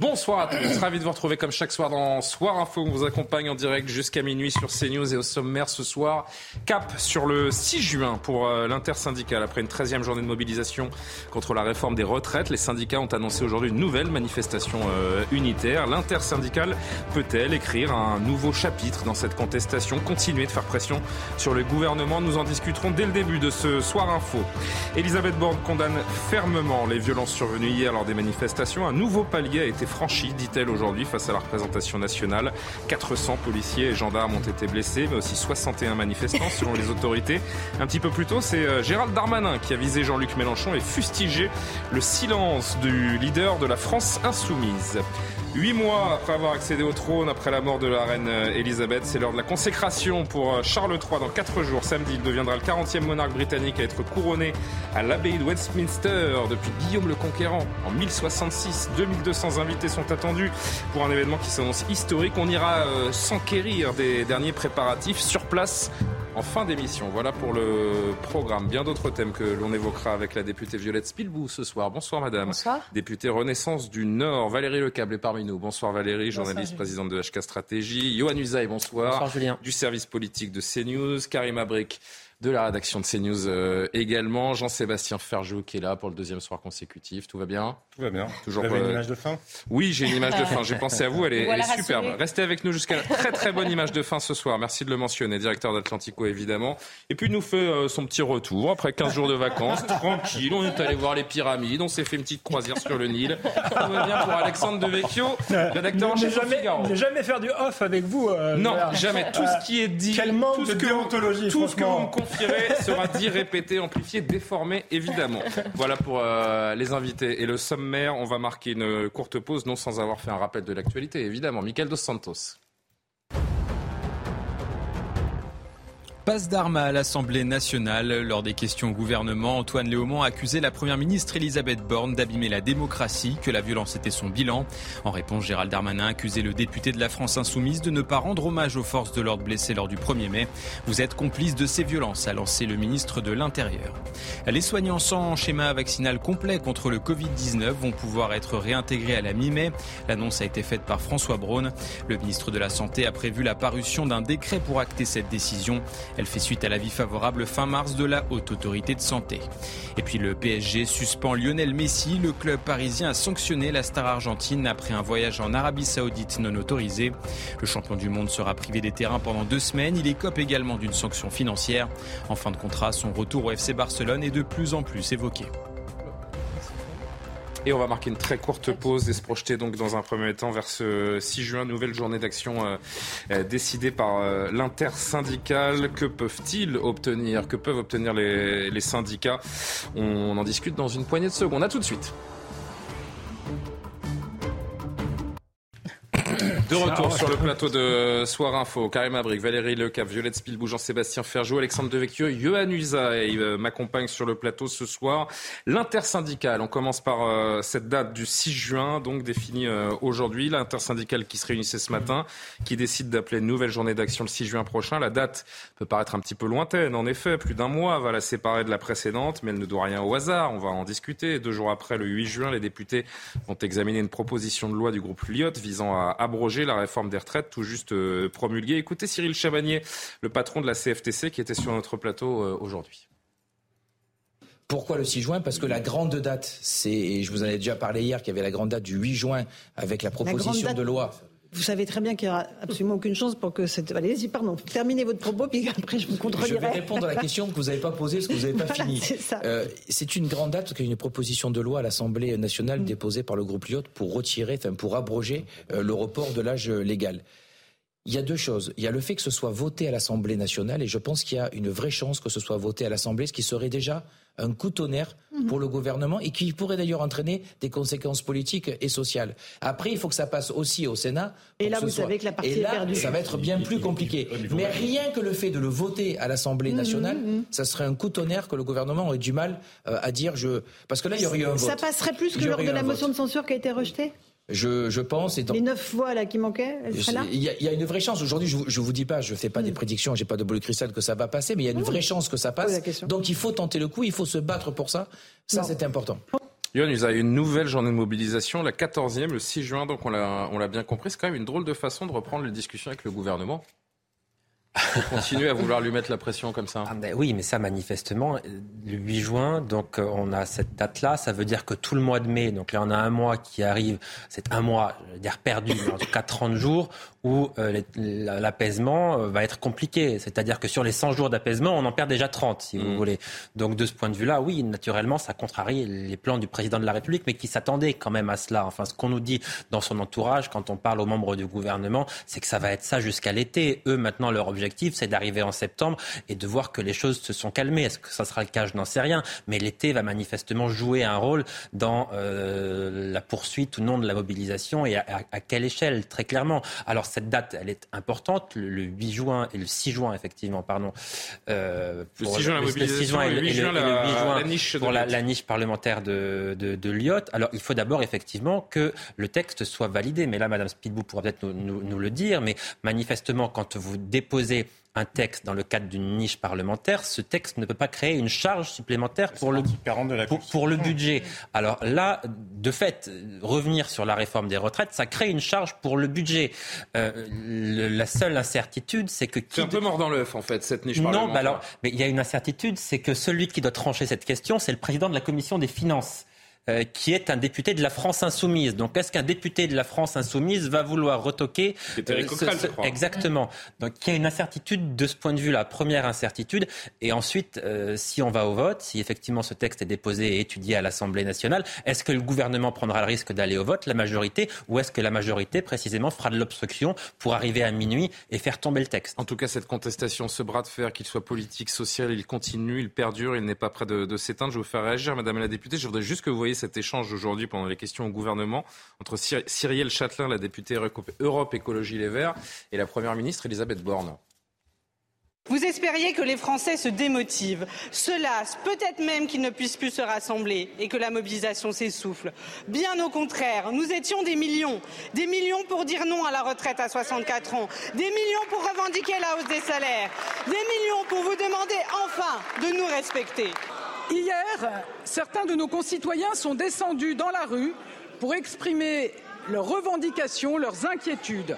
Bonsoir à tous, ravi de vous retrouver comme chaque soir dans Soir Info. On vous accompagne en direct jusqu'à minuit sur CNews et au sommaire ce soir. Cap sur le 6 juin pour euh, l'intersyndicale. Après une 13e journée de mobilisation contre la réforme des retraites, les syndicats ont annoncé aujourd'hui une nouvelle manifestation euh, unitaire. L'intersyndicale peut-elle écrire un nouveau chapitre dans cette contestation, continuer de faire pression sur le gouvernement Nous en discuterons dès le début de ce Soir Info. Elisabeth Borne condamne fermement les violences survenues hier lors des manifestations. Un nouveau palier a été franchi, dit-elle aujourd'hui, face à la représentation nationale. 400 policiers et gendarmes ont été blessés, mais aussi 61 manifestants selon les autorités. Un petit peu plus tôt, c'est euh, Gérald Darmanin qui a visé Jean-Luc Mélenchon et fustigé le silence du leader de la France insoumise. Huit mois après avoir accédé au trône, après la mort de la reine Elisabeth, c'est l'heure de la consécration pour euh, Charles III. Dans quatre jours, samedi, il deviendra le 40e monarque britannique à être couronné à l'abbaye de Westminster depuis Guillaume le Conquérant en 1066. 2200 invités sont attendus pour un événement qui s'annonce historique. On ira euh, s'enquérir des derniers préparatifs sur place en fin d'émission. Voilà pour le programme. Bien d'autres thèmes que l'on évoquera avec la députée Violette Spilbou ce soir. Bonsoir madame. Bonsoir. Députée Renaissance du Nord. Valérie Lecable est parmi nous. Bonsoir Valérie, journaliste, Julie. présidente de HK Stratégie. Johan Usaï, bonsoir. Bonsoir, Julien. Du service politique de CNews. Karim Abric de la rédaction de CNews euh, également. Jean-Sébastien Ferjou qui est là pour le deuxième soir consécutif. Tout va bien? Tout va bien. Toujours Vous avez pas- une image de fin? Oui, j'ai une image de fin. J'ai pensé à vous. Elle est, Voilà, elle est superbe. Restez avec nous jusqu'à la très très bonne image de fin ce soir. Merci de le mentionner. Directeur d'Atlantico, évidemment. Et puis, il nous fait euh, son petit retour après 15 jours de vacances. Tranquille. On est allé voir les pyramides. On s'est fait une petite croisière sur le Nil. Tout va bien pour Alexandre Devecchio, rédacteur en chef jamais, ne jamais faire du off avec vous. euh, Non, voilà. jamais. Tout ce qui est dit, Quel manque tout ce de que déontologie, tout ce que vous me sera dit, répété, amplifié, déformé, évidemment. Voilà pour euh, les invités et le sommaire. On va marquer une courte pause, non sans avoir fait un rappel de l'actualité, évidemment. Michael Dos Santos. Passe d'armes à l'Assemblée nationale. Lors des questions au gouvernement, Antoine Léaumont a accusé la première ministre Elisabeth Borne d'abîmer la démocratie, que la violence était son bilan. En réponse, Gérald Darmanin a accusé le député de la France insoumise de ne pas rendre hommage aux forces de l'ordre blessées lors du 1er mai. Vous êtes complice de ces violences, a lancé le ministre de l'Intérieur. Les soignants sans schéma vaccinal complet contre le Covid-19 vont pouvoir être réintégrés à la mi-mai. L'annonce a été faite par François Braun. Le ministre de la Santé a prévu la parution d'un décret pour acter cette décision. Elle fait suite à l'avis favorable fin mars de la Haute Autorité de Santé. Et puis le PSG suspend Lionel Messi. Le club parisien a sanctionné la star argentine après un voyage en Arabie Saoudite non autorisé. Le champion du monde sera privé des terrains pendant deux semaines. Il écope également d'une sanction financière. En fin de contrat, son retour au FC Barcelone est de plus en plus évoqué. Et on va marquer une très courte pause et se projeter donc dans un premier temps vers ce 6 juin, nouvelle journée d'action euh, euh, décidée par euh, l'intersyndicale. Que peuvent-ils obtenir? Que peuvent obtenir les, les syndicats? On en discute dans une poignée de secondes. À tout de suite. De retour sur le plateau de Soir Info, Karim Abric, Valérie Lecap, Violette Spilbou, Jean-Sébastien Ferjou, Alexandre Devecchio, Johan Usaï euh, m'accompagne sur le plateau ce soir. L'intersyndicale, on commence par euh, cette date du 6 juin, donc définie euh, aujourd'hui. L'intersyndicale qui se réunissait ce matin, qui décide d'appeler une nouvelle journée d'action le 6 juin prochain. La date peut paraître un petit peu lointaine, en effet, plus d'un mois va la séparer de la précédente, mais elle ne doit rien au hasard, on va en discuter. Deux jours après, le 8 juin, les députés vont examiner une proposition de loi du groupe Lyotte visant à abroger la réforme des retraites tout juste euh, promulguée. Écoutez Cyril Chabagnier, le patron de la CFTC, qui était sur notre plateau euh, aujourd'hui. Pourquoi le 6 juin? Parce que la grande date, c'est, et je vous en ai déjà parlé hier, qu'il y avait la grande date du 8 juin avec la proposition de loi. Vous savez très bien qu'il n'y aura absolument aucune chance pour que cette. Allez-y, pardon. Terminez votre propos, puis après je vous Je contredirai. vais répondre à la question que vous n'avez pas posée parce que vous n'avez pas Voilà, fini. c'est. Euh, c'est une grande date parce qu'il y a une proposition de loi à l'Assemblée nationale Mm. déposée par le groupe Lyotte pour retirer, enfin pour abroger euh, le report de l'âge légal. Il y a deux choses. Il y a le fait que ce soit voté à l'Assemblée nationale et je pense qu'il y a une vraie chance que ce soit voté à l'Assemblée, ce qui serait déjà un coup tonnerre mhm. pour le gouvernement et qui pourrait d'ailleurs entraîner des conséquences politiques et sociales. Après, il faut que ça passe aussi au Sénat. Et là, vous savez que la partie et là, est perdue. Ça va être bien plus compliqué. Mais rien que le fait de le voter à l'Assemblée mhm, nationale, mhm. ça serait un coup tonnerre que le gouvernement aurait du mal euh, à dire. Je... Parce que là, il y aurait eu un vote. Ça passerait plus que lors de la motion de censure qui a été rejetée? Je, je pense. Les neuf voix là qui manquaient, elles seraient là Il y, y, a une vraie chance. Aujourd'hui, je, je vous dis pas, je fais pas des mm. prédictions, j'ai pas de boule de cristal que ça va passer, mais il y a une vraie chance que ça passe. Donc il faut tenter le coup, il faut se battre pour ça. Ça, c'est important. Yohann, vous avez une nouvelle journée de mobilisation, la 14e, le 6 juin, donc on l'a bien compris. C'est quand même une drôle de façon de reprendre les discussions avec le gouvernement. Vous continuez à vouloir lui mettre la pression comme ça ah ben Oui, mais ça, manifestement, le 8 juin, donc euh, on a cette date-là. Ça veut dire que tout le mois de mai, donc là on a un mois qui arrive, c'est un mois, je veux dire perdu, en tout cas 30 jours, où euh, l'apaisement euh, va être compliqué. C'est-à-dire que sur les 100 jours d'apaisement, on en perd déjà 30, si vous mm. voulez. Donc de ce point de vue-là, oui, naturellement, ça contrarie les plans du président de la République, mais qui s'attendait quand même à cela. Enfin, ce qu'on nous dit dans son entourage, quand on parle aux membres du gouvernement, c'est que ça va être ça jusqu'à l'été. Eux, maintenant, leur objectif, c'est d'arriver en septembre et de voir que les choses se sont calmées. Est-ce que ça sera le cas? Je n'en sais rien. Mais l'été va manifestement jouer un rôle dans euh, la poursuite ou non de la mobilisation et à, à quelle échelle, très clairement. Alors, cette date, elle est importante, le, 8 juin et le 6 juin, effectivement, pardon. Euh, le 6 juin, la mobilisation, et le, 8 juin, la, niche pour la, niche parlementaire de, de, de Lyotte. Alors, il faut d'abord, effectivement, que le texte soit validé. Mais là, Madame Speedbou pourra peut-être nous le dire. Mais manifestement, quand vous déposez un texte dans le cadre d'une niche parlementaire, ce texte ne peut pas créer une charge supplémentaire pour le, pour, le budget. Alors là, de fait, revenir sur la réforme des retraites, ça crée une charge pour le budget. Euh, la seule incertitude, c'est que... C'est un peu mort dans l'œuf, en fait, cette niche parlementaire. Non, bah alors, mais il y a une incertitude, c'est que celui qui doit trancher cette question, c'est le président de la commission des finances. Euh, qui est un député de la France insoumise. Donc, est-ce qu'un député de la France insoumise va vouloir retoquer euh, Exactement. Donc, il y a une incertitude de ce point de vue-là. Première incertitude. Et ensuite, euh, si on va au vote, si effectivement ce texte est déposé et étudié à l'Assemblée nationale, est-ce que le gouvernement prendra le risque d'aller au vote, la majorité, ou est-ce que la majorité, précisément, fera de l'obstruction pour arriver à minuit et faire tomber le texte? En tout cas, cette contestation, ce bras de fer, qu'il soit politique, social, il continue, il perdure, il n'est pas prêt de, de s'éteindre. Je vous faire réagir, Madame la députée. Je voudrais juste que vous voyez cet échange aujourd'hui pendant les questions au gouvernement entre Cyrielle Châtelain, la députée Europe Écologie Les Verts, et la Première ministre Elisabeth Borne. Vous espériez que les Français se démotivent, se lassent, peut-être même qu'ils ne puissent plus se rassembler et que la mobilisation s'essouffle. Bien au contraire, nous étions des millions, des millions pour dire non à la retraite à 64 ans, des millions pour revendiquer la hausse des salaires, des millions pour vous demander enfin de nous respecter. Hier, certains de nos concitoyens sont descendus dans la rue pour exprimer leurs revendications, leurs inquiétudes.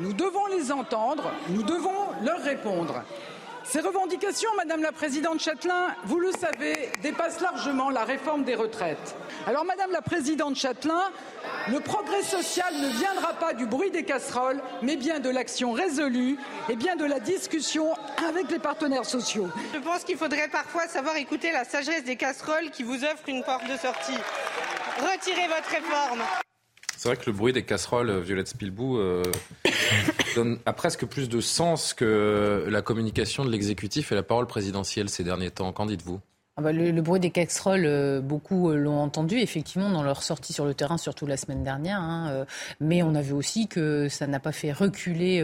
Nous devons les entendre, nous devons leur répondre. Ces revendications, Madame la Présidente Châtelain, vous le savez, dépassent largement la réforme des retraites. Alors, Madame la Présidente Châtelain, le progrès social ne viendra pas du bruit des casseroles, mais bien de l'action résolue et bien de la discussion avec les partenaires sociaux. Je pense qu'il faudrait parfois savoir écouter la sagesse des casseroles qui vous offrent une porte de sortie. Retirez votre réforme. C'est vrai que le bruit des casseroles, euh, Violette Spilbou, euh, donne, a presque plus de sens que la communication de l'exécutif et la parole présidentielle ces derniers temps. Qu'en dites-vous? Ah bah, le, bruit des casseroles, euh, beaucoup euh, l'ont entendu, effectivement, dans leur sortie sur le terrain, surtout la semaine dernière. Hein, euh, mais on a vu aussi que ça n'a pas fait reculer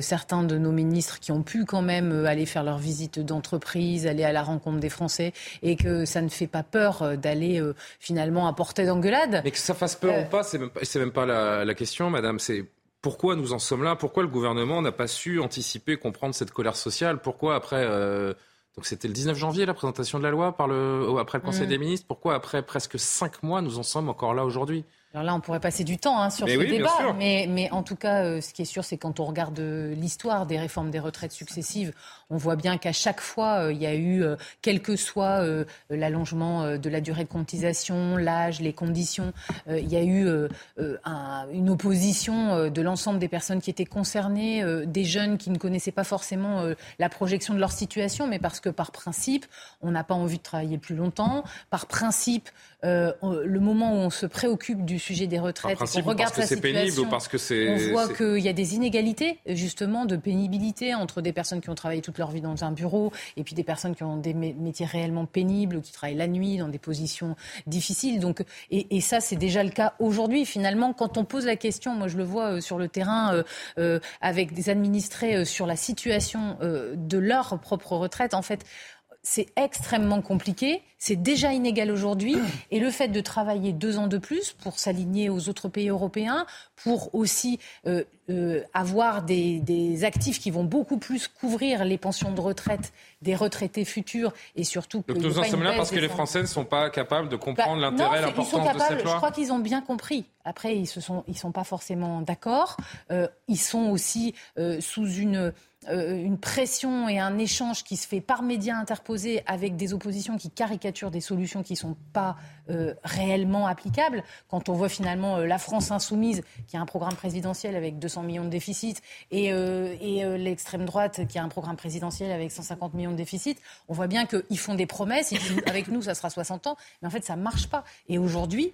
certains de nos ministres qui ont pu quand même aller faire leur visite d'entreprise, aller à la rencontre des Français, et que ça ne fait pas peur d'aller finalement à portée d'engueulade. Mais que ça fasse peur ou pas, c'est même, même pas la, la question, madame. C'est pourquoi nous en sommes là? Pourquoi le gouvernement n'a pas su anticiper, comprendre cette colère sociale? Pourquoi après donc c'était le 19 janvier la présentation de la loi par le, après le Conseil mm. des ministres. Pourquoi après presque cinq mois nous en sommes encore là aujourd'hui? Alors là, on pourrait passer du temps hein, sur ce débat, mais, mais, en tout cas, euh, ce qui est sûr, c'est quand on regarde euh, l'histoire des réformes des retraites successives, on voit bien qu'à chaque fois, euh, il y a eu, quel que soit l'allongement de la durée de cotisation, l'âge, les conditions, il y a eu une opposition de l'ensemble des personnes qui étaient concernées, des jeunes qui ne connaissaient pas forcément la projection de leur situation, mais parce que par principe, on n'a pas envie de travailler plus longtemps, par principe, euh, le moment où on se préoccupe du sujet des retraites, on regarde parce que c'est pénible ou parce que c'est on voit qu'il y a des inégalités justement de pénibilité entre des personnes qui ont travaillé toute leur vie dans un bureau et puis des personnes qui ont des métiers réellement pénibles ou qui travaillent la nuit dans des positions difficiles. Donc et, et ça c'est déjà le cas aujourd'hui. Finalement, quand on pose la question, moi je le vois euh, sur le terrain euh, euh, avec des administrés sur la situation de leur propre retraite, en fait c'est extrêmement compliqué, c'est déjà inégal aujourd'hui, et le fait de travailler deux ans de plus pour s'aligner aux autres pays européens, pour aussi euh, euh, avoir des, actifs qui vont beaucoup plus couvrir les pensions de retraite des retraités futurs, et surtout. Donc nous en sommes là parce que les Français ne sont pas capables de comprendre bah, l'intérêt, l'importance de cette loi Je crois qu'ils ont bien compris. Après, ils ne sont, ils sont pas forcément d'accord. Euh, ils sont aussi sous une euh, une pression et un échange qui se fait par médias interposés avec des oppositions qui caricaturent des solutions qui ne sont pas euh, réellement applicables. Quand on voit finalement euh, la France insoumise, qui a un programme présidentiel avec 200 millions de déficits, et, l'extrême droite, qui a un programme présidentiel avec 150 millions de déficits, on voit bien qu'ils font des promesses. Ils disent, avec nous, ça sera 60 ans. Mais en fait, ça ne marche pas. Et aujourd'hui,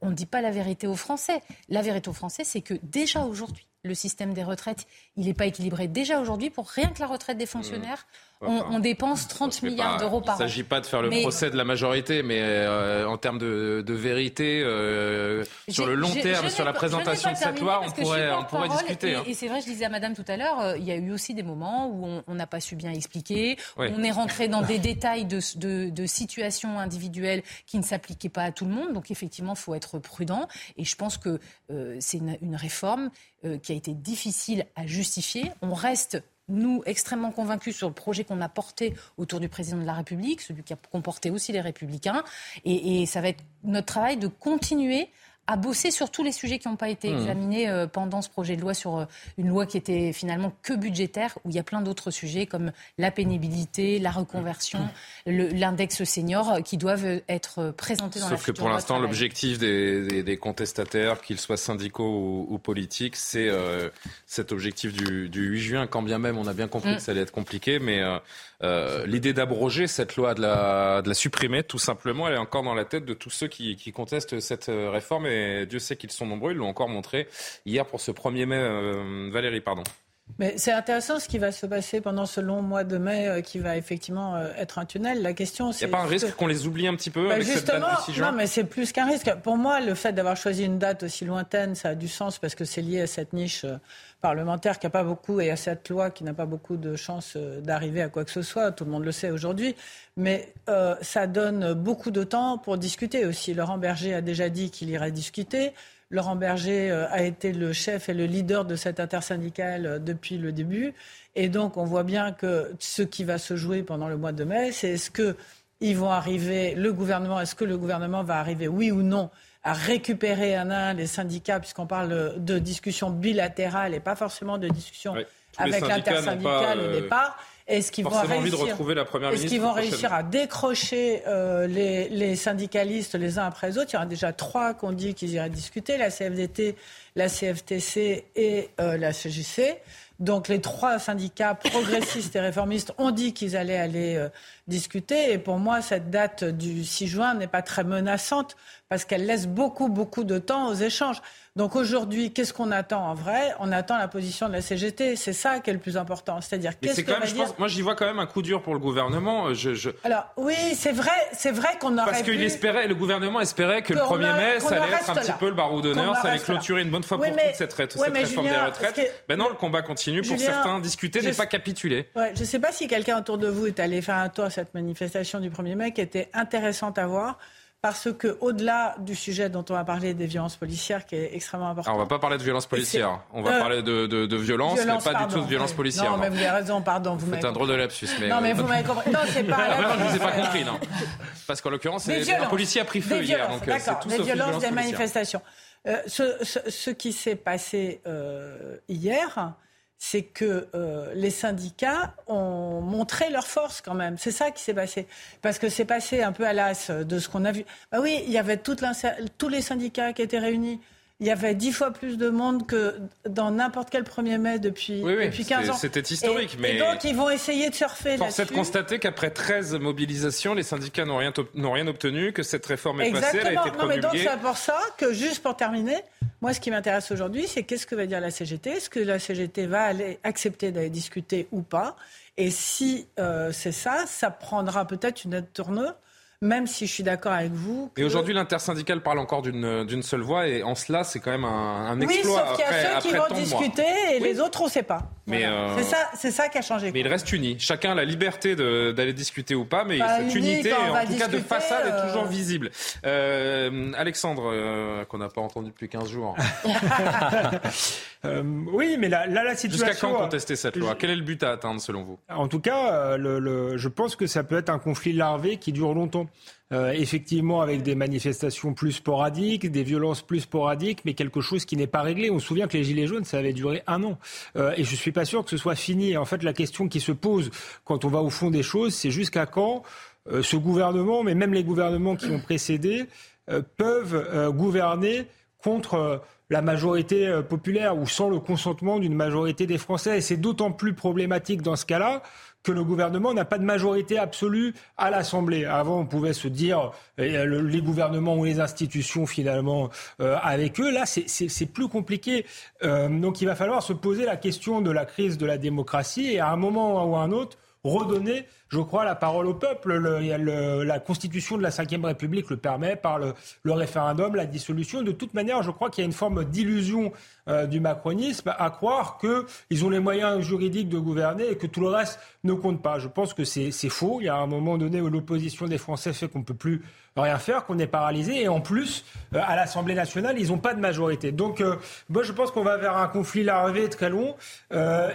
on ne dit pas la vérité aux Français. La vérité aux Français, c'est que déjà aujourd'hui, le système des retraites, il n'est pas équilibré. Déjà aujourd'hui, pour rien que la retraite des fonctionnaires, on, dépense 30 milliards d'euros par an. Il ne s'agit pas de faire le procès de la majorité, mais euh, en termes de, vérité, euh, sur le long terme, sur la présentation de cette loi, on pourrait, on pourrait discuter. Hein. Et, c'est vrai, je disais à Madame tout à l'heure, euh, il y a eu aussi des moments où on n'a pas su bien expliquer, on est rentré dans des détails de, de, situations individuelles qui ne s'appliquaient pas à tout le monde. Donc effectivement, il faut être prudent. Et je pense que c'est une, une, réforme qui a été difficile à justifier. On reste nous, extrêmement convaincus sur le projet qu'on a porté autour du président de la République, celui qui a comporté aussi les Républicains. Et, et ça va être notre travail de continuer à bosser sur tous les sujets qui n'ont pas été mmh. examinés euh, pendant ce projet de loi sur euh, une loi qui était finalement que budgétaire, où il y a plein d'autres sujets comme la pénibilité, la reconversion, mmh. l'index senior, euh, qui doivent être présentés dans Sauf la que pour l'instant, l'objectif des, contestataires, qu'ils soient syndicaux ou, politiques, c'est cet objectif du, 8 juin, quand bien même on a bien compris mmh. que ça allait être compliqué, mais euh, l'idée d'abroger cette loi, de la, de la, supprimer tout simplement, elle est encore dans la tête de tous ceux qui, qui contestent cette réforme et Dieu sait qu'ils sont nombreux, ils l'ont encore montré hier pour ce 1er mai. Euh, Valérie, pardon. Mais c'est intéressant ce qui va se passer pendant ce long mois de mai qui va effectivement être un tunnel. La question, c'est. Il n'y a pas un risque qu'on les oublie un petit peu bah, avec cette date du 6 juin Non, mais c'est plus qu'un risque. Pour moi, le fait d'avoir choisi une date aussi lointaine, ça a du sens parce que c'est lié à cette niche parlementaire qui n'a pas beaucoup, et à cette loi qui n'a pas beaucoup de chances euh, d'arriver à quoi que ce soit, tout le monde le sait aujourd'hui, mais euh, ça donne beaucoup de temps pour discuter aussi. Laurent Berger a déjà dit qu'il irait discuter. Laurent Berger euh, a été le chef et le leader de cette intersyndicale depuis le début. Et donc, on voit bien que ce qui va se jouer pendant le mois de mai, c'est est-ce que ils vont arriver, le gouvernement, est-ce que le gouvernement va arriver, oui ou non, à récupérer un à un les syndicats, puisqu'on parle de discussions bilatérales et pas forcément de discussions avec l'intersyndicale au euh, départ. Est-ce qu'ils vont réussir, est-ce qu'ils vont réussir à décrocher euh, les, les, syndicalistes les uns après les autres? Il y en a déjà trois qui ont dit qu'ils iraient discuter la CFDT, la CFTC et euh, la CGC. Donc les trois syndicats progressistes et réformistes ont dit qu'ils allaient aller euh, discuter. Et pour moi, cette date du 6 juin n'est pas très menaçante parce qu'elle laisse beaucoup, beaucoup de temps aux échanges. Donc aujourd'hui, qu'est-ce qu'on attend en vrai? On attend la position de la CGT. C'est ça qui est le plus important. C'est-à-dire qu'est-ce que même, je pense, moi j'y vois quand même un coup dur pour le gouvernement. Je, Alors oui, c'est vrai, c'est vrai qu'on aurait parce qu'il espérait, le gouvernement espérait que le 1er mai, ça allait être un petit peu le barreau d'honneur, ça allait clôturer une bonne fois pour toutes cette, réforme des retraites. Ben non, le combat continue. Pour certains, discuter n'est pas capituler. Ouais, je ne sais pas si quelqu'un autour de vous est allé faire un tour à cette manifestation du 1er mai qui était intéressante à voir parce que au-delà du sujet dont on va parler des violences policières, qui est extrêmement important. on va pas parler de violences policières. On va euh, parler de, de, de violence, mais pas du tout de violences policières. Non, mais vous avez raison, pardon. Vous faites un drôle de lapsus. Mais non, mais vous m'avez compris. Non, c'est pas. non, je vous ai pas compris, non. Parce qu'en l'occurrence, un policier a pris feu hier. Donc, euh, d'accord. Des violences, des manifestations. Euh, ce, ce, ce, qui s'est passé euh, hier, c'est que euh, les syndicats ont montré leur force quand même. C'est ça qui s'est passé. Parce que c'est passé un peu à l'as de ce qu'on a vu. Bah oui, il y avait tous les syndicats qui étaient réunis. Il y avait dix fois plus de monde que dans n'importe quel 1er mai depuis, depuis 15 ans. C'était historique. mais et donc, ils vont essayer de surfer Force est de constater qu'après 13 mobilisations, les syndicats n'ont rien, rien obtenu, que cette réforme est passée, elle a été promulguée. Non, mais donc c'est pour ça que, juste pour terminer, moi, ce qui m'intéresse aujourd'hui, c'est qu'est-ce que va dire la CGT Est-ce que la CGT va aller accepter d'aller discuter ou pas? Et si euh, c'est ça, ça prendra peut-être une autre tournure même si je suis d'accord avec vous. Et aujourd'hui, l'intersyndicale parle encore d'une seule voix, et en cela, c'est quand même un, un exploit. Oui, sauf qu'il y a ceux qui vont discuter, et les autres, on ne sait pas. Mais euh, C'est ça, c'est ça qui a changé. Mais il reste uni. Chacun a la liberté d'aller discuter ou pas, mais cette unité, en tout cas de façade, est euh, toujours visible. Euh, Alexandre, qu'on n'a pas entendu depuis 15 jours. oui, mais là, la situation. Jusqu'à quand contester cette loi? Quel est le but à atteindre selon vous? En tout cas, le, je pense que ça peut être un conflit larvé qui dure longtemps. Euh, effectivement avec des manifestations plus sporadiques, des violences plus sporadiques, mais quelque chose qui n'est pas réglé. On se souvient que les Gilets jaunes, ça avait duré un an. Euh, et je ne suis pas sûr que ce soit fini. en fait, la question qui se pose quand on va au fond des choses, c'est jusqu'à quand euh, ce gouvernement, mais même les gouvernements qui ont précédé, peuvent gouverner contre la majorité populaire ou sans le consentement d'une majorité des Français. Et c'est d'autant plus problématique dans ce cas-là que le gouvernement n'a pas de majorité absolue à l'Assemblée. Avant, on pouvait se dire euh, les gouvernements ou les institutions finalement euh, avec eux. Là, c'est plus compliqué. Euh, donc, il va falloir se poser la question de la crise de la démocratie et à un moment ou à un autre redonner, je crois, la parole au peuple. la Constitution de la Ve République le permet par le, référendum, la dissolution. De toute manière, je crois qu'il y a une forme d'illusion euh, du macronisme à croire qu'ils ont les moyens juridiques de gouverner et que tout le reste ne compte pas. Je pense que c'est faux. Il y a un moment donné où l'opposition des Français fait qu'on ne peut plus rien faire, qu'on est paralysé. Et en plus, euh, à l'Assemblée nationale, ils n'ont pas de majorité. Donc, euh, moi, je pense qu'on va vers un conflit larvé très long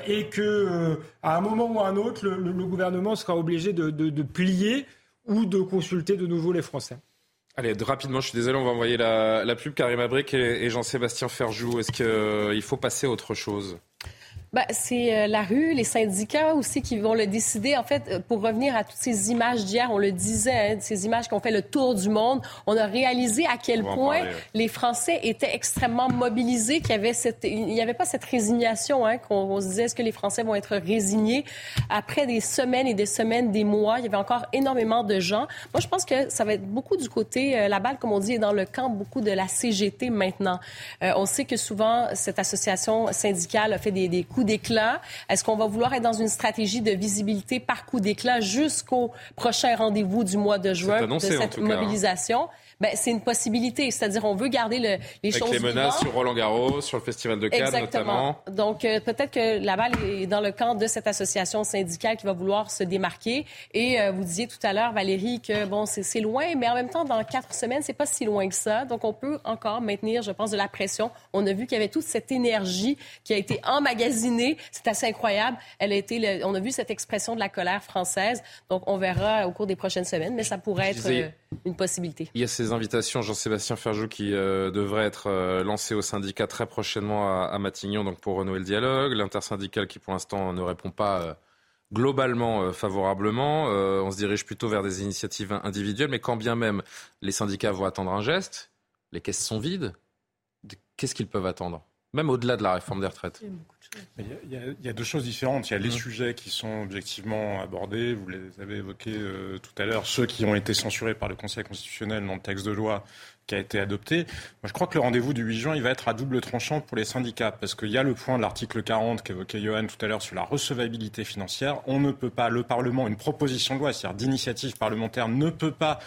et que, à un moment ou à un autre, le, gouvernement sera obligé de, plier ou de consulter de nouveau les Français. Allez, rapidement, je suis désolé, on va envoyer la, pub. Karim Abric et, et Jean-Sébastien Ferjou, est-ce qu'il euh, faut passer à autre chose? Ben, c'est euh, la rue, les syndicats aussi qui vont le décider. En fait, euh, pour revenir à toutes ces images d'hier, on le disait, hein, ces images qui ont fait le tour du monde, on a réalisé à quel point les Français étaient extrêmement mobilisés, qu'il y avait cette, il n'y avait pas cette résignation, hein, qu'on se disait est-ce que les Français vont être résignés? Après des semaines et des semaines, des mois, il y avait encore énormément de gens. Moi, je pense que ça va être beaucoup du côté, euh, la balle, comme on dit, est dans le camp beaucoup de la CGT maintenant. on sait que souvent, cette association syndicale a fait des, des coups d'éclat? Est-ce qu'on va vouloir être dans une stratégie de visibilité par coup d'éclat jusqu'au prochain rendez-vous du mois de juin de cette mobilisation? Ben, c'est une possibilité. C'est-à-dire, on veut garder le, les choses. Avec les menaces sur Roland Garros, sur le Festival de Cannes Exactement. notamment. Donc, euh, peut-être que Laval est dans le camp de cette association syndicale qui va vouloir se démarquer. Et euh, vous disiez tout à l'heure, Valérie, que bon, c'est loin, mais en même temps, dans quatre semaines, c'est pas si loin que ça. Donc, on peut encore maintenir, je pense, de la pression. On a vu qu'il y avait toute cette énergie qui a été emmagasinée. C'est assez incroyable. Elle a été, on a vu cette expression de la colère française. Donc, on verra au cours des prochaines semaines, mais ça pourrait être euh, une possibilité. Il y a ces invitations, Jean-Sébastien Ferjou, qui euh, devrait être euh, lancé au syndicat très prochainement à, Matignon donc pour renouer le dialogue. L'intersyndicale qui, pour l'instant, ne répond pas euh, globalement favorablement. on se dirige plutôt vers des initiatives individuelles, mais quand bien même les syndicats vont attendre un geste, les caisses sont vides. Qu'est-ce qu'ils peuvent attendre? Même au-delà de la réforme des retraites. Il y, a, il y, a, deux choses différentes. Il y a les mmh. sujets qui sont objectivement abordés. Vous les avez évoqués euh, tout à l'heure. Ceux qui ont été censurés par le Conseil constitutionnel dans le texte de loi qui a été adopté. Moi, je crois que le rendez-vous du 8 juin, il va être à double tranchant pour les syndicats, parce qu'il y a le point de l'article 40 qu'évoquait Johan tout à l'heure sur la recevabilité financière. On ne peut pas, le Parlement, une proposition de loi, c'est-à-dire d'initiative parlementaire, ne peut pas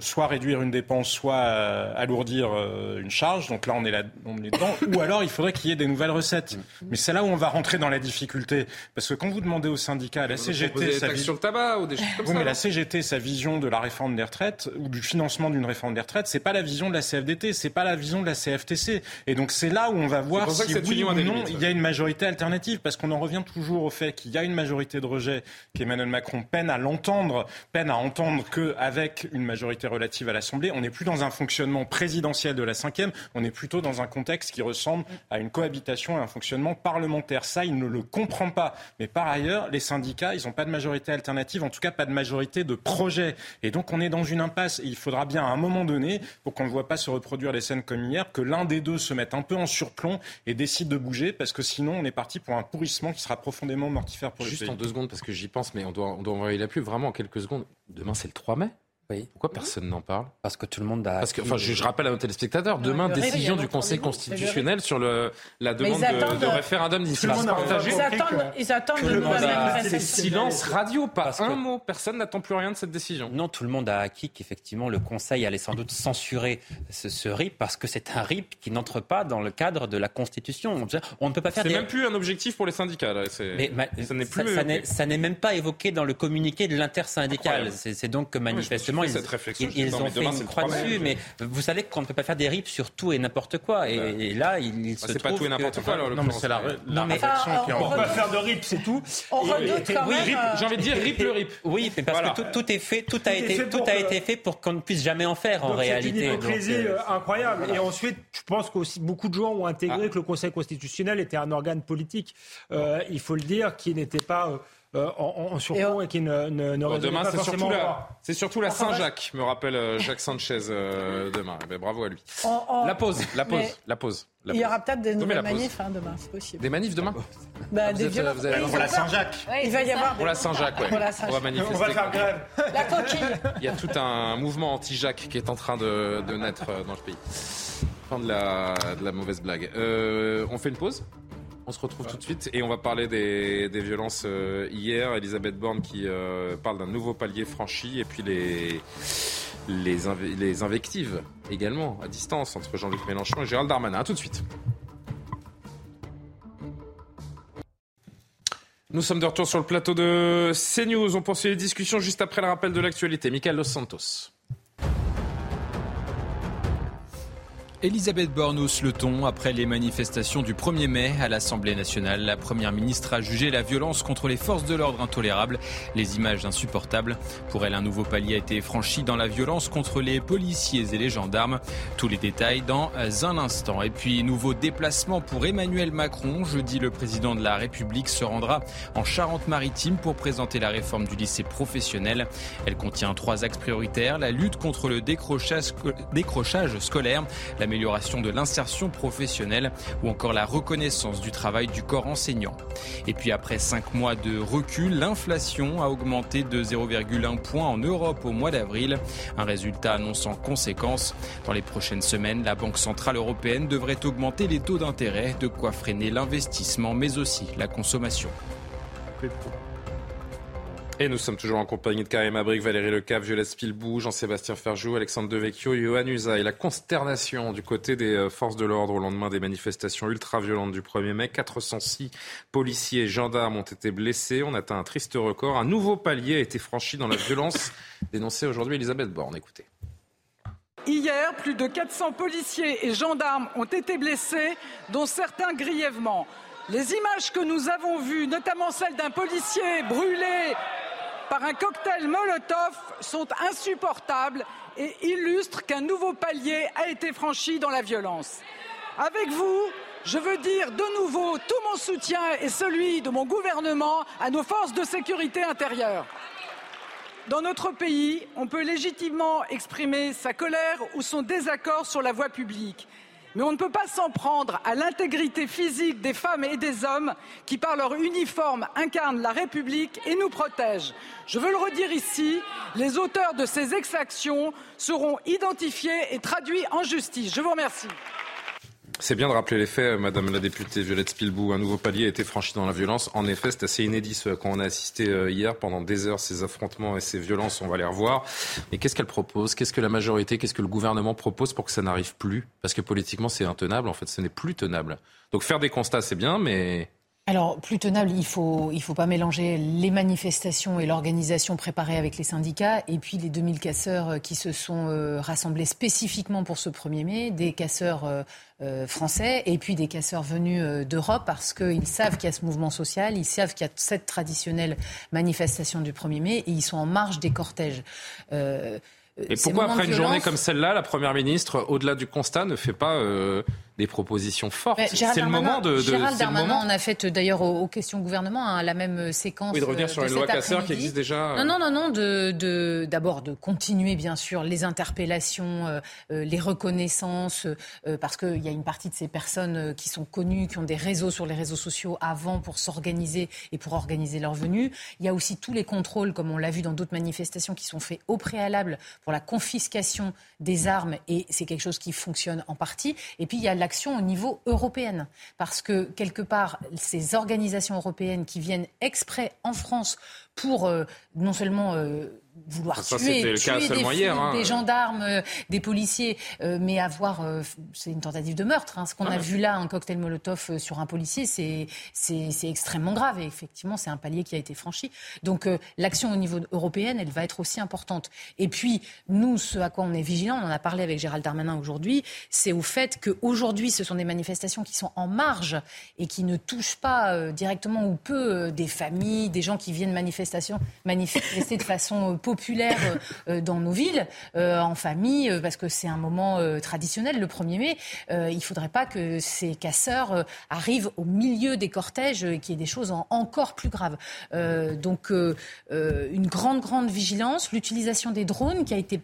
soit réduire une dépense, soit euh, alourdir euh, une charge. Donc là, on est, là, on est dedans. Ou alors, il faudrait qu'il y ait des nouvelles recettes. Mais c'est là où on va rentrer dans la difficulté. Parce que quand vous demandez aux syndicats, la CGT... Sa sur le tabac ou des choses comme oui, mais la CGT, sa vision de la réforme des retraites ou du financement d'une réforme des retraites, c'est pas la vision de la CFDT, c'est pas la vision de la CFTC. Et donc c'est là où on va voir si oui ou non il y a une majorité alternative. Parce qu'on en revient toujours au fait qu'il y a une majorité de rejet qu'Emmanuel Macron peine à l'entendre, peine à entendre qu'avec une majorité relative à l'Assemblée. On n'est plus dans un fonctionnement présidentiel de la cinquième, on est plutôt dans un contexte qui ressemble à une cohabitation et un fonctionnement parlementaire. Ça, il ne le comprend pas. Mais par ailleurs, les syndicats, ils n'ont pas de majorité alternative, en tout cas pas de majorité de projet. Et donc on est dans une impasse. Et il faudra bien à un moment donné pour qu'on ne voit pas se reproduire les scènes comme hier, que l'un des deux se mette un peu en surplomb et décide de bouger, parce que sinon on est parti pour un pourrissement qui sera profondément mortifère pour Juste le pays. en deux secondes, parce que j'y pense, mais on doit, on doit envoyer la pub vraiment en quelques secondes. Demain, c'est le 3 mai. Oui. Pourquoi personne n'en parle Parce que tout le monde a. Parce que, enfin, je, je rappelle à nos téléspectateurs, demain, décision du Conseil constitutionnel sur le, la demande de, de référendum d'initiative partagée. Ils attendent, ils attendent de le nouvelles silence radio, pas Parce un que- mot. Personne n'attend plus rien de cette décision. Non, tout le monde a acquis qu'effectivement le Conseil allait sans doute censurer ce, ce RIP parce que c'est un RIP qui n'entre pas dans le cadre de la Constitution. On ne peut pas faire C'est des... même plus un objectif pour les syndicats. Là. Mais ma- ça n'est plus. ça n'est- ça n'est même pas évoqué dans le communiqué de l'intersyndical. Incroyable. C'est donc manifestement ils, cette réflexion, ont fait demain, une le croix 3 mai. dessus. Mais vous savez qu'on ne peut pas faire des RIP sur tout et n'importe quoi. Et, et là, il, il Bah, se c'est pas tout et n'importe que- quoi. alors, Non, mais c'est la, la Non, mais- réflexion Enfin, qui est on en On va faire de RIP, c'est tout. On Et- redoute et- quand oui, même. Euh, J'ai envie de dire rip le rip. Oui, mais parce Voilà. que tout, tout est fait, tout a été, fait tout pour a que- été fait pour qu'on ne puisse jamais en faire en Donc, C'est une réalité. Hypocrisie euh, euh, incroyable. Et ensuite, je pense qu'aussi beaucoup de gens ont intégré Ah. que le Conseil constitutionnel était un organe politique. Il faut le dire, qui n'était pas euh, en, en Et et, qui ne, ne, ne Bon, demain, pas c'est forcément c'est surtout la Saint-Jacques, me rappelle euh, Jacques Sanchez euh, demain. Eh ben, bravo à lui. on- on- La pause, la pause, Mais la pause. la Il y aura peut-être des nouvelles manifs hein, demain, c'est possible. Des manifs demain Bah, vous des êtes, vous avez- pour la. Saint-Jacques. Il va y avoir Pour la Saint-Jacques, ouais. On va On manifester. va faire grève. La coquille. Il y a tout un mouvement anti-Jacques qui est en train de, de naître dans le pays. Fin de la, de la mauvaise blague. Euh, on fait une pause? On se retrouve tout de suite et on va parler des, des violences euh, hier. Elisabeth Borne qui euh, parle d'un nouveau palier franchi et puis les, les, les invectives également à distance entre Jean-Luc Mélenchon et Gérald Darmanin. A tout de suite. Nous sommes de retour sur le plateau de CNews. On poursuit les discussions juste après le rappel de l'actualité. Michael Los Santos. Elisabeth Borne hausse le ton après les manifestations du 1er mai à l'Assemblée nationale. La Première ministre a jugé la violence contre les forces de l'ordre intolérable, les images insupportables. Pour elle, un nouveau palier a été franchi dans la violence contre les policiers et les gendarmes. Tous les détails dans un instant. Et puis, nouveau déplacement pour Emmanuel Macron. Jeudi, le président de la République se rendra en Charente-Maritime pour présenter la réforme du lycée professionnel. Elle contient trois axes prioritaires. La lutte contre le décrochage, sco- décrochage scolaire, l'amélioration de l'insertion professionnelle ou encore la reconnaissance du travail du corps enseignant. Et puis après cinq mois de recul, l'inflation a augmenté de 0,1 point en Europe au mois d'avril. Un résultat annonçant conséquences. Dans les prochaines semaines, la Banque Centrale Européenne devrait augmenter les taux d'intérêt, de quoi freiner l'investissement mais aussi la consommation. Et nous sommes toujours en compagnie de Karim Abric, Valérie Lecave, Violette Spilbou, Jean-Sébastien Ferjou, Alexandre Devecchio, Johan Usa. Et la consternation du côté des euh, forces de l'ordre au lendemain des manifestations ultra-violentes du 1er mai. 406 policiers et gendarmes ont été blessés. On atteint un triste record. Un nouveau palier a été franchi dans la violence dénoncée aujourd'hui Elisabeth Borne. Écoutez. Hier, plus de 400 policiers et gendarmes ont été blessés, dont certains grièvement. Les images que nous avons vues, notamment celle d'un policier brûlé par un cocktail Molotov, sont insupportables et illustrent qu'un nouveau palier a été franchi dans la violence. Avec vous, je veux dire de nouveau tout mon soutien et celui de mon gouvernement à nos forces de sécurité intérieure. Dans notre pays, on peut légitimement exprimer sa colère ou son désaccord sur la voie publique. Mais on ne peut pas s'en prendre à l'intégrité physique des femmes et des hommes qui, par leur uniforme, incarnent la République et nous protègent. Je veux le redire ici, les auteurs de ces exactions seront identifiés et traduits en justice. Je vous remercie. C'est bien de rappeler les faits, Madame la députée Violette Spilbou. Un nouveau palier a été franchi dans la violence. En effet, c'est assez inédit ce à quoi on a assisté euh, hier pendant des heures, ces affrontements et ces violences. On va les revoir. Mais qu'est-ce qu'elle propose? Qu'est-ce que la majorité, qu'est-ce que le gouvernement propose pour que ça n'arrive plus? Parce que politiquement, c'est intenable. En fait, ce n'est plus tenable. Donc faire des constats, c'est bien, mais Alors, plus tenable, il faut, il faut pas mélanger les manifestations et l'organisation préparée avec les syndicats et puis les 2000 casseurs euh, qui se sont euh, rassemblés spécifiquement pour ce 1er mai, des casseurs euh, euh, français et puis des casseurs venus d'Europe parce qu'ils savent qu'il y a ce mouvement social, ils savent qu'il y a cette traditionnelle manifestation du 1er mai et ils sont en marge des cortèges. Euh, Et pourquoi après une journée comme celle-là, la Première ministre, au-delà du constat, ne fait pas, euh, des propositions fortes. C'est le moment de. de Gérald Darmanin en a fait d'ailleurs aux, questions gouvernement hein, la même séquence. Oui, de revenir sur une loi Casseur qui existe déjà. Non, non, non, non. De d'abord de, continuer bien sûr les interpellations, les reconnaissances, parce qu'il y a une partie de ces personnes qui sont connues, qui ont des réseaux sur les réseaux sociaux avant pour s'organiser et pour organiser leur venue. Il y a aussi tous les contrôles, comme on l'a vu dans d'autres manifestations, qui sont faits au préalable pour la confiscation des armes et c'est quelque chose qui fonctionne en partie. Et puis il y a au niveau européen parce que quelque part ces organisations européennes qui viennent exprès en France pour euh, non seulement euh, vouloir tuer, des, hein. des, gendarmes, euh, des policiers, euh, mais avoir, euh, c'est une tentative de meurtre. Hein. Ce qu'on a vu là, un cocktail Molotov sur un policier, c'est c'est extrêmement grave. Et effectivement, c'est un palier qui a été franchi. Donc l'action au niveau européen, elle va être aussi importante. Et puis nous, ce à quoi on est vigilant, on en a parlé avec Gérald Darmanin aujourd'hui, c'est au fait qu'aujourd'hui, ce sont des manifestations qui sont en marge et qui ne touchent pas directement ou peu des familles, des gens qui viennent manifestation, manifester de façon populaire euh, euh, dans nos villes, euh, en famille, parce que c'est un moment traditionnel, le 1er mai. il ne faudrait pas que ces casseurs arrivent au milieu des cortèges et qu'il y ait des choses encore plus graves. donc, une grande, grande vigilance, l'utilisation des drones qui a été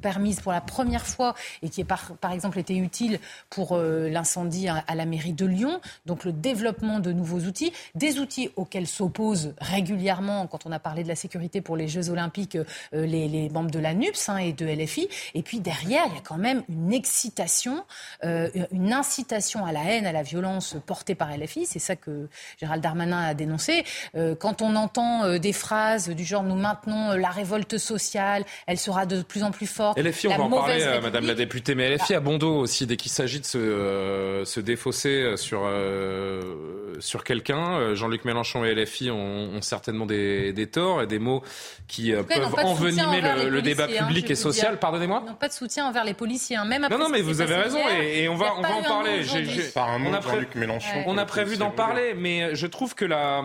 permise pour la première fois et qui est par, par exemple été utile pour euh, l'incendie à, la mairie de Lyon. Donc le développement de nouveaux outils, des outils auxquels s'opposent régulièrement, quand on a parlé de la sécurité pour les Jeux Olympiques, euh, les, membres de la NUPS hein, et de LFI. Et puis derrière, il y a quand même une excitation, euh, une incitation à la haine, à la violence portée par LFI. C'est ça que Gérald Darmanin a dénoncé. quand on entend des phrases du genre nous maintenons la révolte sociale, elle sera de plus en plus LFI, on va en parler, euh, Madame la députée, mais LFI a bon dos aussi dès qu'il s'agit de se, euh, se défausser euh, sur, sur quelqu'un. Jean-Luc Mélenchon et LFI ont, certainement des, des, torts et des mots qui peuvent envenimer le, débat hein, public et social. Pardonnez-moi Ils n'ont pas de soutien envers les policiers, hein, même après Non, non, mais vous avez raison et, on va, on va en parler. Par un mot, Jean-Luc Mélenchon. On a prévu d'en parler, mais je trouve que la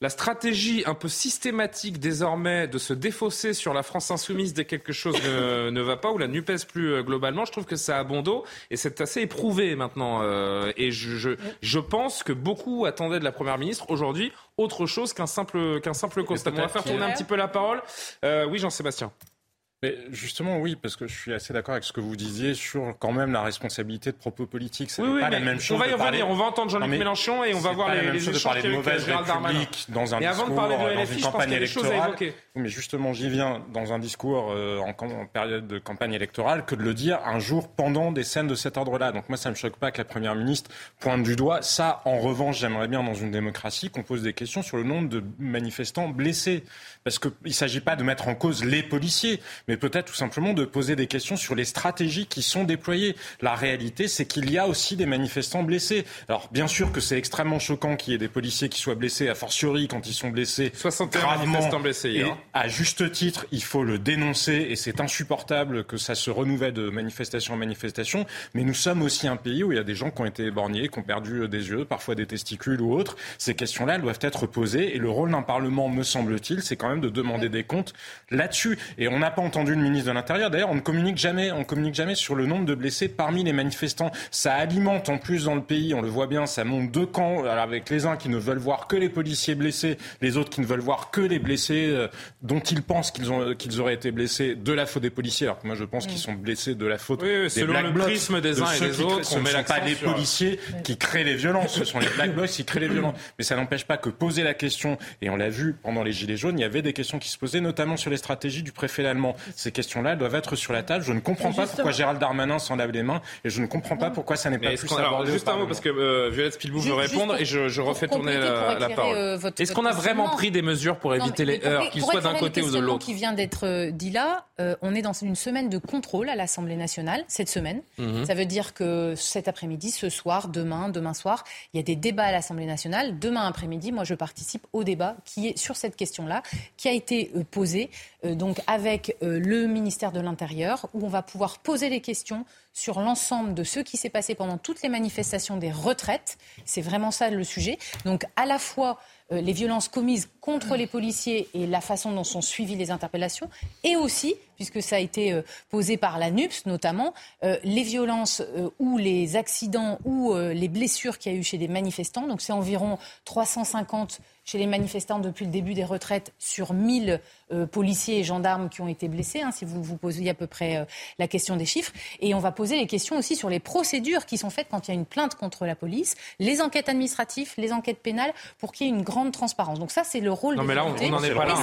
la stratégie un peu systématique désormais de se défausser sur la France insoumise dès que quelque chose ne, va pas, ou la NUPES plus euh, globalement, je trouve que ça a bon dos et c'est assez éprouvé maintenant. Euh, et je, je, pense que beaucoup attendaient de la Première ministre aujourd'hui autre chose qu'un simple, qu'un simple constat. On va faire tourner un petit peu la parole. Euh, oui, Jean-Sébastien. Mais justement, oui, parce que je suis assez d'accord avec ce que vous disiez sur quand même la responsabilité de propos politiques. C'est oui, pas la même chose. On va y revenir. On va entendre Jean-Luc Mélenchon et on va voir les, les échanges de parler de. Dans un avant de parler de LFI, je pense qu'il y a des choses à évoquer. Mais justement, j'y viens dans un discours euh, en, période de campagne électorale que de le dire un jour pendant des scènes de cet ordre-là. Donc moi, ça me choque pas que la première ministre pointe du doigt. Ça, en revanche, j'aimerais bien dans une démocratie qu'on pose des questions sur le nombre de manifestants blessés, parce qu'il ne s'agit pas de mettre en cause les policiers, mais peut-être tout simplement de poser des questions sur les stratégies qui sont déployées. La réalité, c'est qu'il y a aussi des manifestants blessés. Alors, bien sûr que c'est extrêmement choquant qu'il y ait des policiers qui soient blessés, a fortiori quand ils sont blessés 61 gravement. manifestants blessés Et à juste titre, il faut le dénoncer et c'est insupportable que ça se renouvelle de manifestation en manifestation. Mais nous sommes aussi un pays où il y a des gens qui ont été éborgnés, qui ont perdu des yeux, parfois des testicules ou autres. Ces questions-là, elles doivent être posées et le rôle d'un Parlement, me semble-t-il, c'est quand même de demander des comptes là-dessus. Et on n'a pas entendu le ministre de l'Intérieur. D'ailleurs, on ne communique jamais, on communique jamais sur le nombre de blessés parmi les manifestants. Ça alimente en plus dans le pays, on le voit bien, ça monte deux camps, avec les uns qui ne veulent voir que les policiers blessés, les autres qui ne veulent voir que les blessés euh, dont ils pensent qu'ils ont qu'ils auraient été blessés de la faute des policiers. Alors que moi, je pense qu'ils sont blessés de la faute oui, des Black le prisme des uns et des autres. Ce ne sont pas les policiers qui créent les violences, ce sont les Black Blocs qui créent les violences. Mais ça n'empêche pas que poser la question, et on l'a vu pendant les Gilets jaunes, il y avait des questions qui se posaient, notamment sur les stratégies du préfet allemand. Ces questions-là doivent être sur la table. Je ne comprends pas pourquoi Gérald Darmanin s'en lave les mains et je ne comprends pas pourquoi ça n'est pas plus abordé. Juste un mot parce que euh, Violette Spilbou veut répondre et je, refais tourner la, parole. Euh, Est-ce qu'on a vraiment pris des mesures pour éviter les heurts, qu'ils soient d'un côté ou de l'autre qui vient d'être euh, dit là, on est dans une semaine de contrôle à l'Assemblée nationale cette semaine. Mhm. Ça veut dire que cet après-midi, ce soir, demain, demain soir, il y a des débats à l'Assemblée nationale. Demain après-midi, moi, je participe au débat qui est sur cette question-là, qui a été posée donc avec le ministère de l'Intérieur, où on va pouvoir poser des questions sur l'ensemble de ce qui s'est passé pendant toutes les manifestations des retraites. C'est vraiment ça le sujet. Donc à la fois euh, les violences commises contre les policiers et la façon dont sont suivies les interpellations, et aussi puisque ça a été posé par la NUPS notamment, les violences ou les accidents ou les blessures qu'il y a eu chez des manifestants. Donc c'est environ 350 chez les manifestants depuis le début des retraites sur 1000 euh, policiers et gendarmes qui ont été blessés, hein, si vous vous posiez à peu près euh, la question des chiffres. Et on va poser les questions aussi sur les procédures qui sont faites quand il y a une plainte contre la police, les enquêtes administratives, les enquêtes pénales, pour qu'il y ait une grande transparence. Donc ça, c'est le rôle non, mais là, on n'en est pas là.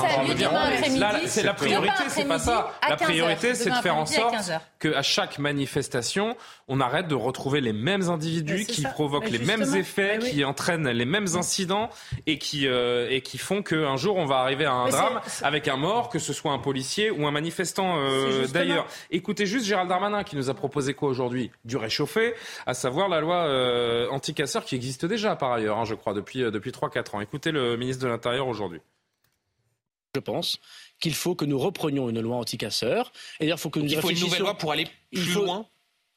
c'est la priorité, c'est pas ça. La priorité, c'est de faire en sorte qu'à chaque manifestation, on arrête de retrouver les mêmes individus qui provoquent les mêmes effets, qui entraînent les mêmes incidents et qui euh, et qui font qu'un jour on va arriver à un drame avec un mort, que ce soit un policier ou un manifestant euh, d'ailleurs. Écoutez juste Gérald Darmanin qui nous a proposé quoi aujourd'hui? Du réchauffé, à savoir la loi euh, anti-casseurs qui existe déjà par ailleurs, hein, je crois, depuis, depuis 3-4 ans. Écoutez le ministre de l'Intérieur aujourd'hui. Je pense qu'il faut que nous reprenions une loi anti-casseurs. Et il faut que nous il faut une nouvelle loi pour aller plus loin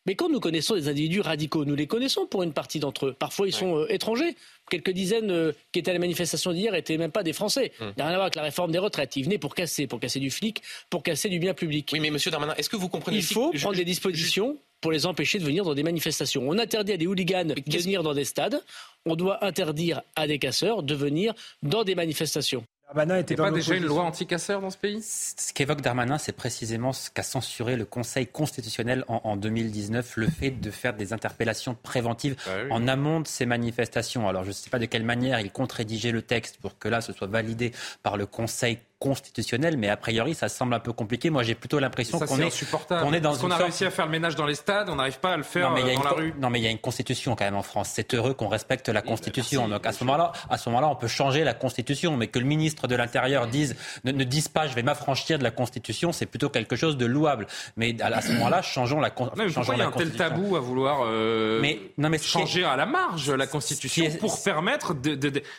mais quand nous connaissons des individus radicaux, nous les connaissons pour une partie d'entre eux. Parfois, ils sont euh, étrangers. Quelques dizaines euh, qui étaient à la manifestation d'hier n'étaient même pas des Français. Hum. Il n'y a rien à voir avec la réforme des retraites. Ils venaient pour casser, pour casser du flic, pour casser du bien public. Oui, mais Monsieur Darmanin, est-ce que vous comprenez Il faut prendre des dispositions pour les empêcher de venir dans des manifestations. On interdit à des hooligans de venir dans des stades. On doit interdire à des casseurs de venir dans des manifestations. Darmanin était pas déjà une loi anti-casseurs dans ce pays? Ce qu'évoque Darmanin, c'est précisément ce qu'a censuré le Conseil constitutionnel en, 2019, le fait de faire des interpellations préventives bah en amont de ces manifestations. Alors je ne sais pas de quelle manière il compte rédiger le texte pour que là ce soit validé par le Conseil constitutionnel, mais a priori, ça semble un peu compliqué. Moi, j'ai plutôt l'impression qu'on est, qu'on est dans Parce qu'on a réussi à faire le ménage dans les stades, on n'arrive pas à le faire euh, dans la rue. Non, mais il y a une constitution quand même en France. C'est heureux qu'on respecte la constitution. Donc à ce moment-là, à ce moment-là, on peut changer la constitution, mais que le ministre de l'Intérieur dise, ne, ne dise pas, je vais m'affranchir de la constitution, c'est plutôt quelque chose de louable. Mais à, ce moment-là, changeons la, constitution. il y a un tel tabou à vouloir euh, mais, non, mais changer à la marge la constitution pour permettre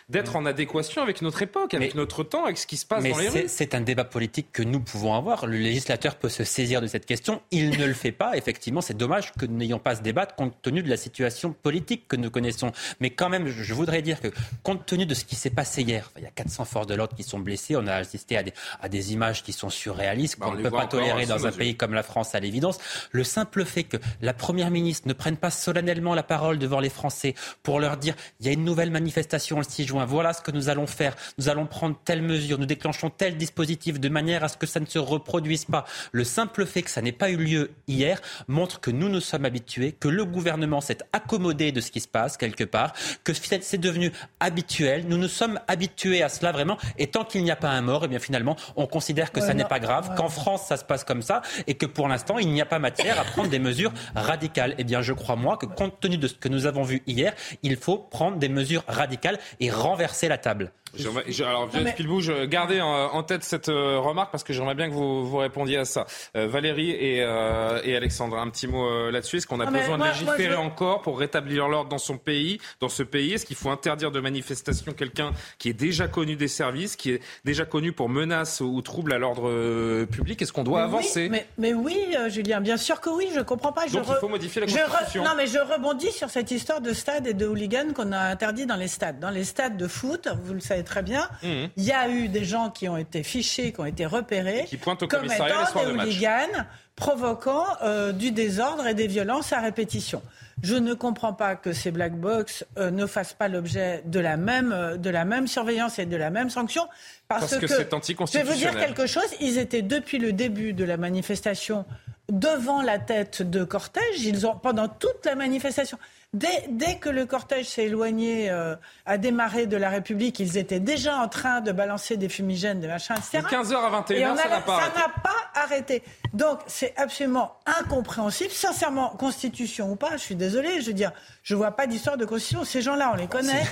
d'être en adéquation avec notre époque, avec notre temps, avec ce qui se passe dans les c'est un débat politique que nous pouvons avoir. Le législateur peut se saisir de cette question. Il ne le fait pas. Effectivement, c'est dommage que nous n'ayons pas ce débat compte tenu de la situation politique que nous connaissons. Mais quand même, je voudrais dire que compte tenu de ce qui s'est passé hier, il y a 400 forces de l'ordre qui sont blessées. On a assisté à des, à des images qui sont surréalistes, bah, qu'on ne peut pas tolérer dans un pays comme la France à l'évidence. Le simple fait que la Première ministre ne prenne pas solennellement la parole devant les Français pour leur dire il y a une nouvelle manifestation le 6 juin, voilà ce que nous allons faire, nous allons prendre telle mesure, nous déclenchons telle dispositif de manière à ce que ça ne se reproduise pas. Le simple fait que ça n'ait pas eu lieu hier montre que nous nous sommes habitués, que le gouvernement s'est accommodé de ce qui se passe quelque part, que c'est devenu habituel. Nous nous sommes habitués à cela vraiment. Et tant qu'il n'y a pas un mort, et eh bien finalement, on considère que ça n'est pas grave, qu'en France ça se passe comme ça, et que pour l'instant, il n'y a pas matière à prendre des mesures radicales. Eh bien, je crois moi que compte tenu de ce que nous avons vu hier, il faut prendre des mesures radicales et renverser la table. Alors, je gardez en, tête cette euh, remarque parce que j'aimerais bien que vous, vous répondiez à ça. Euh, Valérie et, euh, et, Alexandre, un petit mot là-dessus. Est-ce qu'on a besoin de légiférer encore pour rétablir l'ordre dans son pays, dans ce pays? Est-ce qu'il faut interdire de manifestation quelqu'un qui est déjà connu des services, qui est déjà connu pour menaces ou troubles à l'ordre public? Est-ce qu'on doit avancer? mais, mais, oui, Julien, bien sûr que oui. Je comprends pas. Donc il faut modifier la constitution. Non, mais je rebondis sur cette histoire de stade et de hooligan qu'on a interdit dans les stades. Dans les stades de foot, vous le savez très bien. Mhm. Il y a eu des gens qui ont été fichés, qui ont été repérés, qui pointent au comme étant des hooligans provoquant euh, du désordre et des violences à répétition. Je ne comprends pas que ces black box euh, ne fassent pas l'objet de la même euh, de la même surveillance et de la même sanction parce, que, c'est anticonstitutionnel. Je vais vous dire quelque chose. Ils étaient depuis le début de la manifestation devant la tête de cortège. Ils ont pendant toute la manifestation. Dès, que le cortège s'est éloigné, euh, a démarré de la République, ils étaient déjà en train de balancer des fumigènes, des machins, etc. 15h à 21h, ça n'a pas. Ça pas arrêté. Donc, c'est absolument incompréhensible. Sincèrement, constitution ou pas, je suis désolé, je veux dire, je vois pas d'histoire de constitution. Ces gens-là, on les connaît.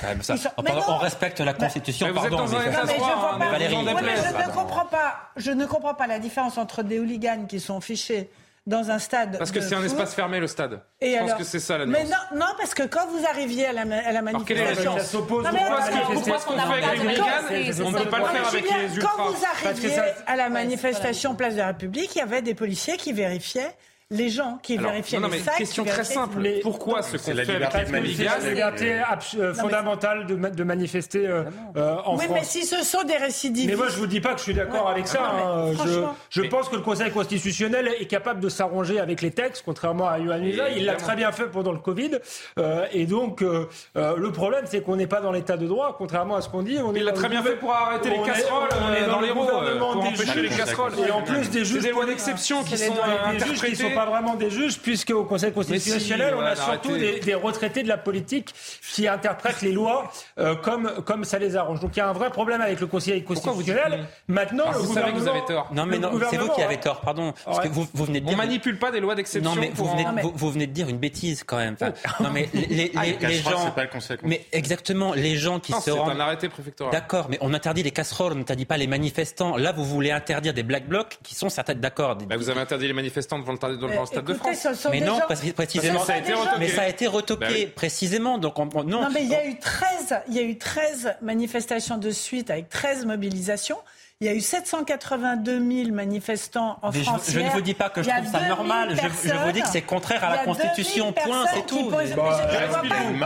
on respecte la constitution, pardon. Mais, je, ne comprends pas, je ne comprends pas la différence entre des hooligans qui sont fichés dans un stade. Parce que c'est un espace fermé, le stade. Et je pense que c'est ça la nuance. Mais non, non, parce que quand vous arriviez à la, à la manifestation. Alors, s'oppose Pourquoi est-ce qu'on fait avec les hooligans On ne peut pas le faire avec les ultras. Quand vous arriviez à la manifestation Place de la République, il y avait des policiers qui vérifiaient les gens qui vérifiaient non, non, mais Question très simple. Mais pourquoi ce qu'on la liberté euh, fondamentale de, manifester euh, euh, en France. Oui, mais si ce sont des récidivistes. Mais moi, je vous dis pas que je suis d'accord avec ça. Hein. Je, pense que le Conseil constitutionnel est capable de s'arranger avec les textes, contrairement à Yohann Il l'a très bien fait pendant le Covid. et donc, le problème, c'est qu'on n'est pas dans l'état de droit, contrairement à ce qu'on dit. On il l'a très bien fait pour arrêter les casseroles dans, les pour empêcher les casseroles. Et en plus des juges. des lois d'exception qui sont interprétées pas vraiment des juges, puisque au Conseil constitutionnel, on a surtout des, retraités de la politique qui interprètent les lois euh, comme, comme ça les arrange. Donc il y a un vrai problème avec le Conseil constitutionnel. Maintenant, ah, vous savez que vous avez tort. Non, mais non, c'est vous qui avez tort, pardon. Parce que vous, vous venez de dire... On manipule pas des lois d'exception. Non, mais vous, venez, vous, venez de dire une bêtise quand même. non, mais les, ah, gens. Pas le conseil mais exactement, les gens qui se rendent. un arrêté préfectoral. D'accord, mais on interdit les casseroles, on n'interdit pas les manifestants. Là, vous voulez interdire des black blocs qui sont certains d'accord. Bah, vous avez interdit les manifestants devant le stade de France mais non, précisément. Ça a été mais ça a été retoqué bah précisément. Donc non. non. mais il y a eu 13, il y a eu 13 manifestations de suite avec 13 mobilisations. Il y a eu 782 000 manifestants en France. Je, ne vous dis pas que je trouve ça normal. Je, vous dis que c'est contraire à la Constitution. Point, c'est tout. Bah,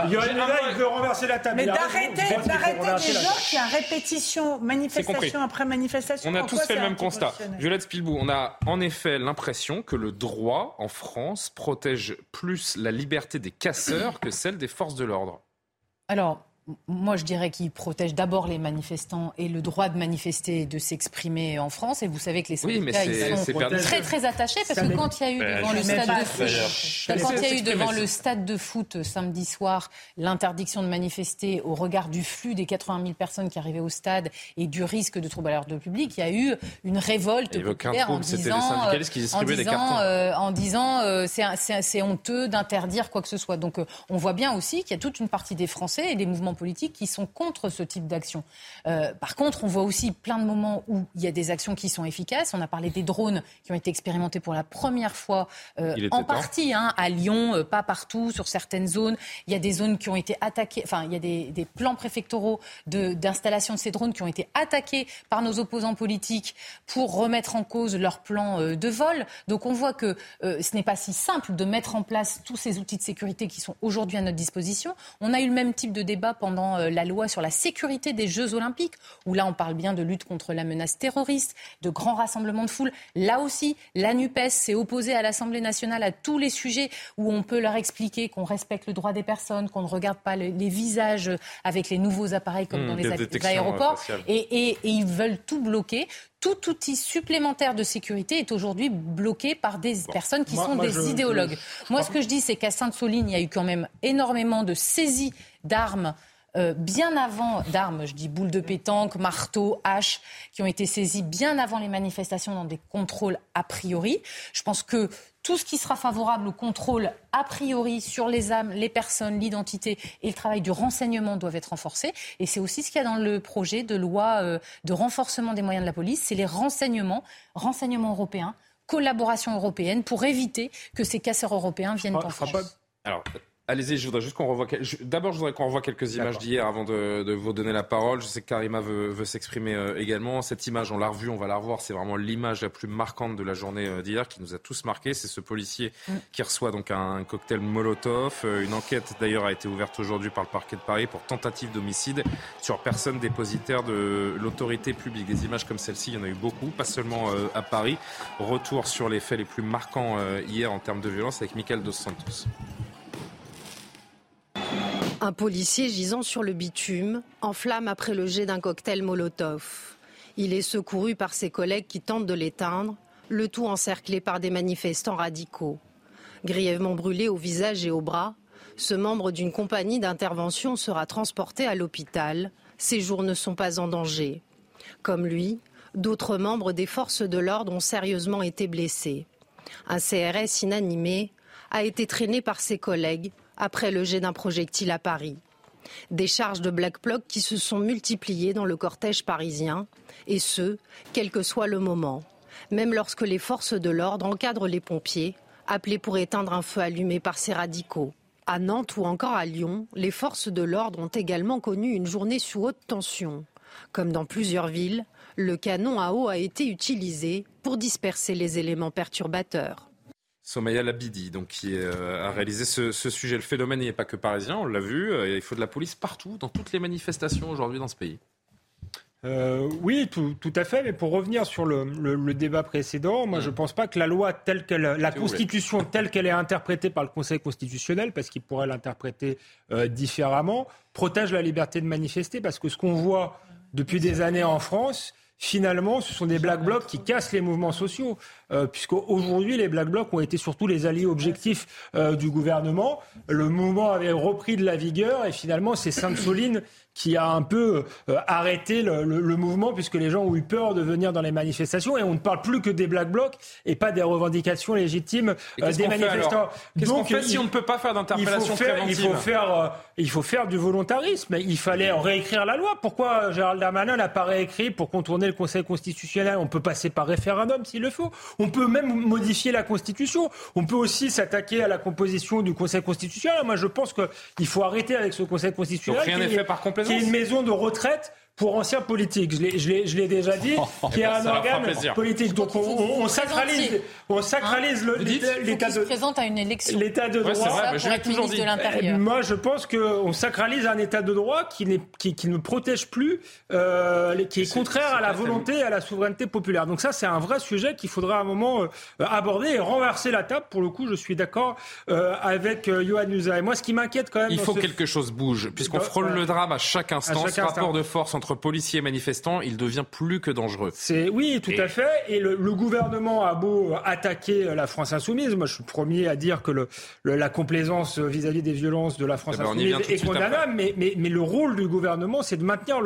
il veut renverser la table. Mais d'arrêter des gens qui, à répétition, manifestation après manifestation. On a tous fait le même constat. Violette Spilbou, on a en effet l'impression que le droit en France protège plus la liberté des casseurs que celle des forces de l'ordre. Alors, moi, je dirais qu'il protège d'abord les manifestants et le droit de manifester et de s'exprimer en France. Et vous savez que les syndicats ils sont très très attachés parce que quand il y a eu devant le stade de foot, quand il y a eu devant le stade de foot samedi soir l'interdiction de manifester au regard du flux des 80 000 personnes qui arrivaient au stade et du risque de troubles à l'ordre public, il y a eu une révolte populaire en disant, euh, en disant, euh, c'est honteux d'interdire quoi que ce soit. Donc euh, on voit bien aussi qu'il y a toute une partie des Français et des mouvements politiques qui sont contre ce type d'action. Euh, par contre, on voit aussi plein de moments où il y a des actions qui sont efficaces. On a parlé des drones qui ont été expérimentés pour la première fois, euh, en partie hein, à Lyon, euh, pas partout, sur certaines zones. Il y a des zones qui ont été attaquées, enfin, il y a des, des plans préfectoraux d'installation de, ces drones qui ont été attaqués par nos opposants politiques pour remettre en cause leur plan de vol. Donc on voit que ce n'est pas si simple de mettre en place tous ces outils de sécurité qui sont aujourd'hui à notre disposition. On a eu le même type de débat pendant euh, la loi sur la sécurité des Jeux Olympiques, où là on parle bien de lutte contre la menace terroriste, de grands rassemblements de foule. Là aussi, la NUPES s'est opposée à l'Assemblée nationale à tous les sujets où on peut leur expliquer qu'on respecte le droit des personnes, qu'on ne regarde pas les, visages avec les nouveaux appareils comme mmh, dans les aéroports. Et, et, ils veulent tout bloquer tout outil supplémentaire de sécurité est aujourd'hui bloqué par des personnes qui sont des idéologues. moi, ce que je dis, c'est qu'à Sainte-Soline, il y a eu quand même énormément de saisies d'armes euh, bien avant d'armes, je dis boules de pétanque, marteaux, haches, qui ont été saisies bien avant les manifestations dans des contrôles a priori. Je pense que tout ce qui sera favorable au contrôle a priori sur les âmes, les personnes, l'identité et le travail du renseignement doivent être renforcés. Et c'est aussi ce qu'il y a dans le projet de loi euh, de renforcement des moyens de la police, c'est les renseignements, renseignements européens, collaboration européenne pour éviter que ces casseurs européens viennent en France. Alors, Allez-y, je voudrais juste qu'on revoie. D'abord, je voudrais qu'on revoie quelques images d'hier avant de, vous donner la parole. Je sais que Karima veut, s'exprimer euh, également. Cette image, on l'a revue, on va la revoir. C'est vraiment l'image la plus marquante de la journée euh, d'hier qui nous a tous marqués. C'est ce policier mm. qui reçoit donc un, cocktail Molotov. Euh, une enquête d'ailleurs a été ouverte aujourd'hui par le parquet de Paris pour tentative d'homicide sur personne dépositaire de l'autorité publique. Des images comme celle-ci, il y en a eu beaucoup, pas seulement à Paris. Retour sur les faits les plus marquants hier en termes de violence avec Michael Dos Santos. Un policier gisant sur le bitume, en flamme après le jet d'un cocktail Molotov. Il est secouru par ses collègues qui tentent de l'éteindre, le tout encerclé par des manifestants radicaux. Grièvement brûlé au visage et au bras, ce membre d'une compagnie d'intervention sera transporté à l'hôpital. Ses jours ne sont pas en danger. Comme lui, d'autres membres des forces de l'ordre ont sérieusement été blessés. Un CRS inanimé a été traîné par ses collègues après le jet d'un projectile à Paris. Des charges de Black Bloc qui se sont multipliées dans le cortège parisien, et ce, quel que soit le moment, même lorsque les forces de l'ordre encadrent les pompiers, appelés pour éteindre un feu allumé par ces radicaux. À Nantes ou encore à Lyon, les forces de l'ordre ont également connu une journée sous haute tension. Comme dans plusieurs villes, le canon à eau a été utilisé pour disperser les éléments perturbateurs. Somaya Labidi, donc, qui a réalisé ce, sujet. Le phénomène n'est pas que parisien, on l'a vu. Il faut de la police partout, dans toutes les manifestations aujourd'hui dans ce pays. Euh, oui, tout, à fait. Mais pour revenir sur le, débat précédent, moi, je ne pense pas que la loi telle qu'elle, la Constitution telle qu'elle est interprétée par le Conseil constitutionnel, parce qu'il pourrait l'interpréter euh, différemment, protège la liberté de manifester. Parce que ce qu'on voit depuis des années en France, finalement, ce sont des black blocs qui cassent les mouvements sociaux, euh, puisqu'aujourd'hui, les black blocs ont été surtout les alliés objectifs euh, du gouvernement. Le mouvement avait repris de la vigueur et finalement, c'est Sainte-Soline qui a un peu euh, arrêté le, mouvement puisque les gens ont eu peur de venir dans les manifestations et on ne parle plus que des black blocs et pas des revendications légitimes euh, des manifestants. Qu'est-ce qu'on fait si on ne peut pas faire d'interpellation préventive il faut faire, euh, il faut faire du volontarisme. Il fallait réécrire la loi. Pourquoi Gérald Darmanin n'a pas réécrit pour contourner le Conseil constitutionnel? On peut passer par référendum s'il le faut. On peut même modifier la Constitution. On peut aussi s'attaquer à la composition du Conseil constitutionnel. Moi, je pense qu'il faut arrêter avec ce Conseil constitutionnel. Donc rien n'est fait par complément qui est une maison de retraite pour anciens politiques. Je l'ai déjà dit, qui est un organe politique. Donc on, sacralise, on sacralise l'état de présente à une élection. L'état de droit. Vrai, ça, toujours dit. De Moi, je pense qu'on sacralise un état de droit qui, qui, qui ne protège plus, euh, qui est, contraire à la volonté et à la souveraineté populaire. Donc ça, c'est un vrai sujet qu'il faudra à un moment euh, aborder et renverser la table. Pour le coup, je suis d'accord euh, avec euh, Johan Nusa. Et moi, ce qui m'inquiète quand même, il faut que quelque chose bouge, puisqu'on frôle le drame à chaque instant. ce rapport de force entre policiers et manifestants, il devient plus que dangereux. C'est oui, tout à fait. Et le, gouvernement a beau attaquer la France insoumise, moi je suis le premier à dire que le, la complaisance vis-à-vis des violences de la France eh ben, insoumise est condamnable, mais, mais, mais, le rôle du gouvernement, c'est de maintenir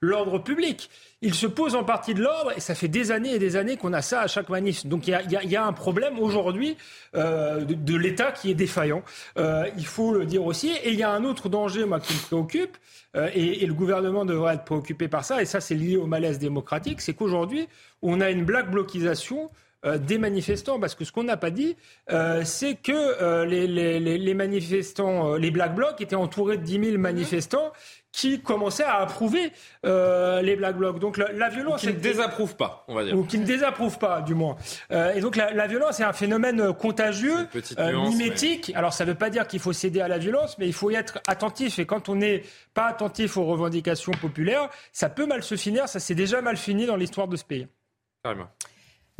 l'ordre public. Il se pose en partie de l'ordre et ça fait des années et des années qu'on a ça à chaque manif. Donc il y a, y a, un problème aujourd'hui euh, de, l'État qui est défaillant. Euh, il faut le dire aussi. Et il y a un autre danger, moi, qui me préoccupe, euh, et, le gouvernement devrait être préoccupé par ça, et ça c'est lié au malaise démocratique, c'est qu'aujourd'hui, on a une black blocisation euh, des manifestants, parce que ce qu'on n'a pas dit, euh, c'est que les, les, les, manifestants, les black blocs étaient entourés de 10 000 manifestants qui commençait à approuver euh, les Black Blocs. Donc la, violence... Ou qui ne désapprouvent pas, on va dire. Ou qui ne désapprouvent pas, du moins. Euh, et donc la, violence est un phénomène contagieux, euh, mimétique. Alors ça ne veut pas dire qu'il faut céder à la violence, mais il faut y être attentif. Et quand on n'est pas attentif aux revendications populaires, ça peut mal se finir. Ça s'est déjà mal fini dans l'histoire de ce pays. Carrément.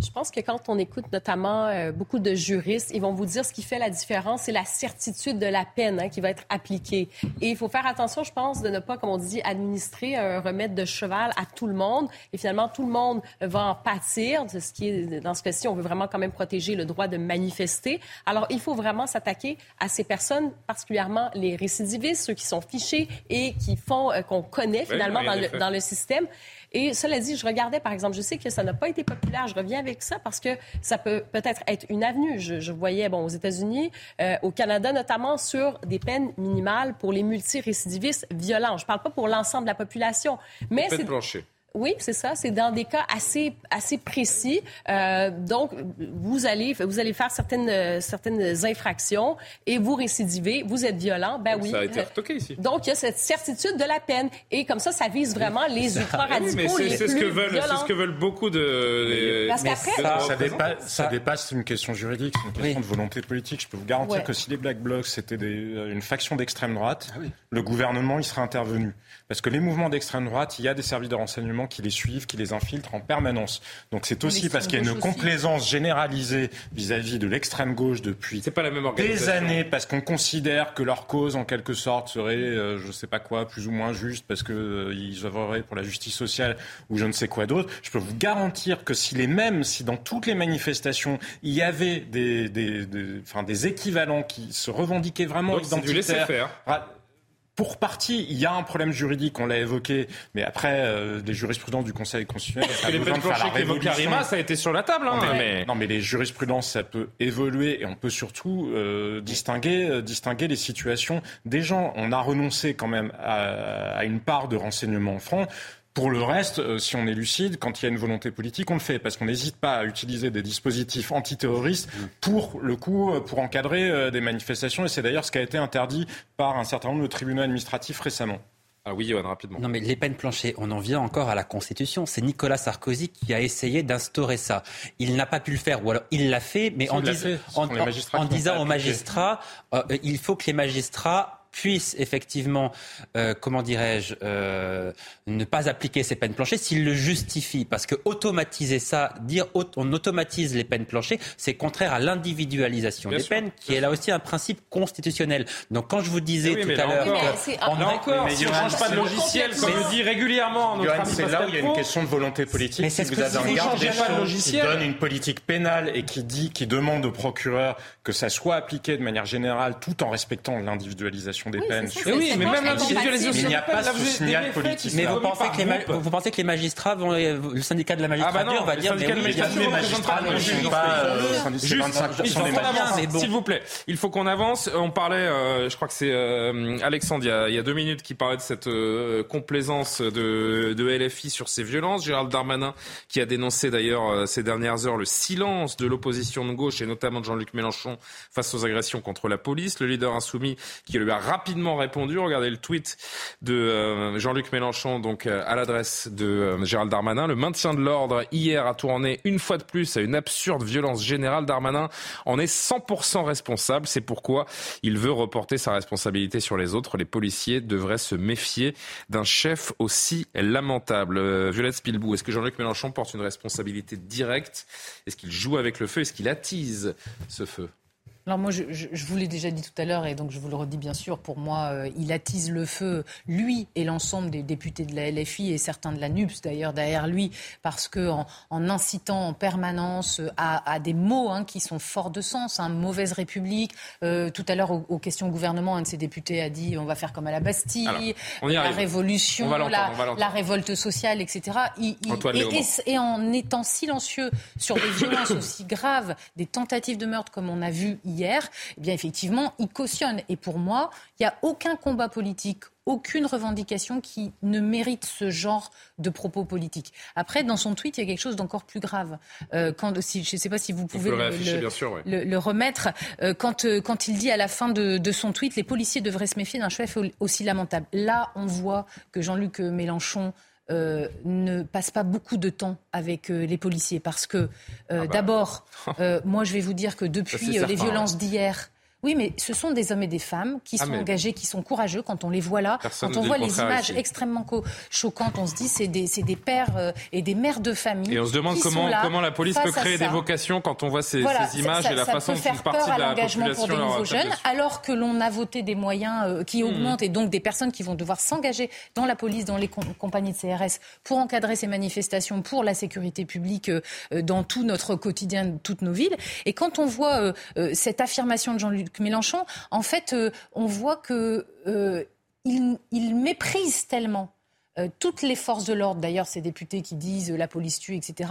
Je pense que quand on écoute notamment euh, beaucoup de juristes, ils vont vous dire ce qui fait la différence, c'est la certitude de la peine hein, qui va être appliquée. Et il faut faire attention, je pense, de ne pas, comme on dit, administrer un remède de cheval à tout le monde. Et finalement, tout le monde va en pâtir. De ce qui est, dans ce cas-ci, on veut vraiment quand même protéger le droit de manifester. Alors, il faut vraiment s'attaquer à ces personnes, particulièrement les récidivistes, ceux qui sont fichés et qui font euh, qu'on connaît finalement dans, le, dans le système. Et cela dit, je regardais, par exemple, je sais que ça n'a pas été populaire. Je reviens avec ça parce que ça peut peut-être être une avenue. Je, voyais, bon, aux États-Unis, euh, au Canada notamment, sur des peines minimales pour les multirécidivistes violents. Je ne parle pas pour l'ensemble de la population, mais c'est oui, c'est ça. C'est dans des cas assez, assez précis. Euh, donc, vous allez, vous allez faire certaines, certaines infractions et vous récidivez, vous êtes violent. Ben oui. Ça a été retoqué ici. Donc, il y a cette certitude de la peine. Et comme ça, ça vise vraiment les ultra-radicaux. Oui, mais c'est ce, que veulent, c'est ce que veulent beaucoup de. Parce qu'après. Ça, ça, dépasse, ça dépasse une question juridique, c'est une question de volonté politique. Je peux vous garantir que si les Black Blocs, c'était une faction d'extrême droite, ah le gouvernement, il serait intervenu. Parce que les mouvements d'extrême droite, il y a des services de renseignement qui les suivent, qui les infiltrent en permanence. Donc c'est aussi parce qu'il y a une complaisance généralisée vis-à-vis de l'extrême gauche depuis pas la même des années, parce qu'on considère que leur cause, en quelque sorte, serait, euh, je ne sais pas quoi, plus ou moins juste, parce qu'ils euh, œuvreraient pour la justice sociale ou je ne sais quoi d'autre. Je peux vous garantir que si les mêmes, si dans toutes les manifestations, il y avait des, des, des, enfin, des équivalents qui se revendiquaient vraiment Donc, identitaires, pour partie, il y a un problème juridique, on l'a évoqué, mais après, euh, les jurisprudences du Conseil constitutionnel, ça a besoin de faire la révolution. ça a été sur la table. Hein, non, mais, non, mais les jurisprudences, ça peut évoluer et on peut surtout euh, distinguer, euh, distinguer les situations des gens. On a renoncé quand même à, à une part de renseignement franc. Pour le reste, euh, si on est lucide, quand il y a une volonté politique, on le fait parce qu'on n'hésite pas à utiliser des dispositifs antiterroristes pour le coup, euh, pour encadrer euh, des manifestations. Et c'est d'ailleurs ce qui a été interdit par un certain nombre de tribunaux administratifs récemment. Ah oui, Yoann, rapidement. Non, mais les peines planchées, on en vient encore à la Constitution. C'est Nicolas Sarkozy qui a essayé d'instaurer ça. Il n'a pas pu le faire, ou alors il l'a fait, mais en, en, disant aux magistrats, euh, il faut que les magistrats puisse effectivement, euh, comment dirais-je, euh, ne pas appliquer ces peines planchées s'il le justifie. Parce que automatiser ça, dire on automatise les peines planchées, c'est contraire à l'individualisation des peines, qui est là aussi un principe constitutionnel. Donc quand je vous disais tout à l'heure, on encore, si on ne change pas de logiciel, comme le dit régulièrement C'est là où il y a une question de volonté politique. Mais si vous avez un garde qui donne une politique pénale et qui dit, qui demande au procureur que ça soit appliqué de manière générale, tout en respectant l'individualisation des peines. Mais oui, mais même l'individualisation. Il n'y a pas ce signal politique. Mais vous pensez, que les vous pensez que les magistrats vont, le syndicat de la magistrature ah bah va dire, mais oui, les magistrats ne sont pas, S'il vous plaît, il faut qu'on avance. On parlait, euh, je crois que c'est euh, Alexandre, il y, a, deux minutes, qui parlait de cette euh, complaisance de, de LFI sur ces violences. Gérald Darmanin, qui a dénoncé d'ailleurs ces dernières heures le silence de l'opposition de gauche et notamment de Jean-Luc Mélenchon face aux agressions contre la police. Le leader insoumis qui lui a rapidement répondu. Regardez le tweet de euh, Jean-Luc Mélenchon, donc euh, à l'adresse de euh, Gérald Darmanin. Le maintien de l'ordre hier a tourné une fois de plus à une absurde violence générale. Darmanin en est 100% responsable. C'est pourquoi il veut reporter sa responsabilité sur les autres. Les policiers devraient se méfier d'un chef aussi lamentable. Violette Spilbou, est-ce que Jean-Luc Mélenchon porte une responsabilité directe? Est-ce qu'il joue avec le feu? Est-ce qu'il attise ce feu? Alors moi, je, vous l'ai déjà dit tout à l'heure, et donc je vous le redis bien sûr, pour moi, euh, il attise le feu, lui et l'ensemble des députés de la LFI et certains de la NUPS d'ailleurs derrière lui, parce que en, incitant en permanence à, des mots hein, qui sont forts de sens, hein, mauvaise République. Euh, tout à l'heure, aux, questions au gouvernement, un de ses députés a dit on va faire comme à la Bastille, la révolution, la, révolte sociale, etc. et, et en étant silencieux sur des violences aussi graves, des tentatives de meurtre comme on a vu hier, eh bien effectivement, il cautionne. Et pour moi, il n'y a aucun combat politique aucune revendication qui ne mérite ce genre de propos politiques. Après, dans son tweet, il y a quelque chose d'encore plus grave. Euh, quand, si, je ne sais pas si vous pouvez le, remettre. Euh, quand, euh, quand il dit à la fin de, de, son tweet, les policiers devraient se méfier d'un chef aussi lamentable. Là, on voit que Jean-Luc Mélenchon euh, ne passe pas beaucoup de temps avec euh, les policiers parce que, euh, ah bah. d'abord, moi je vais vous dire que depuis les violences d'hier, oui, mais ce sont des hommes et des femmes qui ah, sont engagés, qui sont courageux. Quand on les voit là, quand on voit les images extrêmement choquantes, on se dit c'est des, des pères euh, et des mères de famille. Et on se demande comment, comment la police peut créer des vocations quand on voit ces, ces images et la façon dont une partie de la population pour des nouveaux jeunes, alors que l'on a voté des moyens euh, qui hmm. augmentent et donc des personnes qui vont devoir s'engager dans la police, dans les compagnies de CRS pour encadrer ces manifestations, pour la sécurité publique euh, dans tout notre quotidien, toutes nos villes. Et quand on voit cette affirmation de Jean-Luc Mélenchon, en fait, euh, on voit que euh, il, méprise tellement euh, toutes les forces de l'ordre, d'ailleurs ces députés qui disent la police tue, etc.,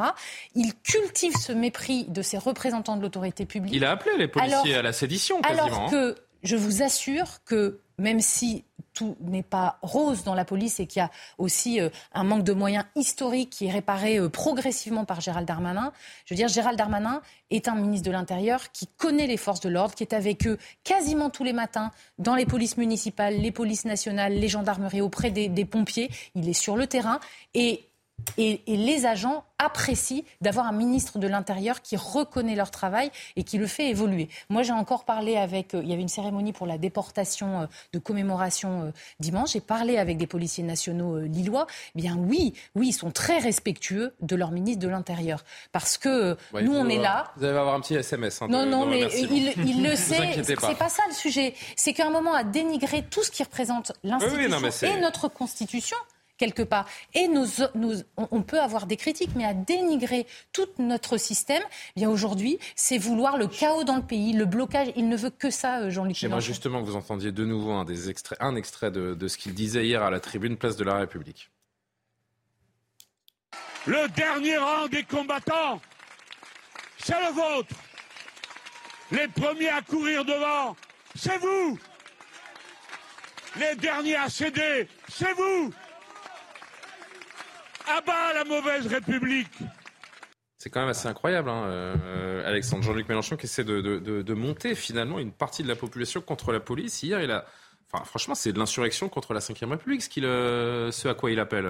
il cultive ce mépris de ses représentants de l'autorité publique. Il a appelé les policiers à la sédition, quasiment. Alors hein. que je vous assure que même si tout n'est pas rose dans la police et qu'il y a aussi euh, un manque de moyens historiques qui est réparé euh, progressivement par Gérald Darmanin. Je veux dire, Gérald Darmanin est un ministre de l'Intérieur qui connaît les forces de l'ordre, qui est avec eux quasiment tous les matins dans les polices municipales, les polices nationales, les gendarmeries, auprès des, des pompiers. Il est sur le terrain et et, les agents apprécient d'avoir un ministre de l'Intérieur qui reconnaît leur travail et qui le fait évoluer. Moi, j'ai encore parlé avec. Euh, il y avait une cérémonie pour la déportation euh, de commémoration euh, dimanche. J'ai parlé avec des policiers nationaux lillois. Eh bien, oui, oui, ils sont très respectueux de leur ministre de l'Intérieur. Parce que nous, on est là. Vous allez avoir un petit SMS. Hein, non, non, mais il, le sait. C'est pas. pas ça le sujet. C'est qu'à un moment, à dénigrer tout ce qui représente l'institution et notre Constitution quelque part. Et nous, on peut avoir des critiques, mais à dénigrer tout notre système, eh bien aujourd'hui, c'est vouloir le chaos dans le pays, le blocage. Il ne veut que ça, euh, Jean-Luc J'aimerais justement que vous entendiez de nouveau un, des extraits, un extrait de, de ce qu'il disait hier à la tribune Place de la République. Le dernier rang des combattants, c'est le vôtre. Les premiers à courir devant, c'est vous. Les derniers à céder, c'est vous. Ah bah la mauvaise République c'est quand même assez incroyable, hein, euh, Alexandre Jean-Luc Mélenchon qui essaie de, monter finalement une partie de la population contre la police. Hier, il a franchement, c'est de l'insurrection contre la Ve République, ce, à quoi il appelle.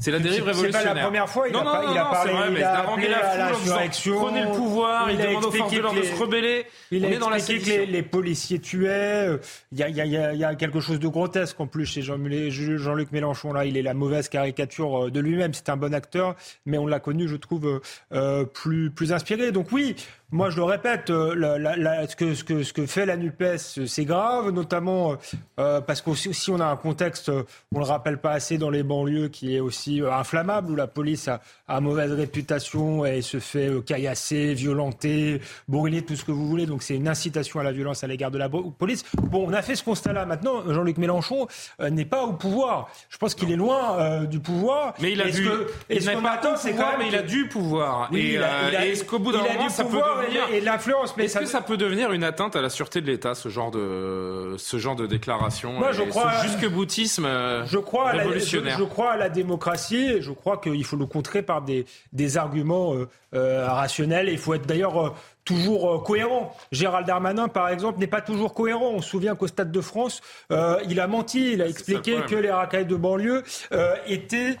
C'est la dérive révolutionnaire. C'est pas la première fois. Il non, a, non, pas, non, il a parlé, vrai, il a appelé à l'insurrection. Prenez le pouvoir. Il, il demande aux forces de l'ordre de se rebeller. Il On a est dans la que les, les, policiers tuaient. Il y, a, il, y a, il y, a, quelque chose de grotesque en plus chez Jean-Luc Mélenchon. Là, il est la mauvaise caricature de lui-même. C'est un bon acteur, mais on l'a connu, je trouve, euh, plus, plus inspiré. Donc oui, moi, je le répète, la, la, la, ce, que, ce, que, ce, que, fait la NUPES, c'est grave, notamment euh, parce qu'aussi on a un contexte, on ne le rappelle pas assez dans les banlieues, qui est aussi euh, inflammable, où la police a, a mauvaise réputation et se fait euh, caillasser, violenter, brûler, tout ce que vous voulez. Donc c'est une incitation à la violence à l'égard de la police. Bon, on a fait ce constat-là. Maintenant, Jean-Luc Mélenchon euh, n'est pas au pouvoir. Je pense qu'il est loin euh, du pouvoir. Mais il a du, que, il n'est pas au pouvoir, mais il a du pouvoir. Oui, et, il il est-ce qu'au bout d'un moment, ça peut devenir et l'influence. Est-ce que ça peut devenir une atteinte à la sûreté de l'État, ce genre de ce genre de déclaration Moi, je crois, ce jusque boutisme je crois révolutionnaire. À la, je, crois à la démocratie. Et je crois qu'il faut le contrer par des, des arguments euh, euh, rationnels. Et il faut être d'ailleurs euh, toujours euh, cohérent. Gérald Darmanin, par exemple, n'est pas toujours cohérent. On se souvient qu'au Stade de France, euh, il a menti. Il a expliqué que les racailles de banlieue euh, étaient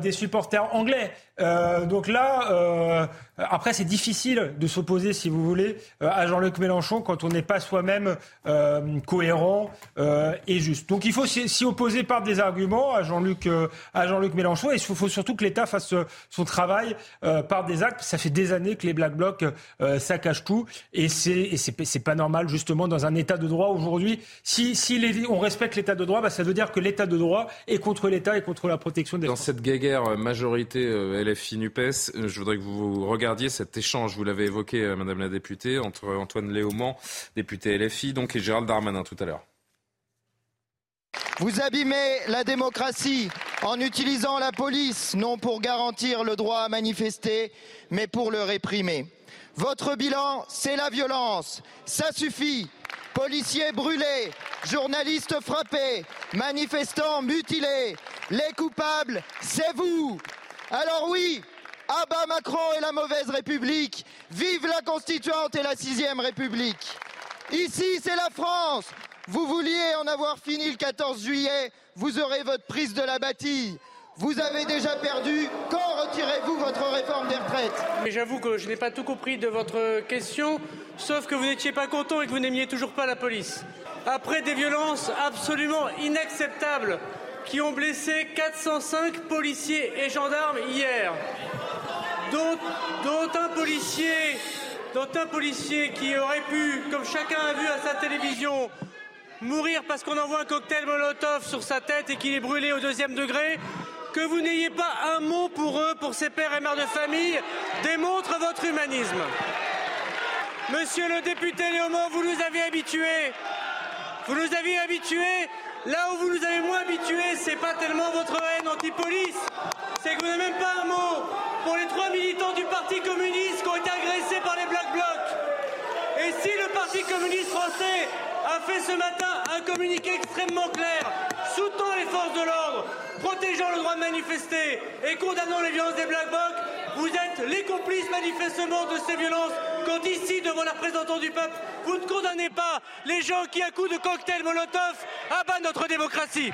des supporters anglais. Donc là, après, c'est difficile de s'opposer, si vous voulez, à Jean-Luc Mélenchon quand on n'est pas soi-même cohérent et juste. Donc il faut s'y opposer par des arguments à Jean-Luc à Jean-Luc Mélenchon. Et il faut surtout que l'État fasse son travail par des actes. Ça fait des années que les Black Blocs ça cache tout. Et c'est c'est pas normal justement dans un État de droit aujourd'hui. Si, si les, on respecte l'État de droit, bah, ça veut dire que l'État de droit est contre l'État et contre la protection des. Dans cette guéguerre majorité euh, LFI Nupes, euh, je voudrais que vous regardiez cet échange. Vous l'avez évoqué, euh, Madame la députée, entre Antoine Léaumont, député LFI, donc et Gérald Darmanin tout à l'heure. Vous abîmez la démocratie en utilisant la police, non pour garantir le droit à manifester, mais pour le réprimer. Votre bilan, c'est la violence. Ça suffit. Policiers brûlés, journalistes frappés, manifestants mutilés. Les coupables, c'est vous. Alors oui, abat Macron et la mauvaise République. Vive la Constituante et la sixième République. Ici, c'est la France. Vous vouliez en avoir fini le 14 juillet, vous aurez votre prise de la bâtille. Vous avez déjà perdu. Quand retirez-vous votre réforme des retraites? J'avoue que je n'ai pas tout compris de votre question, sauf que vous n'étiez pas content et que vous n'aimiez toujours pas la police. Après des violences absolument inacceptables qui ont blessé 405 policiers et gendarmes hier, dont, un policier dont un policier qui aurait pu, comme chacun a vu à sa télévision, mourir parce qu'on envoie un cocktail Molotov sur sa tête et qu'il est brûlé au deuxième degré, que vous n'ayez pas un mot pour eux, pour ces pères et mères de famille, démontre votre humanisme. Monsieur le député Léaumont, vous nous avez habitués. Vous nous avez habitués. Là où vous nous avez moins habitués, c'est pas tellement votre haine anti-police, c'est que vous n'avez même pas un mot pour les trois militants du Parti communiste qui ont été agressés par les Black Blocs. Et si le Parti communiste français a fait ce matin un communiqué extrêmement clair, soutenant les forces de l'ordre, protégeant le droit de manifester et condamnant les violences des Black Blocs, vous êtes les complices manifestement de ces violences quand ici, devant la représentante du peuple, vous ne condamnez pas les gens qui, à coups de cocktail Molotov, abattent notre démocratie.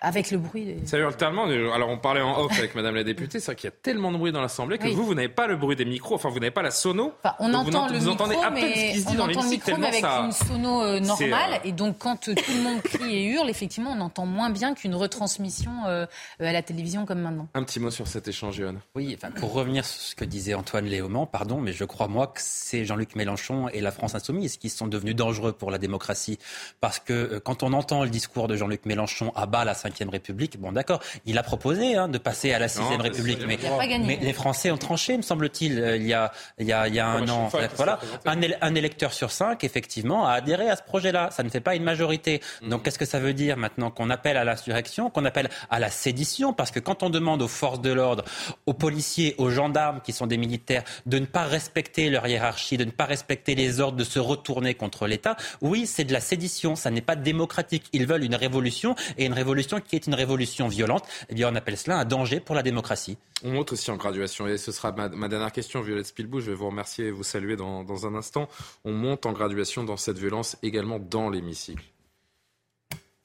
Avec le bruit. Des... Ça hurle tellement. Alors, on parlait en off avec Madame la députée. C'est vrai qu'il y a tellement de bruit dans l'Assemblée que oui. vous, vous n'avez pas le bruit des micros. Enfin, vous n'avez pas la sono. Enfin, on entend vous, le vous micro, entendez à peine mais ce qui se dit on dans entend le micro, mais avec ça... une sono euh, normale. Euh... Et donc, quand euh, tout le monde crie et hurle, effectivement, on entend moins bien qu'une retransmission euh, à la télévision comme maintenant. Un petit mot sur cet échange, Johan. Oui, enfin, pour revenir sur ce que disait Antoine Léaumont, pardon, mais je crois, moi, que c'est Jean-Luc Mélenchon et la France Insoumise qui sont devenus dangereux pour la démocratie. Parce que euh, quand on entend le discours de Jean-Luc Mélenchon à bas la Ve République, bon, d'accord, il a proposé hein, de passer à la sixième République, mais, mais, les Français ont tranché, me semble-t-il, il y a, il y a, il y a un an. Voilà, un, un, électeur sur cinq, effectivement, a adhéré à ce projet-là. Ça ne fait pas une majorité. Mm -hmm. Donc, qu'est-ce que ça veut dire maintenant qu'on appelle à l'insurrection, qu'on appelle à la sédition? Parce que quand on demande aux forces de l'ordre, aux policiers, aux gendarmes, qui sont des militaires, de ne pas respecter leur hiérarchie, de ne pas respecter les ordres, de se retourner contre l'État, oui, c'est de la sédition. Ça n'est pas démocratique. Ils veulent une révolution et une révolution qui est une révolution violente. Eh bien, on appelle cela un danger pour la démocratie. On monte aussi en graduation, et ce sera ma, dernière question, Violette Spilbou, je vais vous remercier et vous saluer dans, un instant. On monte en graduation dans cette violence également dans l'hémicycle.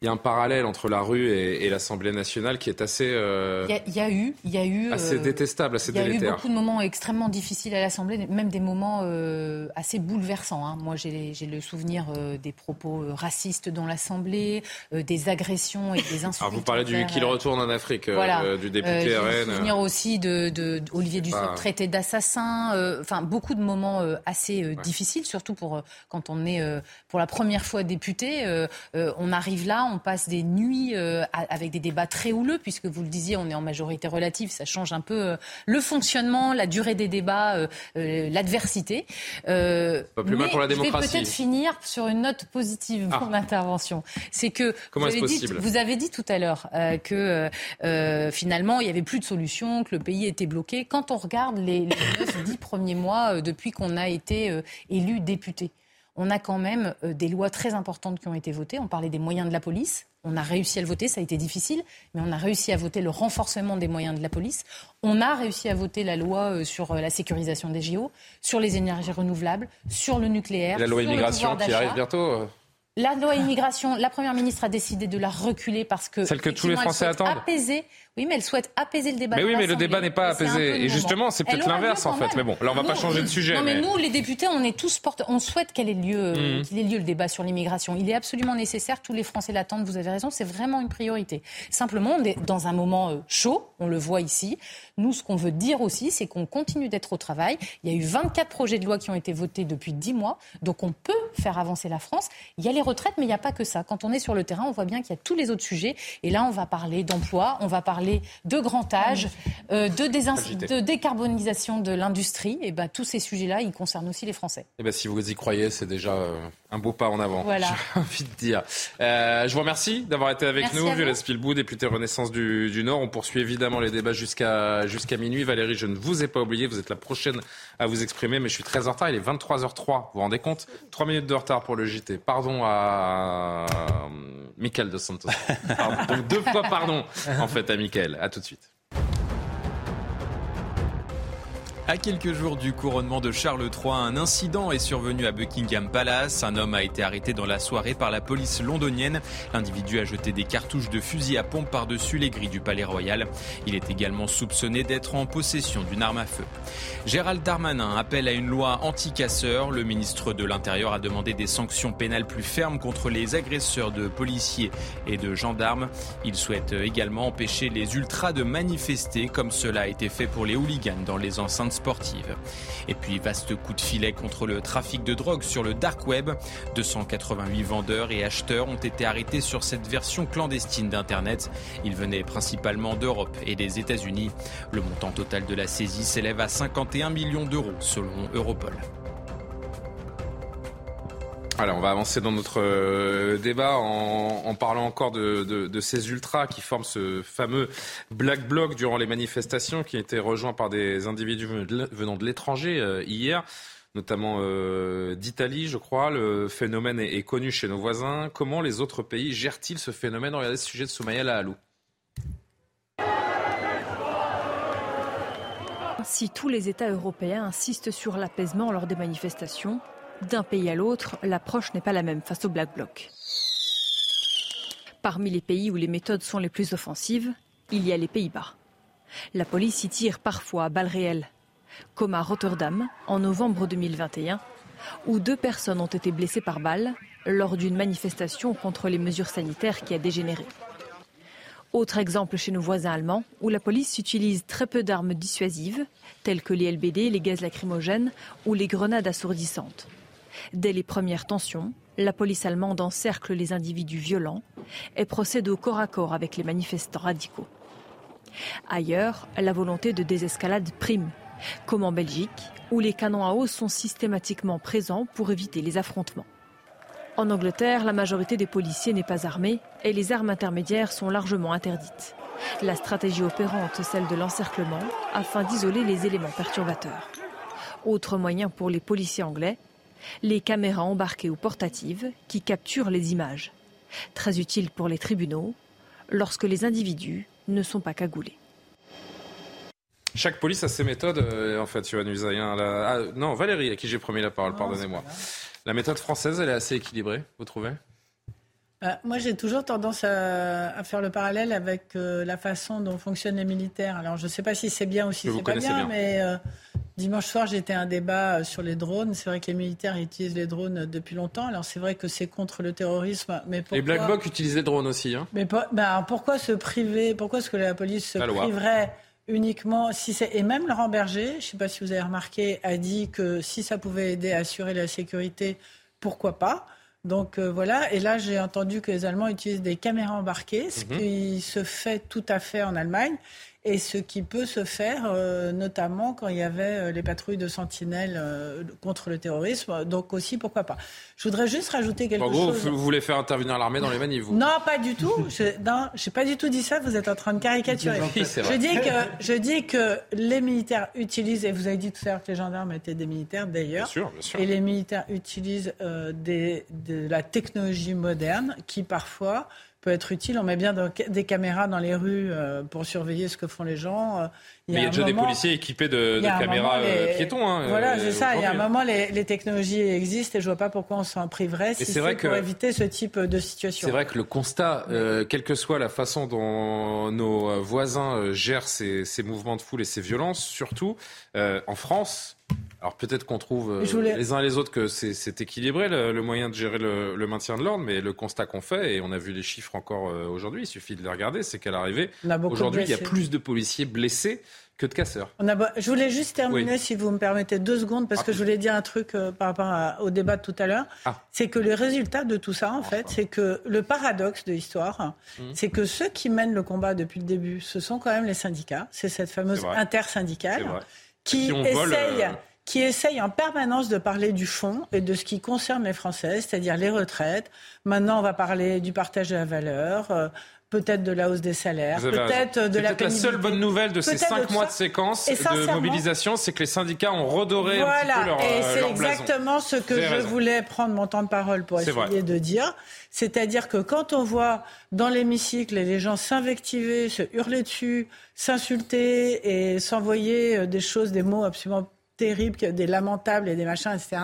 Il y a un parallèle entre la rue et, l'Assemblée nationale qui est assez. Euh, il, y a, eu, il y a eu assez euh, détestable, assez délétère. Il y a eu beaucoup de moments extrêmement difficiles à l'Assemblée, même des moments euh, assez bouleversants. Hein. Moi, j'ai le souvenir des propos racistes dans l'Assemblée, des agressions et des insultes. Alors vous parlez du qu'il retourne en Afrique, du député RN. J'ai le souvenir aussi de, de, Olivier Dussopt traité d'assassin. Enfin, beaucoup de moments assez difficiles, surtout pour quand on est pour la première fois député. on arrive là on passe des nuits euh, avec des débats très houleux, puisque vous le disiez, on est en majorité relative, ça change un peu euh, le fonctionnement, la durée des débats, euh, l'adversité. Pas plus mal pour la démocratie. Je vais peut-être finir sur une note positive pour ah. intervention. C'est que vous avez, dit, vous avez, dit, tout à l'heure que finalement il n'y avait plus de solution, que le pays était bloqué. Quand on regarde les, les 9-10 premiers mois depuis qu'on a été élu député, on a quand même euh, des lois très importantes qui ont été votées. On parlait des moyens de la police. On a réussi à le voter, ça a été difficile, mais on a réussi à voter le renforcement des moyens de la police. On a réussi à voter la loi euh, sur euh, la sécurisation des JO, sur les énergies renouvelables, sur le nucléaire. la loi immigration qui arrive bientôt. La loi immigration, la Première ministre a décidé de la reculer parce que... Celle que tous les Français attendent. Apaiser oui, mais elle souhaite apaiser le débat. Mais oui, mais le débat n'est pas apaisé. Et justement, c'est peut-être l'inverse en fait. Mais bon, là, on va pas changer de sujet. Non, mais, nous, les députés, on est tous porte... on souhaite qu'elle ait lieu, mmh. qu'il ait lieu le débat sur l'immigration. Il est absolument nécessaire. Tous les Français l'attendent. Vous avez raison. C'est vraiment une priorité. Simplement, on est dans un moment euh, chaud. On le voit ici. Nous, ce qu'on veut dire aussi, c'est qu'on continue d'être au travail. Il y a eu 24 projets de loi qui ont été votés depuis 10 mois. Donc, on peut faire avancer la France. Il y a les retraites, mais il n'y a pas que ça. Quand on est sur le terrain, on voit bien qu'il y a tous les autres sujets. Et là, on va parler d'emploi, on va parler de grands euh, de, décarbonisation de l'industrie. Et ben, tous ces sujets-là, ils concernent aussi les Français. Et ben, si vous y croyez, c'est déjà euh, un beau pas en avant. Voilà. J'ai envie de dire. Euh, je vous remercie d'avoir été avec nous. Violette Spilbou, députée Renaissance du, Nord. On poursuit évidemment les débats jusqu'à jusqu'à minuit. Valérie, je ne vous ai pas oublié. Vous êtes la prochaine à vous exprimer, mais je suis très en retard. Il est 23h03. Vous vous rendez compte? Trois minutes de retard pour le JT. Pardon à Michael de Santos. Donc deux fois pardon en fait à Michael. À tout de suite. À quelques jours du couronnement de Charles III, un incident est survenu à Buckingham Palace. Un homme a été arrêté dans la soirée par la police londonienne. L'individu a jeté des cartouches de fusil à pompe par-dessus les grilles du palais royal. Il est également soupçonné d'être en possession d'une arme à feu. Gérald Darmanin appelle à une loi anti-casseurs. Le ministre de l'Intérieur a demandé des sanctions pénales plus fermes contre les agresseurs de policiers et de gendarmes. Il souhaite également empêcher les ultras de manifester comme cela a été fait pour les hooligans dans les enceintes sportive. Et puis, vaste coup de filet contre le trafic de drogue sur le dark web. 288 vendeurs et acheteurs ont été arrêtés sur cette version clandestine d'Internet. Ils venaient principalement d'Europe et des États-Unis. Le montant total de la saisie s'élève à 51 millions d'euros selon Europol. Alors, on va avancer dans notre euh, débat en, parlant encore de, ces ultras qui forment ce fameux Black Bloc durant les manifestations qui a été rejoint par des individus venant de l'étranger euh, hier notamment euh, d'Italie, je crois. Le phénomène est, connu chez nos voisins. Comment les autres pays gèrent-ils ce phénomène? Regardez ce sujet de Soumaïa Lahalou. Si tous les États européens insistent sur l'apaisement lors des manifestations, d'un pays à l'autre, l'approche n'est pas la même face au Black Bloc. Parmi les pays où les méthodes sont les plus offensives, il y a les Pays-Bas. La police y tire parfois à balles réelles, comme à Rotterdam en novembre 2021, où deux personnes ont été blessées par balles lors d'une manifestation contre les mesures sanitaires qui a dégénéré. Autre exemple chez nos voisins allemands, où la police utilise très peu d'armes dissuasives, telles que les LBD, les gaz lacrymogènes ou les grenades assourdissantes. Dès les premières tensions, la police allemande encercle les individus violents et procède au corps à corps avec les manifestants radicaux. Ailleurs, la volonté de désescalade prime, comme en Belgique, où les canons à eau sont systématiquement présents pour éviter les affrontements. En Angleterre, la majorité des policiers n'est pas armée et les armes intermédiaires sont largement interdites. La stratégie opérante, celle de l'encerclement, afin d'isoler les éléments perturbateurs. Autre moyen pour les policiers anglais, les caméras embarquées ou portatives qui capturent les images. Très utile pour les tribunaux lorsque les individus ne sont pas cagoulés. Chaque police a ses méthodes, euh, en fait, Yohann Usaïen. Ah, non, Valérie, à qui j'ai promis la parole, pardonnez-moi. La méthode française, elle est assez équilibrée, vous trouvez? Bah, moi, j'ai toujours tendance à, faire le parallèle avec euh, la façon dont fonctionnent les militaires. Alors, je ne sais pas si c'est bien ou si c'est pas bien, mais euh, dimanche soir, été à un débat euh, sur les drones. C'est vrai que les militaires utilisent les drones depuis longtemps. Alors, c'est vrai que c'est contre le terrorisme, mais pourquoi... Les Black Blocs utilisent les drones aussi. Hein. Mais bah, pourquoi se priver Pourquoi est-ce que la police se priverait uniquement si c'est et même Laurent Berger, je ne sais pas si vous avez remarqué, a dit que si ça pouvait aider à assurer la sécurité, pourquoi pas donc euh, voilà, et là j'ai entendu que les Allemands utilisent des caméras embarquées, ce mhm. qui se fait tout à fait en Allemagne et ce qui peut se faire euh, notamment quand il y avait euh, les patrouilles de sentinelles euh, contre le terrorisme. Donc aussi, pourquoi pas. Je voudrais juste rajouter quelque chose. En gros, vous voulez faire intervenir l'armée dans les manifs, vous Non, pas du tout. Je n'ai pas du tout dit ça. Vous êtes en train de caricaturer. je, dis que, je dis que les militaires utilisent, et vous avez dit tout à l'heure que les gendarmes étaient des militaires d'ailleurs. Bien sûr, bien sûr. Et les militaires utilisent des, de la technologie moderne qui parfois peut être utile. On met bien des caméras dans les rues euh, pour surveiller ce que font les gens. Euh, il y a, Mais il y a déjà des policiers équipés de, caméras euh, piétons. Hein, voilà, c'est ça. Il y a un moment, les, technologies existent et je vois pas pourquoi on s'en priverait si c'est pour éviter ce type de situation. C'est vrai que le constat, quelle que soit la façon dont nos voisins gèrent ces, ces mouvements de foule et ces violences, surtout en France, alors peut-être qu'on trouve euh, les uns et les autres que c'est équilibré le, moyen de gérer le, maintien de l'ordre, mais le constat qu'on fait, et on a vu les chiffres encore euh, aujourd'hui, il suffit de les regarder, c'est qu'à l'arrivée, aujourd'hui, il y a plus de policiers blessés que de casseurs. On a... Je voulais juste terminer, si vous me permettez, deux secondes, parce que je voulais dire un truc euh, par rapport au débat de tout à l'heure. Ah. C'est que le résultat de tout ça, en fait, c'est que le paradoxe de l'histoire, mmh. c'est que ceux qui mènent le combat depuis le début, ce sont quand même les syndicats. C'est cette fameuse intersyndicale qui, qui essaye qui essaye en permanence de parler du fond et de ce qui concerne les Français, c'est-à-dire les retraites. Maintenant, on va parler du partage de la valeur. Euh, peut-être de la hausse des salaires, peut-être de la peut la seule bonne nouvelle de ces cinq mois de séquence de mobilisation, c'est que les syndicats ont redoré un petit peu leur Et euh, c'est exactement ce que je voulais prendre mon temps de parole pour essayer de dire. C'est-à-dire que quand on voit dans l'hémicycle les gens s'invectiver, se hurler dessus, s'insulter et s'envoyer euh, des choses, des mots absolument terribles, des lamentables et des machins, etc.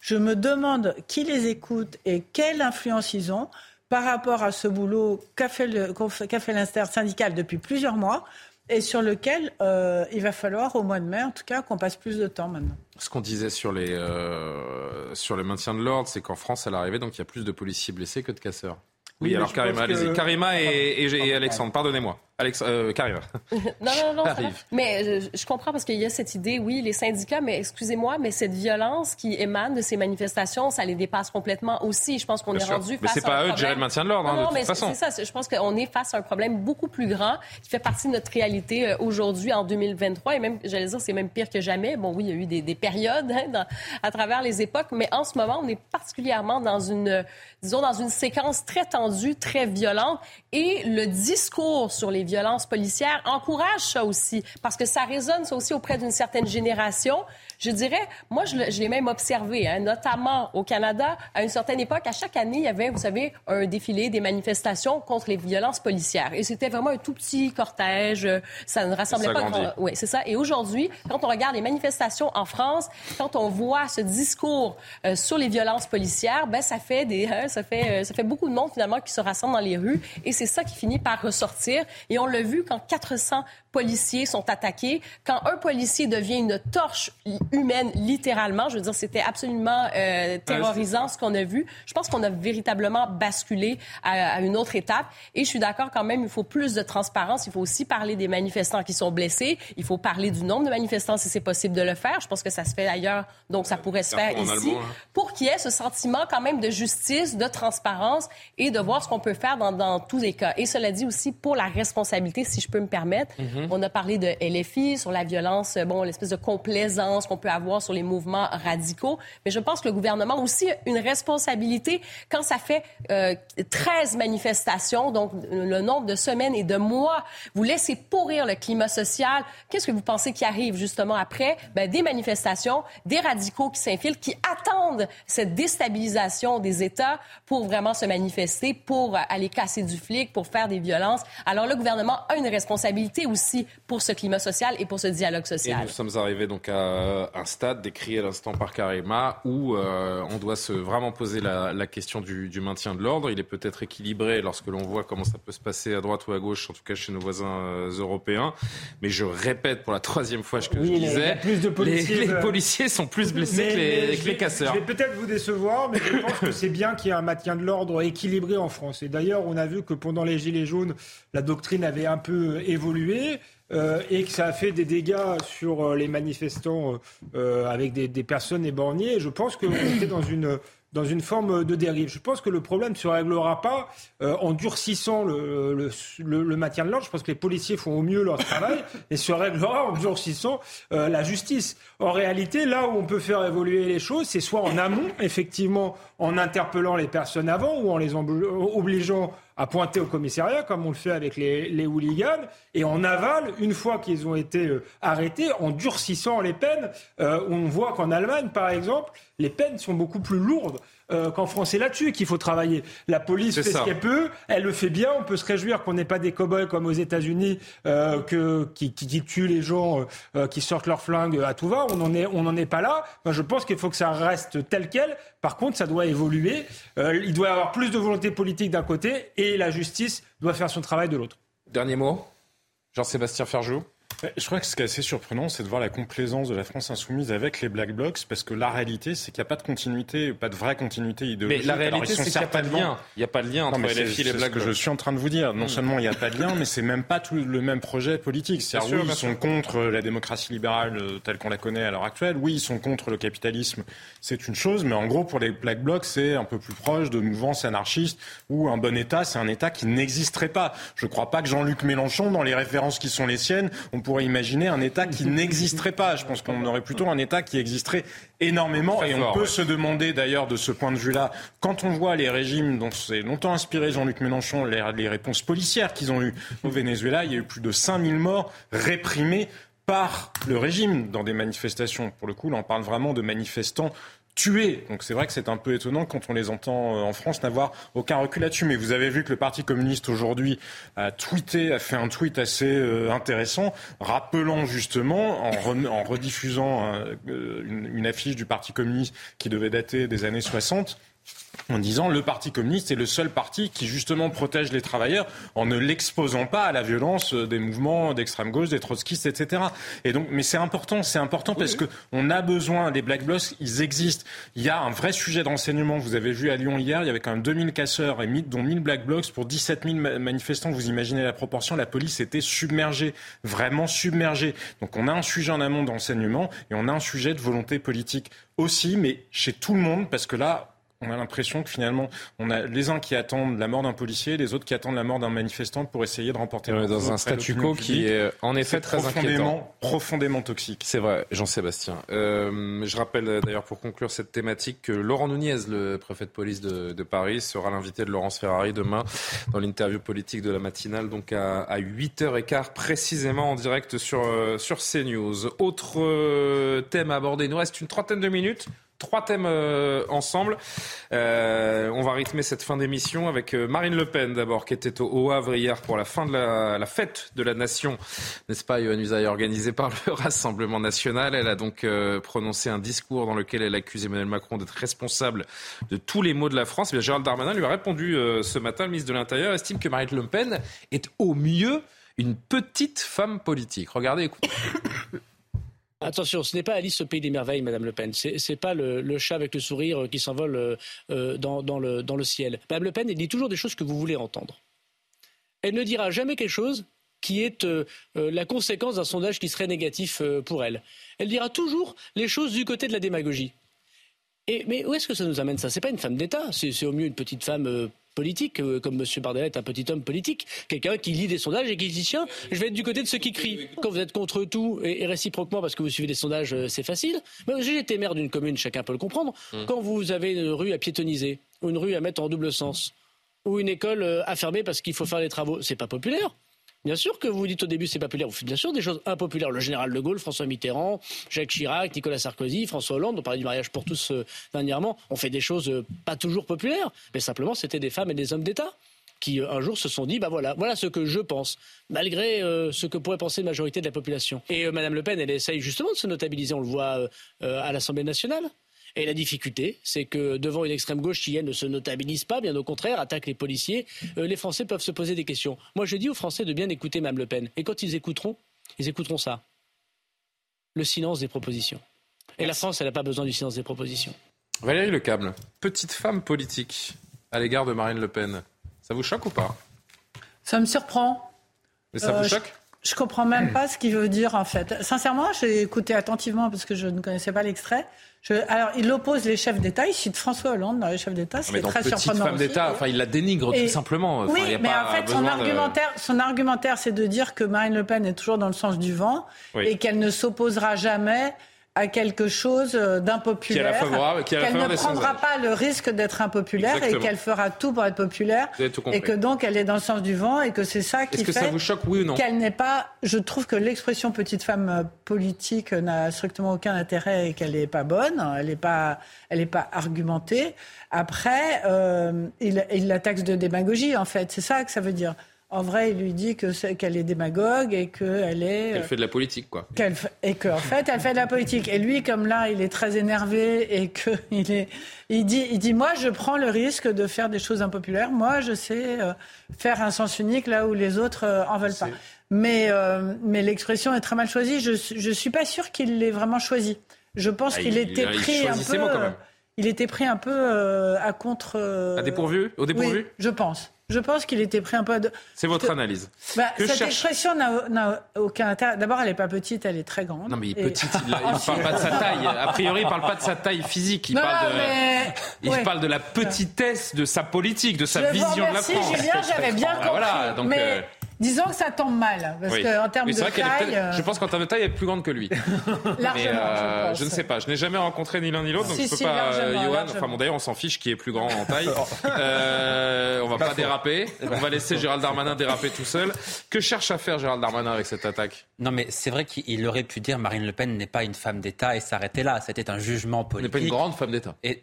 Je me demande qui les écoute et quelle influence ils ont par rapport à ce boulot qu'a fait, l'Inster syndical depuis plusieurs mois et sur lequel euh, il va falloir, au mois de mai en tout cas, qu'on passe plus de temps maintenant. Ce qu'on disait sur, les, euh, sur le maintien de l'ordre, c'est qu'en France, à l'arrivée, donc il y a plus de policiers blessés que de casseurs. Oui, alors. Karima et, Alexandre, pardonnez-moi. Alex, euh, non, non, non. Mais je, comprends parce qu'il y a cette idée, oui, les syndicats, mais excusez-moi, mais cette violence qui émane de ces manifestations, ça les dépasse complètement aussi. Je pense qu'on est rendu face mais c'est pas à eux de gérer le maintien de l'ordre, hein, de toute façon. C'est ça. Je pense qu'on est face à un problème beaucoup plus grand qui fait partie de notre réalité euh, aujourd'hui, en 2023. Et même, j'allais dire, c'est même pire que jamais. Bon, oui, il y a eu des, des périodes hein, à travers les époques, mais en ce moment, on est particulièrement dans une, disons, dans une séquence très tendue, très violente. Et le discours sur les violences policières encourage ça aussi, parce que ça résonne ça aussi auprès d'une certaine génération. Je dirais, moi, je, l'ai même observé, hein, notamment au Canada, à une certaine époque, à chaque année, il y avait, vous savez, un défilé des manifestations contre les violences policières. Et c'était vraiment un tout petit cortège, ça ne rassemblait pas... Oui, c'est ça. Et aujourd'hui, quand on regarde les manifestations en France, quand on voit ce discours euh, sur les violences policières, ben ça fait des, hein, ça fait, euh, ça fait beaucoup de monde finalement qui se rassemble dans les rues, et c'est ça qui finit par ressortir. Et on l'a vu quand 400 policiers sont attaqués, quand un policier devient une torche humaine, littéralement, je veux dire, c'était absolument euh, terrorisant ce qu'on a vu. Je pense qu'on a véritablement basculé à, une autre étape. Et je suis d'accord quand même, il faut plus de transparence. Il faut aussi parler des manifestants qui sont blessés. Il faut parler du nombre de manifestants si c'est possible de le faire. Je pense que ça se fait ailleurs, donc ça pourrait se faire ici. Hein. Pour qu'il y ait ce sentiment quand même de justice, de transparence et de voir ce qu'on peut faire dans, dans, tous les cas. Et cela dit aussi pour la responsabilité, si je peux me permettre. Mm-hmm. On a parlé de LFI, sur la violence, bon, l'espèce de complaisance qu'on peut avoir sur les mouvements radicaux. Mais je pense que le gouvernement a aussi une responsabilité quand ça fait euh, 13 manifestations, donc le nombre de semaines et de mois. Vous laissez pourrir le climat social. Qu'est-ce que vous pensez qui arrive justement après? Ben, des manifestations, des radicaux qui s'infiltrent, qui attendent cette déstabilisation des États pour vraiment se manifester, pour aller casser du flic, pour faire des violences. Alors le gouvernement a une responsabilité aussi aussi pour ce climat social et pour ce dialogue social. Et nous sommes arrivés donc à un stade décrit à l'instant par Karima où euh, on doit se vraiment poser la, la question du, du, maintien de l'ordre. Il est peut-être équilibré lorsque l'on voit comment ça peut se passer à droite ou à gauche, en tout cas chez nos voisins euh, européens. Mais je répète pour la troisième fois ce que je disais, plus de policiers, les, les, policiers sont plus blessés que les, que les casseurs. Je vais peut-être vous décevoir, mais je pense que c'est bien qu'il y ait un maintien de l'ordre équilibré en France. Et d'ailleurs, on a vu que pendant les Gilets jaunes, la doctrine avait un peu évolué. Euh, et que ça a fait des dégâts sur euh, les manifestants euh, avec des, des, personnes éborgnées. Je pense qu'on était dans une dans une forme de dérive. Je pense que le problème ne se réglera pas euh, en durcissant le, le, le, le maintien de l'ordre. Je pense que les policiers font au mieux leur travail et se réglera en durcissant euh, la justice. En réalité, là où on peut faire évoluer les choses, c'est soit en amont, effectivement, en interpellant les personnes avant ou en les obligeant à pointer au commissariat, comme on le fait avec les, les hooligans, et en aval, une fois qu'ils ont été euh, arrêtés, en durcissant les peines. Euh, on voit qu'en Allemagne, par exemple, les peines sont beaucoup plus lourdes. Euh, qu'en France. C'est là-dessus qu'il faut travailler. La police fait ça. ce qu'elle peut, elle le fait bien. On peut se réjouir qu'on n'ait pas des cow-boys comme aux États-Unis euh, que, qui, qui, qui, tuent les gens, euh, qui sortent leurs flingues à tout va. On n'en est, on n'en est pas là. Moi, je pense qu'il faut que ça reste tel quel. Par contre, ça doit évoluer. Euh, il doit y avoir plus de volonté politique d'un côté et la justice doit faire son travail de l'autre. Dernier mot, Jean-Sébastien Ferjou. Je crois que ce qui est assez surprenant, c'est de voir la complaisance de la France insoumise avec les Black Blocs, parce que la réalité, c'est qu'il n'y a pas de continuité, pas de vraie continuité idéologique. Mais la réalité, c'est qu'il n'y a pas de lien. Il n'y a pas de lien entre non, LFI et les Black Blocs. que je suis en train de vous dire. Non Mm. seulement il n'y a pas de lien, mais c'est même pas tout le même projet politique. C'est-à-dire, sûr, oui, bien ils sont sûr. contre la démocratie libérale euh, telle qu'on la connaît à l'heure actuelle. Oui, ils sont contre le capitalisme. C'est une chose, mais en gros, pour les Black Blocs, c'est un peu plus proche de mouvances anarchistes où un bon État, c'est un État qui n'existerait pas. Je ne crois pas que Jean-Luc Mélenchon, dans les références qui sont les siennes, on pourrait imaginer un État qui n'existerait pas. Je pense qu'on aurait plutôt un État qui existerait énormément. Très et on peut ouais. se demander d'ailleurs de ce point de vue-là, quand on voit les régimes dont s'est longtemps inspiré Jean-Luc Mélenchon, les, les réponses policières qu'ils ont eues au Venezuela, il y a eu plus de 5000 morts réprimés par le régime dans des manifestations. Pour le coup, là, on parle vraiment de manifestants tués. Donc c'est vrai que c'est un peu étonnant quand on les entend euh, en France n'avoir aucun recul là-dessus. Mais vous avez vu que le Parti communiste aujourd'hui a tweeté, a fait un tweet assez euh, intéressant, rappelant justement, en, re- en rediffusant euh, une, une affiche du Parti communiste qui devait dater des années 60, en disant le Parti communiste est le seul parti qui justement protège les travailleurs en ne l'exposant pas à la violence euh, des mouvements d'extrême gauche, des trotskistes, etc. Et donc, mais c'est important, c'est important parce que on a besoin des black blocs, ils existent. Il y a un vrai sujet d'enseignement. Vous avez vu à Lyon hier, il y avait quand même 2000 casseurs et 1000 dont 1000 black blocs pour 17 000 ma- manifestants. Vous imaginez la proportion La police était submergée, vraiment submergée. Donc, on a un sujet en amont d'enseignement et on a un sujet de volonté politique aussi, mais chez tout le monde, parce que là, on a l'impression que finalement, on a les uns qui attendent la mort d'un policier, les autres qui attendent la mort d'un manifestant pour essayer de remporter On est leur dans un statu quo qui est en effet très profondément, inquiétant. profondément toxique. C'est vrai, Jean-Sébastien. Euh, je rappelle euh, d'ailleurs pour conclure cette thématique que Laurent Nunez, le préfet de police de, de Paris, sera l'invité de Laurence Ferrari demain dans l'interview politique de la matinale, donc à, à 8h15 précisément en direct sur, euh, sur CNews. Autre euh, thème à aborder, il nous reste une trentaine de minutes. Trois thèmes euh, ensemble. Euh, on va rythmer cette fin d'émission avec euh, Marine Le Pen d'abord, qui était au, Havre hier pour la fin de la, fête de la nation, n'est-ce pas, Yohann Usaï, organisée par le Rassemblement national. Elle a donc prononcé un discours dans lequel elle accuse Emmanuel Macron d'être responsable de tous les maux de la France. Eh bien, Gérald Darmanin lui a répondu ce matin. Le ministre de l'Intérieur estime que Marine Le Pen est au mieux une petite femme politique. Regardez, écoutez. Attention, ce n'est pas Alice au pays des merveilles, Madame Le Pen. C'est c'est pas le, chat avec le sourire qui s'envole euh, euh, dans, le, ciel. Madame Le Pen, elle dit toujours des choses que vous voulez entendre. Elle ne dira jamais quelque chose qui est euh, euh, la conséquence d'un sondage qui serait négatif euh, pour elle. Elle dira toujours les choses du côté de la démagogie. Mais où est-ce que ça nous amène ça? C'est pas une femme d'État, c'est au mieux une petite femme euh, politique, euh, comme M. Bardella est un petit homme politique, quelqu'un qui lit des sondages et qui dit tiens, je vais être du côté de ceux qui crient. Quand vous êtes contre tout et, réciproquement parce que vous suivez des sondages, euh, c'est facile. Mais j'ai été maire d'une commune, chacun peut le comprendre. Quand vous avez une rue à piétoniser ou une rue à mettre en double sens ou une école euh, à fermer parce qu'il faut faire des travaux, c'est pas populaire. Bien sûr que vous dites au début c'est populaire. Vous faites bien sûr des choses impopulaires. Le général de Gaulle, François Mitterrand, Jacques Chirac, Nicolas Sarkozy, François Hollande, on parlait du mariage pour tous euh, dernièrement. On fait des choses euh, pas toujours populaires, mais simplement c'était des femmes et des hommes d'État qui un jour se sont dit, bah voilà, voilà ce que je pense, malgré ce que pourrait penser la majorité de la population. Et Madame Le Pen, elle essaye justement de se notabiliser, on le voit à l'Assemblée nationale. Et la difficulté, c'est que devant une extrême gauche qui, elle, ne se notabilise pas, bien au contraire, attaque les policiers, euh, les Français peuvent se poser des questions. Moi, je dis aux Français de bien écouter Mme Le Pen. Et quand ils écouteront, ils écouteront ça. Le silence des propositions. Et la France, elle n'a pas besoin du silence des propositions. Valérie Lecable, petite femme politique à l'égard de Marine Le Pen. Ça vous choque ou pas? Ça me surprend. Mais ça vous euh, choque? je comprends même pas ce qu'il veut dire en fait. Sincèrement, j'ai écouté attentivement parce que je ne connaissais pas l'extrait. Alors, il oppose les chefs d'État, il cite François Hollande dans les chefs d'État, c'est très surprenant. femme d'État, enfin, il la dénigre tout simplement. oui, mais en fait, son argumentaire, son argumentaire, c'est de dire que Marine Le Pen est toujours dans le sens du vent et qu'elle ne s'opposera jamais à quelque chose d'impopulaire, qu'elle ne prendra pas le risque d'être impopulaire et qu'elle fera tout pour être populaire et que donc elle est dans le sens du vent et que c'est ça qui fait ça vous choque, oui ou non qu'elle n'est pas. Je trouve que l'expression petite femme politique n'a strictement aucun intérêt et qu'elle n'est pas bonne, elle n'est pas, elle n'est pas argumentée. Après, euh, il, il la taxe de démagogie en fait, c'est ça que ça veut dire. En vrai, il lui dit que qu'elle est démagogue et qu'elle est. Elle fait de la politique, quoi. et qu'en fait, elle fait de la politique. Et lui, comme là, il est très énervé et que il est, il dit, il dit, moi, je prends le risque de faire des choses impopulaires. Moi, je sais euh, faire un sens unique là où les autres euh, en veulent pas. Mais, euh, mais l'expression est très mal choisie. Je, je suis pas sûr qu'il l'ait vraiment choisi. Je pense ah, qu'il était pris un peu. il était pris un peu à contre. À dépourvu, au dépourvu? Oui, je pense. Je pense qu'il était pris un peu de... C'est votre analyse. Bah, cette expression n'a aucun intérêt. D'abord, elle n'est pas petite, elle est très grande. Non, mais il est petite, il ne parle pas de sa taille. A priori, il ne parle pas de sa taille physique. Il, parle, de... il parle de la petitesse de sa politique, de sa vision de la France. Julien, j'avais bien compris. Voilà, donc, mais... Euh, Disons que ça tombe mal, parce qu'en termes de taille... Euh, je pense qu'en termes de taille, elle est plus grande que lui. Largement, euh, je, ne sais pas. Je n'ai jamais rencontré ni l'un ni l'autre, donc je ne peux pas... Johan, enfin bon, d'ailleurs, on s'en fiche qui est plus grand en taille. euh, on va pas, déraper. On va laisser Gérald Darmanin déraper tout seul. Que cherche à faire Gérald Darmanin avec cette attaque? Non, mais c'est vrai qu'il aurait pu dire Marine Le Pen n'est pas une femme d'État et s'arrêter là. C'était un jugement politique. N'est pas une grande femme d'État. Et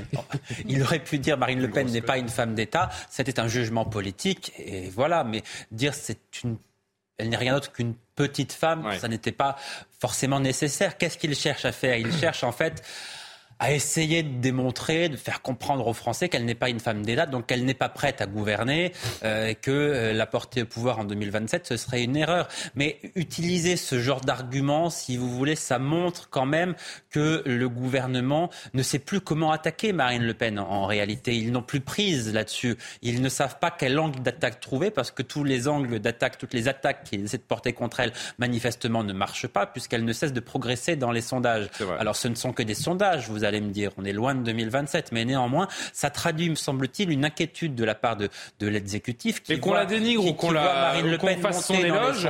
il aurait pu dire Marine Le Pen n'est pas une femme d'État. C'était un jugement politique et voilà. Mais dire c'est une elle n'est rien d'autre qu'une petite femme, ça n'était pas forcément nécessaire. Qu'est-ce qu'il cherche à faire? Il cherche en fait à essayer de démontrer, de faire comprendre aux Français qu'elle n'est pas une femme d'État, donc qu'elle n'est pas prête à gouverner, euh, que euh, la porter au pouvoir en 2027, ce serait une erreur. Mais utiliser ce genre d'argument, si vous voulez, ça montre quand même que le gouvernement ne sait plus comment attaquer Marine Le Pen en, réalité. Ils n'ont plus prise là-dessus. Ils ne savent pas quel angle d'attaque trouver parce que tous les angles d'attaque, toutes les attaques qu'ils essaient de porter contre elle, manifestement ne marchent pas puisqu'elle ne cesse de progresser dans les sondages. Alors ce ne sont que des sondages, vous allez me dire. On est loin de 2027, mais néanmoins, ça traduit, me semble-t-il, une inquiétude de la part de, de l'exécutif. Et qu'on la dénigre ou qu'on la Marine Le Pen fasse son éloge,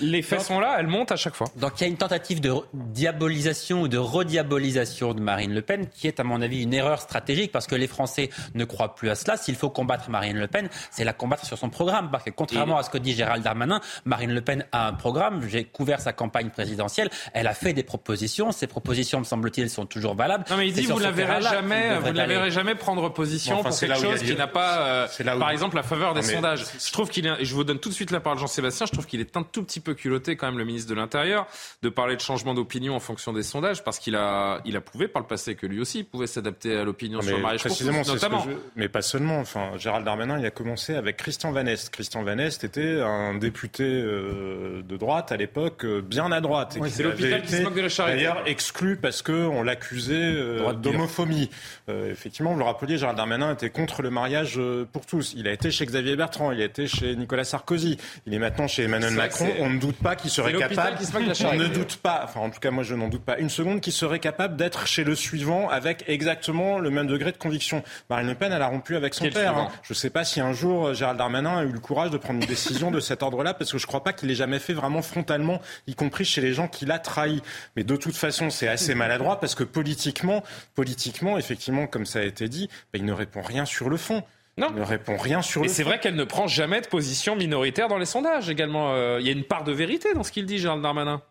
les, les faits sont là, elle monte à chaque fois. Donc il y a une tentative de diabolisation ou de rediabolisation de Marine Le Pen qui est, à mon avis, une erreur stratégique parce que les Français ne croient plus à cela. S'il faut combattre Marine Le Pen, c'est la combattre sur son programme. Parce que contrairement à ce que dit Gérald Darmanin, Marine Le Pen a un programme. J'ai couvert sa campagne présidentielle. Elle a fait des propositions. Ces propositions, me semble-t il, sont toujours valables il dit vous ne la verrez jamais, vous ne la verrez jamais prendre position pour quelque chose qui n'a pas, euh, par exemple, la faveur des sondages. Je trouve qu'il est, je vous donne tout de suite la parole, Jean-Sébastien. Je trouve qu'il est un tout petit peu culotté quand même le ministre de l'Intérieur de parler de changement d'opinion en fonction des sondages, parce qu'il a, il a prouvé par le passé que lui aussi pouvait s'adapter à l'opinion sur le mariage précisément, notamment. Mais pas seulement. Enfin, Gérald Darmanin, il a commencé avec Christian Van Est. Christian Van Est était un député euh, de droite à l'époque, euh, bien à droite. c'est l'hôpital qui se moque de la charité. D'ailleurs, exclu parce qu'on l'accusait euh, d'homophobie. Euh, effectivement, vous le rappeliez, Gérald Darmanin était contre le mariage euh, pour tous. Il a été chez Xavier Bertrand, il a été chez Nicolas Sarkozy, il est maintenant chez Emmanuel Macron. On ne doute pas qu'il serait capable. on ne doute pas, enfin en tout cas moi je n'en doute pas une seconde, qu'il serait capable d'être chez le suivant avec exactement le même degré de conviction. Marine Le Pen, elle a rompu avec son père. Hein. Je ne sais pas si un jour Gérald Darmanin a eu le courage de prendre une décision de cet ordre-là, parce que je ne crois pas qu'il ait jamais fait vraiment frontalement, y compris chez les gens qu'il a trahis. Mais de toute façon, c'est assez maladroit parce que politiquement, politiquement, effectivement, comme ça a été dit, bah, il ne répond rien sur le fond. Non. Il ne répond rien sur le Et c'est vrai qu'elle ne prend jamais de position minoritaire dans les sondages également. Euh, il y a une part de vérité dans ce qu'il dit, Gérald Darmanin.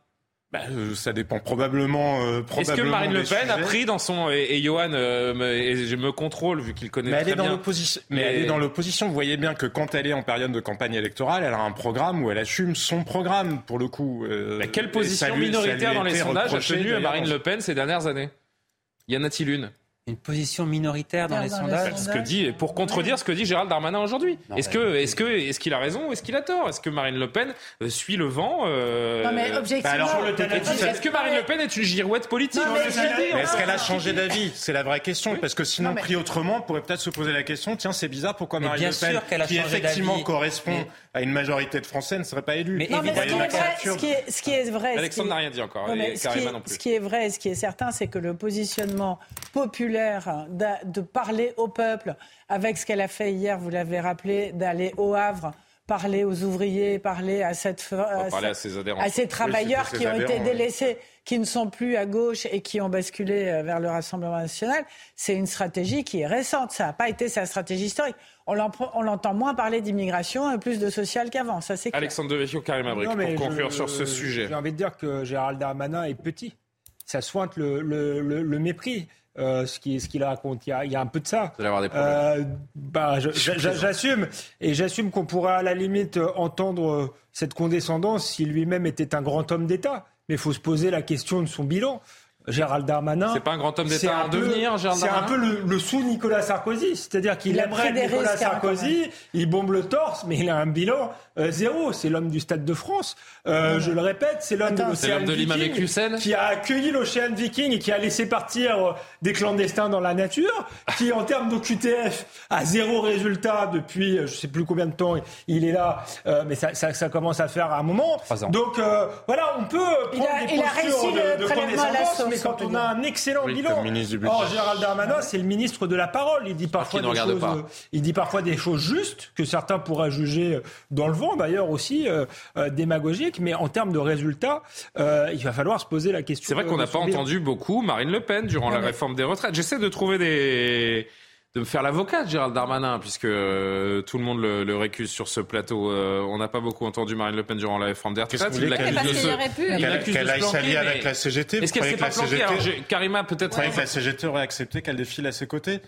bah, euh, ça dépend probablement. Euh, probablement Est-ce que Marine Le Pen a pris dans son et, et Johan euh, me, et je me contrôle vu qu'il connaît mais très elle est dans l'opposition. Mais elle est dans l'opposition. Vous voyez bien que quand elle est en période de campagne électorale, elle a un programme où elle assume son programme pour le coup. Quelle position lui- minoritaire dans les sondages a tenu Marine Le Pen ces dernières années? Y en a-t-il une? Une position minoritaire dans les sondages. ce que dit, pour contredire ce que dit Gérald Darmanin aujourd'hui. Est-ce mais- que, est-ce que, est-ce qu'il a raison ou est-ce qu'il a tort? Est-ce que Marine Le Pen euh, suit le vent euh, Non, mais objectivement- alors, Sur le est-ce est-ce que Marine Le Pen est une girouette politique? Non, mais Mais est-ce qu'elle a changé d'avis? C'est la vraie question. Parce que sinon, Non, mais- pris autrement, on pourrait peut-être se poser la question tiens, c'est bizarre, pourquoi Marine Le Pen, sûr qu'elle a qui changé effectivement d'avis. correspond Mais- à une majorité de Français, ne serait pas élue Mais Non, mais Vous ce qui, est la vrai, caricature ce, qui est, ce qui est vrai, ce Alexandre qui- n'a rien dit encore, Non, et ce, qui est, non plus. ce qui est vrai, ce qui est certain, c'est que le positionnement populaire de parler au peuple, avec ce qu'elle a fait hier, vous l'avez rappelé, d'aller au Havre, parler aux ouvriers, parler à cette va parler à ses adhérents. à ces travailleurs qui ont été délaissés, qui ne sont plus à gauche et qui ont basculé euh, vers le Rassemblement national, c'est une stratégie qui est récente. Ça n'a pas été sa stratégie historique. On l'en- on l'entend moins parler d'immigration et plus de social qu'avant. Ça, c'est. Alexandre Devecchio, Non, mais pour conclure je- sur ce sujet. J'ai envie de dire que Gérald Darmanin est petit. Ça sointe le, le- le- le mépris. euh, ce qu'il ce raconte, il y, a, il y a un peu de ça. Vous allez avoir des problèmes. Euh, bah, j'assume et j'assume qu'on pourrait à la limite euh, entendre euh, cette condescendance si lui-même était un grand homme d'État. Mais il faut se poser la question de son bilan. Gérald Darmanin. C'est pas un grand homme d'État en peu- devenir, Gérald C'est un peu le, le sous-Nicolas Sarkozy. C'est-à-dire qu'il aimerait Nicolas Sarkozy, il bombe le torse, mais il a un bilan euh, zéro. C'est l'homme du Stade de France. Euh, je le répète, c'est l'homme de l'Océan l'homme de l'imam Viking qui a accueilli l'Océan Viking et qui a laissé partir euh, des clandestins dans la nature, qui en termes d'OQTF a zéro résultat depuis euh, je sais plus combien de temps il est là, euh, mais ça, ça, ça commence à faire un moment. Trois ans. Donc euh, voilà, on peut prendre Il a- des il a postures réussi de, le de à mais quand on a un excellent Oui, bilan. Or, Gérald Darmanin, c'est le ministre de la parole. Il dit parfois des choses, pas. euh, il dit parfois des choses justes que certains pourraient juger euh, dans le vent, d'ailleurs aussi euh, euh, démagogiques. Mais en termes de résultats, euh, il va falloir se poser la question. C'est vrai qu'on n'a pas bilan. entendu beaucoup Marine Le Pen durant la mais- réforme des retraites. J'essaie de trouver des de me faire l'avocat de Gérald Darmanin, puisque euh, tout le monde le, le récuse sur ce plateau. Euh, on n'a pas beaucoup entendu Marine Le Pen durant la réforme des Qu'est-ce retraites. que vous Il l'accuse qu'elle aille s'allier avec la CGT. Est-ce qu'elle s'est pas la planquée CGT Alors, j'ai- Karima, peut-être. Vous croyez que la CGT aurait accepté qu'elle défile à ses côtés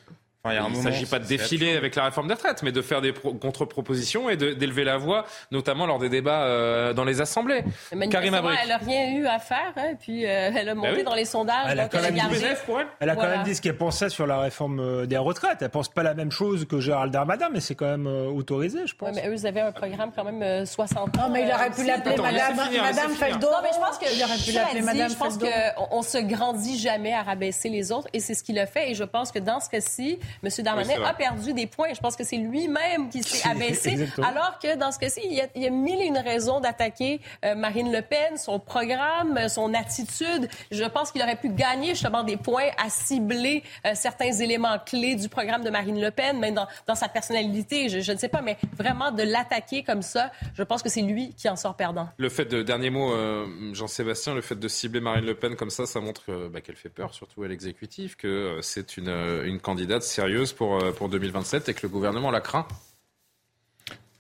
Enfin, il ne s'agit pas de défiler avec la réforme des retraites, mais de faire des pro- contre-propositions et d'élever la voix, notamment lors des débats euh, dans les assemblées. Brick. elle n'a rien eu à faire, hein, puis euh, elle a monté oui. dans les sondages. Elle a quand elle même gardé. BZF pour elle? Elle a quand Voilà. même dit ce qu'elle pensait sur la réforme euh, des retraites. Elle pense pas la même chose que Gérald Darmanin, mais c'est quand même euh, autorisé, je pense. mais eux, ils avaient un programme quand même euh, 60 ans. Non, mais il aurait euh, pu l'appeler Madame, laissez finir, Madame laissez finir. Feldo. Non, mais je pense que il aurait pu l'appeler Madame Je pense qu'on on se grandit jamais à rabaisser les autres et c'est ce qu'il a fait. Et je pense que dans ce cas-ci, M. Darmanin Oui, a perdu des points. Je pense que c'est lui-même qui s'est abaissé. Alors que dans ce cas-ci, il y a, il y a mille et une raisons d'attaquer euh, Marine Le Pen, son programme, euh, son attitude. Je pense qu'il aurait pu gagner justement des points à cibler euh, certains éléments clés du programme de Marine Le Pen, même dans, dans sa personnalité. Je, je ne sais pas, mais vraiment de l'attaquer comme ça, je pense que c'est lui qui en sort perdant. Le fait de, dernier mot, euh, Jean-Sébastien, le fait de cibler Marine Le Pen comme ça, ça montre bah, qu'elle fait peur, surtout à l'exécutif, que c'est une, une candidate sérieuse pour, euh, pour 2027 et que le gouvernement la craint.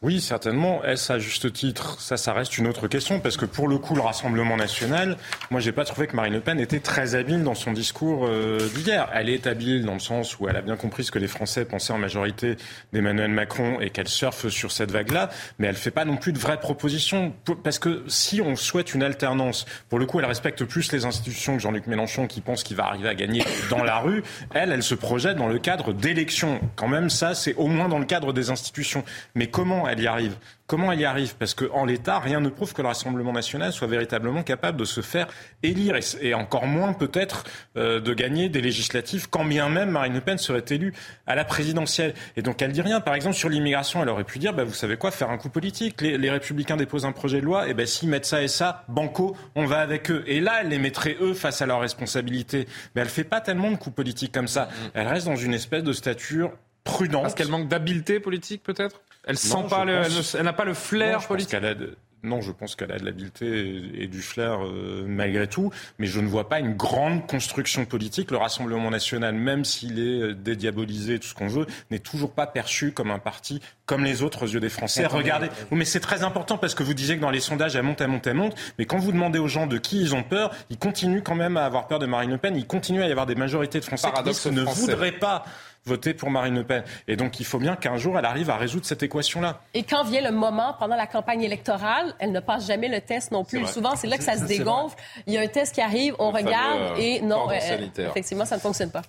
Oui, certainement. Est-ce à juste titre? Ça, ça reste une autre question, parce que pour le coup, le Rassemblement national, moi, j'ai pas trouvé que Marine Le Pen était très habile dans son discours euh, d'hier. Elle est habile dans le sens où elle a bien compris ce que les Français pensaient en majorité d'Emmanuel Macron et qu'elle surfe sur cette vague-là, mais elle fait pas non plus de vraies propositions. Parce que si on souhaite une alternance, pour le coup, elle respecte plus les institutions que Jean-Luc Mélenchon qui pense qu'il va arriver à gagner dans la rue. Elle, elle se projette dans le cadre d'élections. Quand même, ça, c'est au moins dans le cadre des institutions. Mais comment y arrive Comment elle y arrive? Parce qu'en l'état, rien ne prouve que le Rassemblement national soit véritablement capable de se faire élire, et, encore moins peut-être euh, de gagner des législatives, quand bien même Marine Le Pen serait élue à la présidentielle. Et donc elle dit rien. Par exemple, sur l'immigration, elle aurait pu dire, bah, vous savez quoi, faire un coup politique. Les, les républicains déposent un projet de loi, et ben s'ils mettent ça et ça, banco, on va avec eux. Et là, elle les mettrait eux face à leurs responsabilités. Mais elle fait pas tellement de coups politiques comme ça. Elle reste dans une espèce de stature prudente. Parce qu'elle manque d'habileté politique, peut-être? Elle sent Non, pas, je le- pense- elle n'a pas le Non, flair pense politique. qu'elle a de- non, je pense qu'elle a de l'habileté et, du flair euh, malgré tout, mais je ne vois pas une grande construction politique. Le Rassemblement national, même s'il est euh, dédiabolisé, tout ce qu'on veut, n'est toujours pas perçu comme un parti comme les autres aux yeux des Français. Regardez, mais c'est très important parce que vous disiez que dans les sondages, elle monte, elle monte, elle monte, mais quand vous demandez aux gens de qui ils ont peur, ils continuent quand même à avoir peur de Marine Le Pen, il continue à y avoir des majorités de Français qui ne voudraient pas voter pour Marine Le Pen. Et donc il faut bien qu'un jour elle arrive à résoudre cette équation-là. Et quand vient le moment, pendant la campagne électorale, elle ne passe jamais le test non plus. Souvent, c'est là que ça se dégonfle. Il y a un test qui arrive, on regarde euh, et non, euh, effectivement, ça ne fonctionne pas.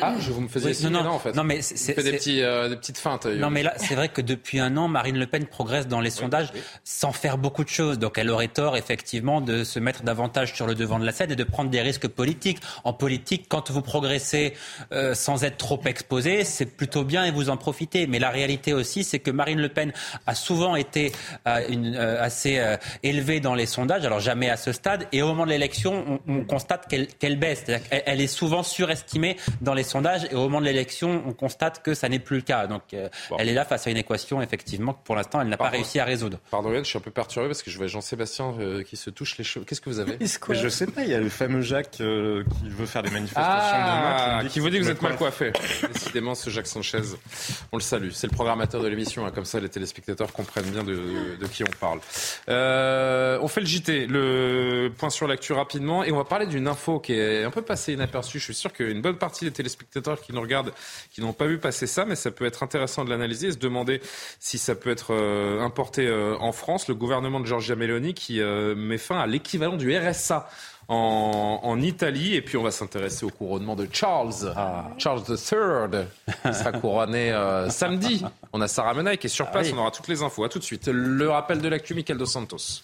Ah, je vous me faisais non, non, en fait. Non, mais c'est des, petits, euh, des petites feintes. Non, mais là, c'est vrai que depuis un an, Marine Le Pen progresse dans les sondages sans faire beaucoup de choses. Donc, elle aurait tort, effectivement, de se mettre davantage sur le devant de la scène et de prendre des risques politiques. En politique, quand vous progressez euh, sans être trop exposé, c'est plutôt bien et vous en profitez. Mais la réalité aussi, c'est que Marine Le Pen a souvent été euh, une, assez élevée dans les sondages, alors jamais à ce stade. Et au moment de l'élection, on, on, constate qu'elle baisse. Elle, elle est souvent surestimée dans les sondages et au moment de l'élection, on constate que ça n'est plus le cas. Donc euh, elle est là face à une équation, effectivement, que pour l'instant, elle n'a pas réussi à résoudre. Pardon, je suis un peu perturbé parce que je vois Jean-Sébastien euh, qui se touche les cheveux. Qu'est-ce que vous avez Je sais pas, il y a le fameux Jacques euh, qui veut faire des manifestations ah, demain. Qui, vous dit que vous êtes mal coiffé. Décidément, ce Jacques Sanchez, on le salue. C'est le programmateur de l'émission. Hein. comme ça, les téléspectateurs comprennent bien de, de qui on parle. on fait le JT, le point sur l'actu rapidement. Et on va parler d'une info qui est un peu passée inaperçue. Je suis sûr qu'une bonne partie des téléspectateurs spectateurs qui nous regardent, qui n'ont pas vu passer ça, mais ça peut être intéressant de l'analyser et se demander si ça peut être euh, importé euh, en France. Le gouvernement de Giorgia Meloni qui euh, met fin à l'équivalent du RSA. En, Italie. Et puis on va s'intéresser au couronnement de Charles, ah. Charles III, qui sera couronné samedi. On a Sarah Menaille qui est sur place, ah on aura toutes les infos. À tout de suite. Le rappel de l'actu, Michael Dos Santos.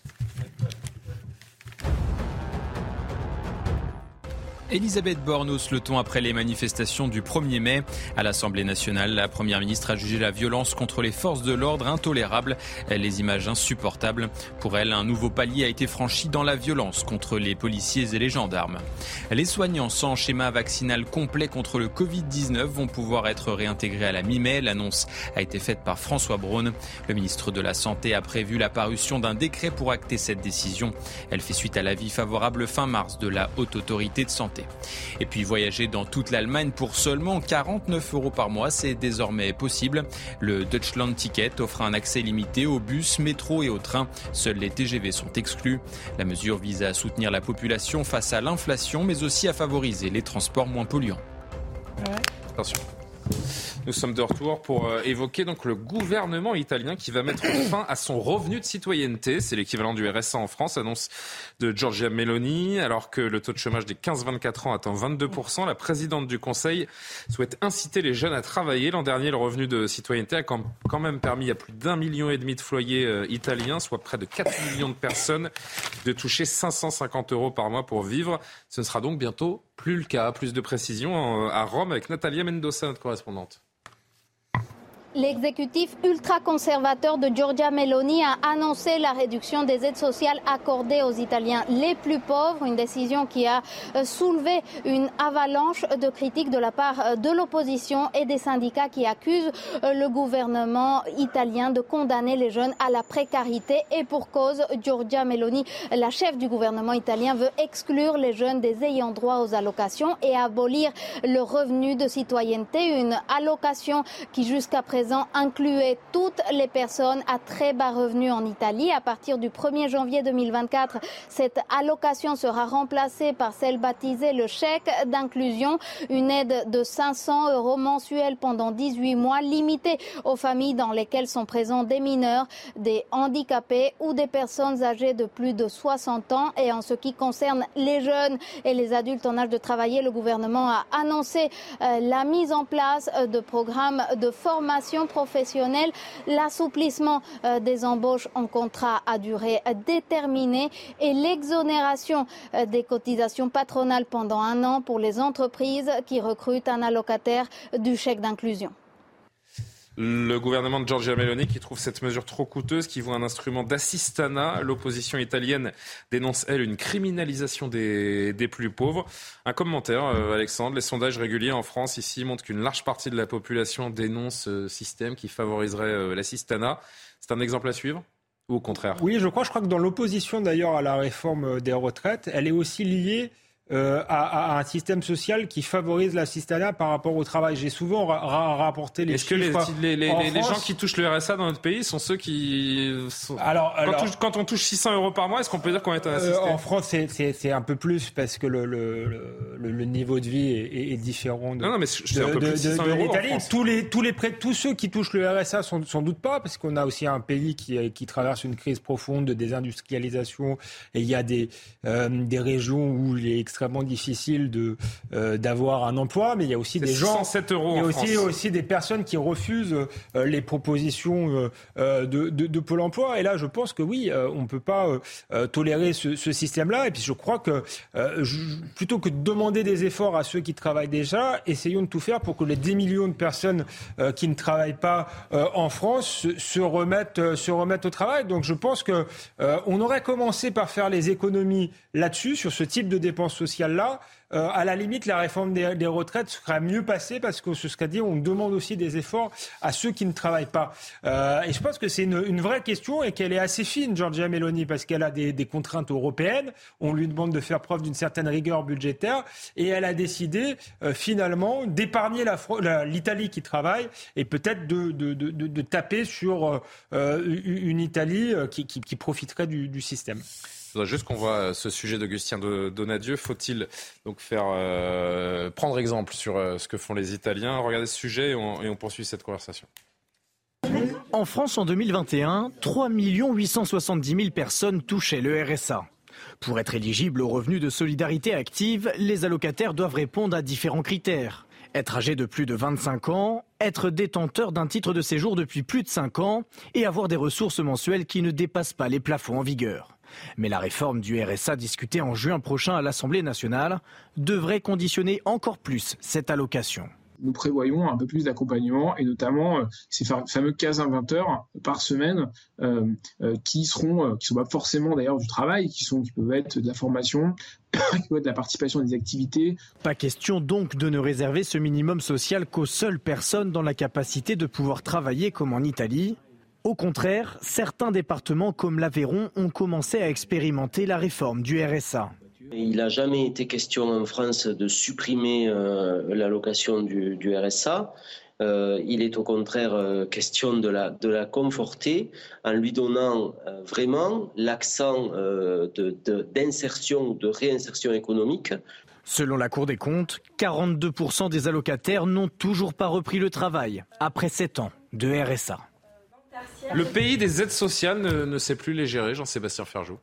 Elisabeth Borne hausse le ton après les manifestations du 1er mai. À l'Assemblée nationale, la Première ministre a jugé la violence contre les forces de l'ordre intolérable, les images insupportables. Pour elle, un nouveau palier a été franchi dans la violence contre les policiers et les gendarmes. Les soignants sans schéma vaccinal complet contre le Covid-19 vont pouvoir être réintégrés à la mi-mai. L'annonce a été faite par François Braun. Le ministre de la Santé a prévu la parution d'un décret pour acter cette décision. Elle fait suite à l'avis favorable fin mars de la Haute Autorité de Santé. Et puis voyager dans toute l'Allemagne pour seulement 49 euros par mois, c'est désormais possible. Le Deutschland Ticket offre un accès limité aux bus, métro et aux trains. Seuls les TGV sont exclus. La mesure vise à soutenir la population face à l'inflation, mais aussi à favoriser les transports moins polluants. Attention. Nous sommes de retour pour euh, évoquer donc le gouvernement italien qui va mettre fin à son revenu de citoyenneté. C'est l'équivalent du RSA en France, annonce de Giorgia Meloni. Alors que le taux de chômage des 15-24 ans atteint 22%, la présidente du Conseil souhaite inciter les jeunes à travailler. L'an dernier, le revenu de citoyenneté a quand même permis à plus d'un million et demi de foyers euh, italiens, soit près de 4 millions de personnes, de toucher 550 euros par mois pour vivre. Ce ne sera donc bientôt plus le cas. Plus de précisions euh, à Rome avec Natalia Mendoza, notre correspondante. L'exécutif ultra-conservateur de Giorgia Meloni a annoncé la réduction des aides sociales accordées aux Italiens les plus pauvres, une décision qui a euh, soulevé une avalanche de critiques de la part euh, de l'opposition et des syndicats qui accusent euh, le gouvernement italien de condamner les jeunes à la précarité. Et pour cause, Giorgia Meloni, la chef du gouvernement italien, veut exclure les jeunes des ayants droit aux allocations et abolir le revenu de citoyenneté, une allocation qui jusqu'à présent incluait toutes les personnes à très bas revenus en Italie. À partir du 1er janvier 2024, cette allocation sera remplacée par celle baptisée le chèque d'inclusion, une aide de 500 euros mensuels pendant 18 mois, limitée aux familles dans lesquelles sont présents des mineurs, des handicapés ou des personnes âgées de plus de 60 ans. Et en ce qui concerne les jeunes et les adultes en âge de travailler, le gouvernement a annoncé euh, la mise en place euh, de programmes de formation professionnelle, l'assouplissement euh, des embauches en contrat à durée déterminée et l'exonération euh, des cotisations patronales pendant un an pour les entreprises qui recrutent un allocataire du chèque d'inclusion. Le gouvernement de Giorgia Meloni qui trouve cette mesure trop coûteuse, qui voit un instrument d'assistanat. L'opposition italienne dénonce, elle, une criminalisation des, plus pauvres. Un commentaire, euh, Alexandre. Les sondages réguliers en France ici montrent qu'une large partie de la population dénonce ce système qui favoriserait euh, l'assistanat. C'est un exemple à suivre Ou au contraire? Oui, je crois. Je crois que dans l'opposition d'ailleurs à la réforme des retraites, elle est aussi liée euh, à, un système social qui favorise l'assistanat par rapport au travail. J'ai souvent rapporté les Est-ce que les, les, gens qui touchent le RSA dans notre pays sont ceux qui... Alors, quand, on touche 600 euros par mois, est-ce qu'on peut dire qu'on est un assisté En France, c'est un peu plus parce que le, le, le, niveau de vie est, est différent de, non, non, mais c'est un peu plus 600 euros l'Italie. Tous les, tous, les, tous ceux qui touchent le RSA sont sans doute pas, parce qu'on a aussi un pays qui, qui traverse une crise profonde de désindustrialisation et il y a des, euh, des régions où les extrêmement difficile de euh, d'avoir un emploi, mais il y a aussi des gens, euros il y a aussi, aussi des personnes qui refusent euh, les propositions euh, de, de, de, Pôle Emploi. Et là, je pense que oui, on peut pas tolérer ce, ce système-là. Et puis, je crois que plutôt que de demander des efforts à ceux qui travaillent déjà, essayons de tout faire pour que les 10 millions de personnes qui ne travaillent pas en France se, remettent se remettent au travail. Donc, je pense que on aurait commencé par faire les économies là-dessus sur ce type de dépenses sociales-là, euh, à la limite, la réforme des, retraites serait mieux passée parce que ce serait dit, on demande aussi des efforts à ceux qui ne travaillent pas. Euh, et je pense que c'est une, vraie question et qu'elle est assez fine, Giorgia Meloni, parce qu'elle a des, contraintes européennes. On lui demande de faire preuve d'une certaine rigueur budgétaire et elle a décidé euh, finalement d'épargner l'Italie qui travaille et peut-être de, taper sur une Italie qui, profiterait du système. Je voudrais juste qu'on voit euh, ce sujet d'Augustin Donadieu. Faut-il donc faire euh, prendre exemple sur euh, ce que font les Italiens Regardez ce sujet et on, poursuit cette conversation? En France, en 2021, 3 870 000 personnes touchaient le RSA. Pour être éligible au revenu de solidarité active, les allocataires doivent répondre à différents critères. Être âgé de plus de 25 ans, être détenteur d'un titre de séjour depuis plus de 5 ans et avoir des ressources mensuelles qui ne dépassent pas les plafonds en vigueur. Mais la réforme du RSA discutée en juin prochain à l'Assemblée nationale devrait conditionner encore plus cette allocation nous prévoyons un peu plus d'accompagnement et notamment euh, ces fameux 15 à 20 heures par semaine euh, euh, qui seront, qui sont pas forcément d'ailleurs du travail, qui sont, qui peuvent être de la formation, qui peuvent être de la participation à des activités. Pas question donc de ne réserver ce minimum social qu'aux seules personnes dans la capacité de pouvoir travailler comme en Italie. Au contraire, certains départements comme l'Aveyron ont commencé à expérimenter la réforme du RSA. Il n'a jamais été question en France de supprimer euh, l'allocation du, RSA. Euh, il est au contraire euh, question de la, de la conforter en lui donnant vraiment l'accent d'insertion, de, de réinsertion économique. Selon la Cour des comptes, 42% des allocataires n'ont toujours pas repris le travail après 7 ans de RSA. Le pays des aides sociales ne, sait plus les gérer, Jean-Sébastien Ferjou.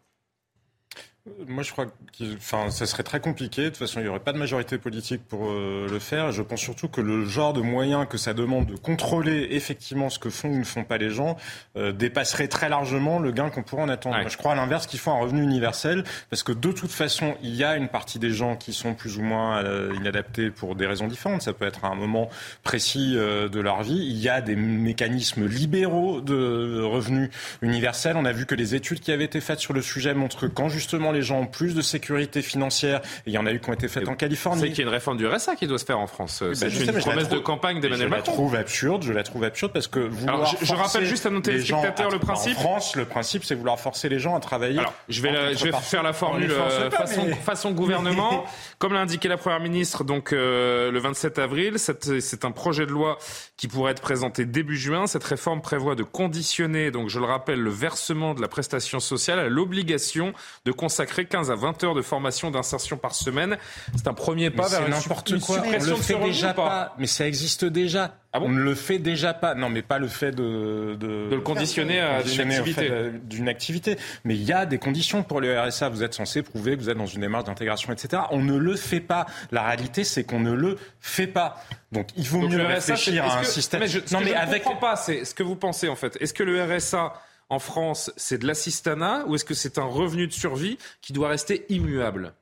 Moi, je crois que enfin, ça serait très compliqué. De toute façon, il n'y aurait pas de majorité politique pour euh, le faire. Je pense surtout que le genre de moyens que ça demande de contrôler effectivement ce que font ou ne font pas les gens euh, dépasserait très largement le gain qu'on pourrait en attendre. je crois à l'inverse qu'il faut un revenu universel parce que de toute façon, il y a une partie des gens qui sont plus ou moins euh, inadaptés pour des raisons différentes. Ça peut être à un moment précis de leur vie. Il y a des mécanismes libéraux de revenus universels. On a vu que les études qui avaient été faites sur le sujet montrent que quand justement les gens ont plus de sécurité financière. il y en a eu qui ont été faites en Californie. C'est qu'il y a une réforme du RSA qui doit se faire en France. c'est bah, une promesse de campagne d'Emmanuel Macron. Je la trouve absurde. Je la trouve absurde parce que Alors, je, rappelle juste à nos téléspectateurs le principe. En France, le principe, c'est vouloir forcer les gens à travailler. Alors, je vais, je vais faire la formule euh, façon, façon gouvernement. Comme l'a indiqué la Première ministre, donc euh, le 27 avril, c'est un projet de loi qui pourrait être présenté début juin. Cette réforme prévoit de conditionner, donc je le rappelle, le versement de la prestation sociale à l'obligation de consacrer 15 à 20 heures de formation d'insertion par semaine. C'est un premier pas vers n'importe quoi. On le fait déjà pas. Mais ça existe déjà. Ah on ne le fait déjà pas. Non, mais pas le fait de de, le conditionner à une activité. D'une activité. Mais il y a des conditions pour le RSA. Vous êtes censé prouver que vous êtes dans une démarche d'intégration, etc. On ne le fait pas. La réalité, c'est qu'on ne le fait pas. Donc il vaut mieux réfléchir à un système. Mais je, non, mais avec... comprends pas, c'est ce que vous pensez en fait. Est-ce que le RSA en France, c'est de l'assistanat ou est-ce que c'est un revenu de survie qui doit rester immuable?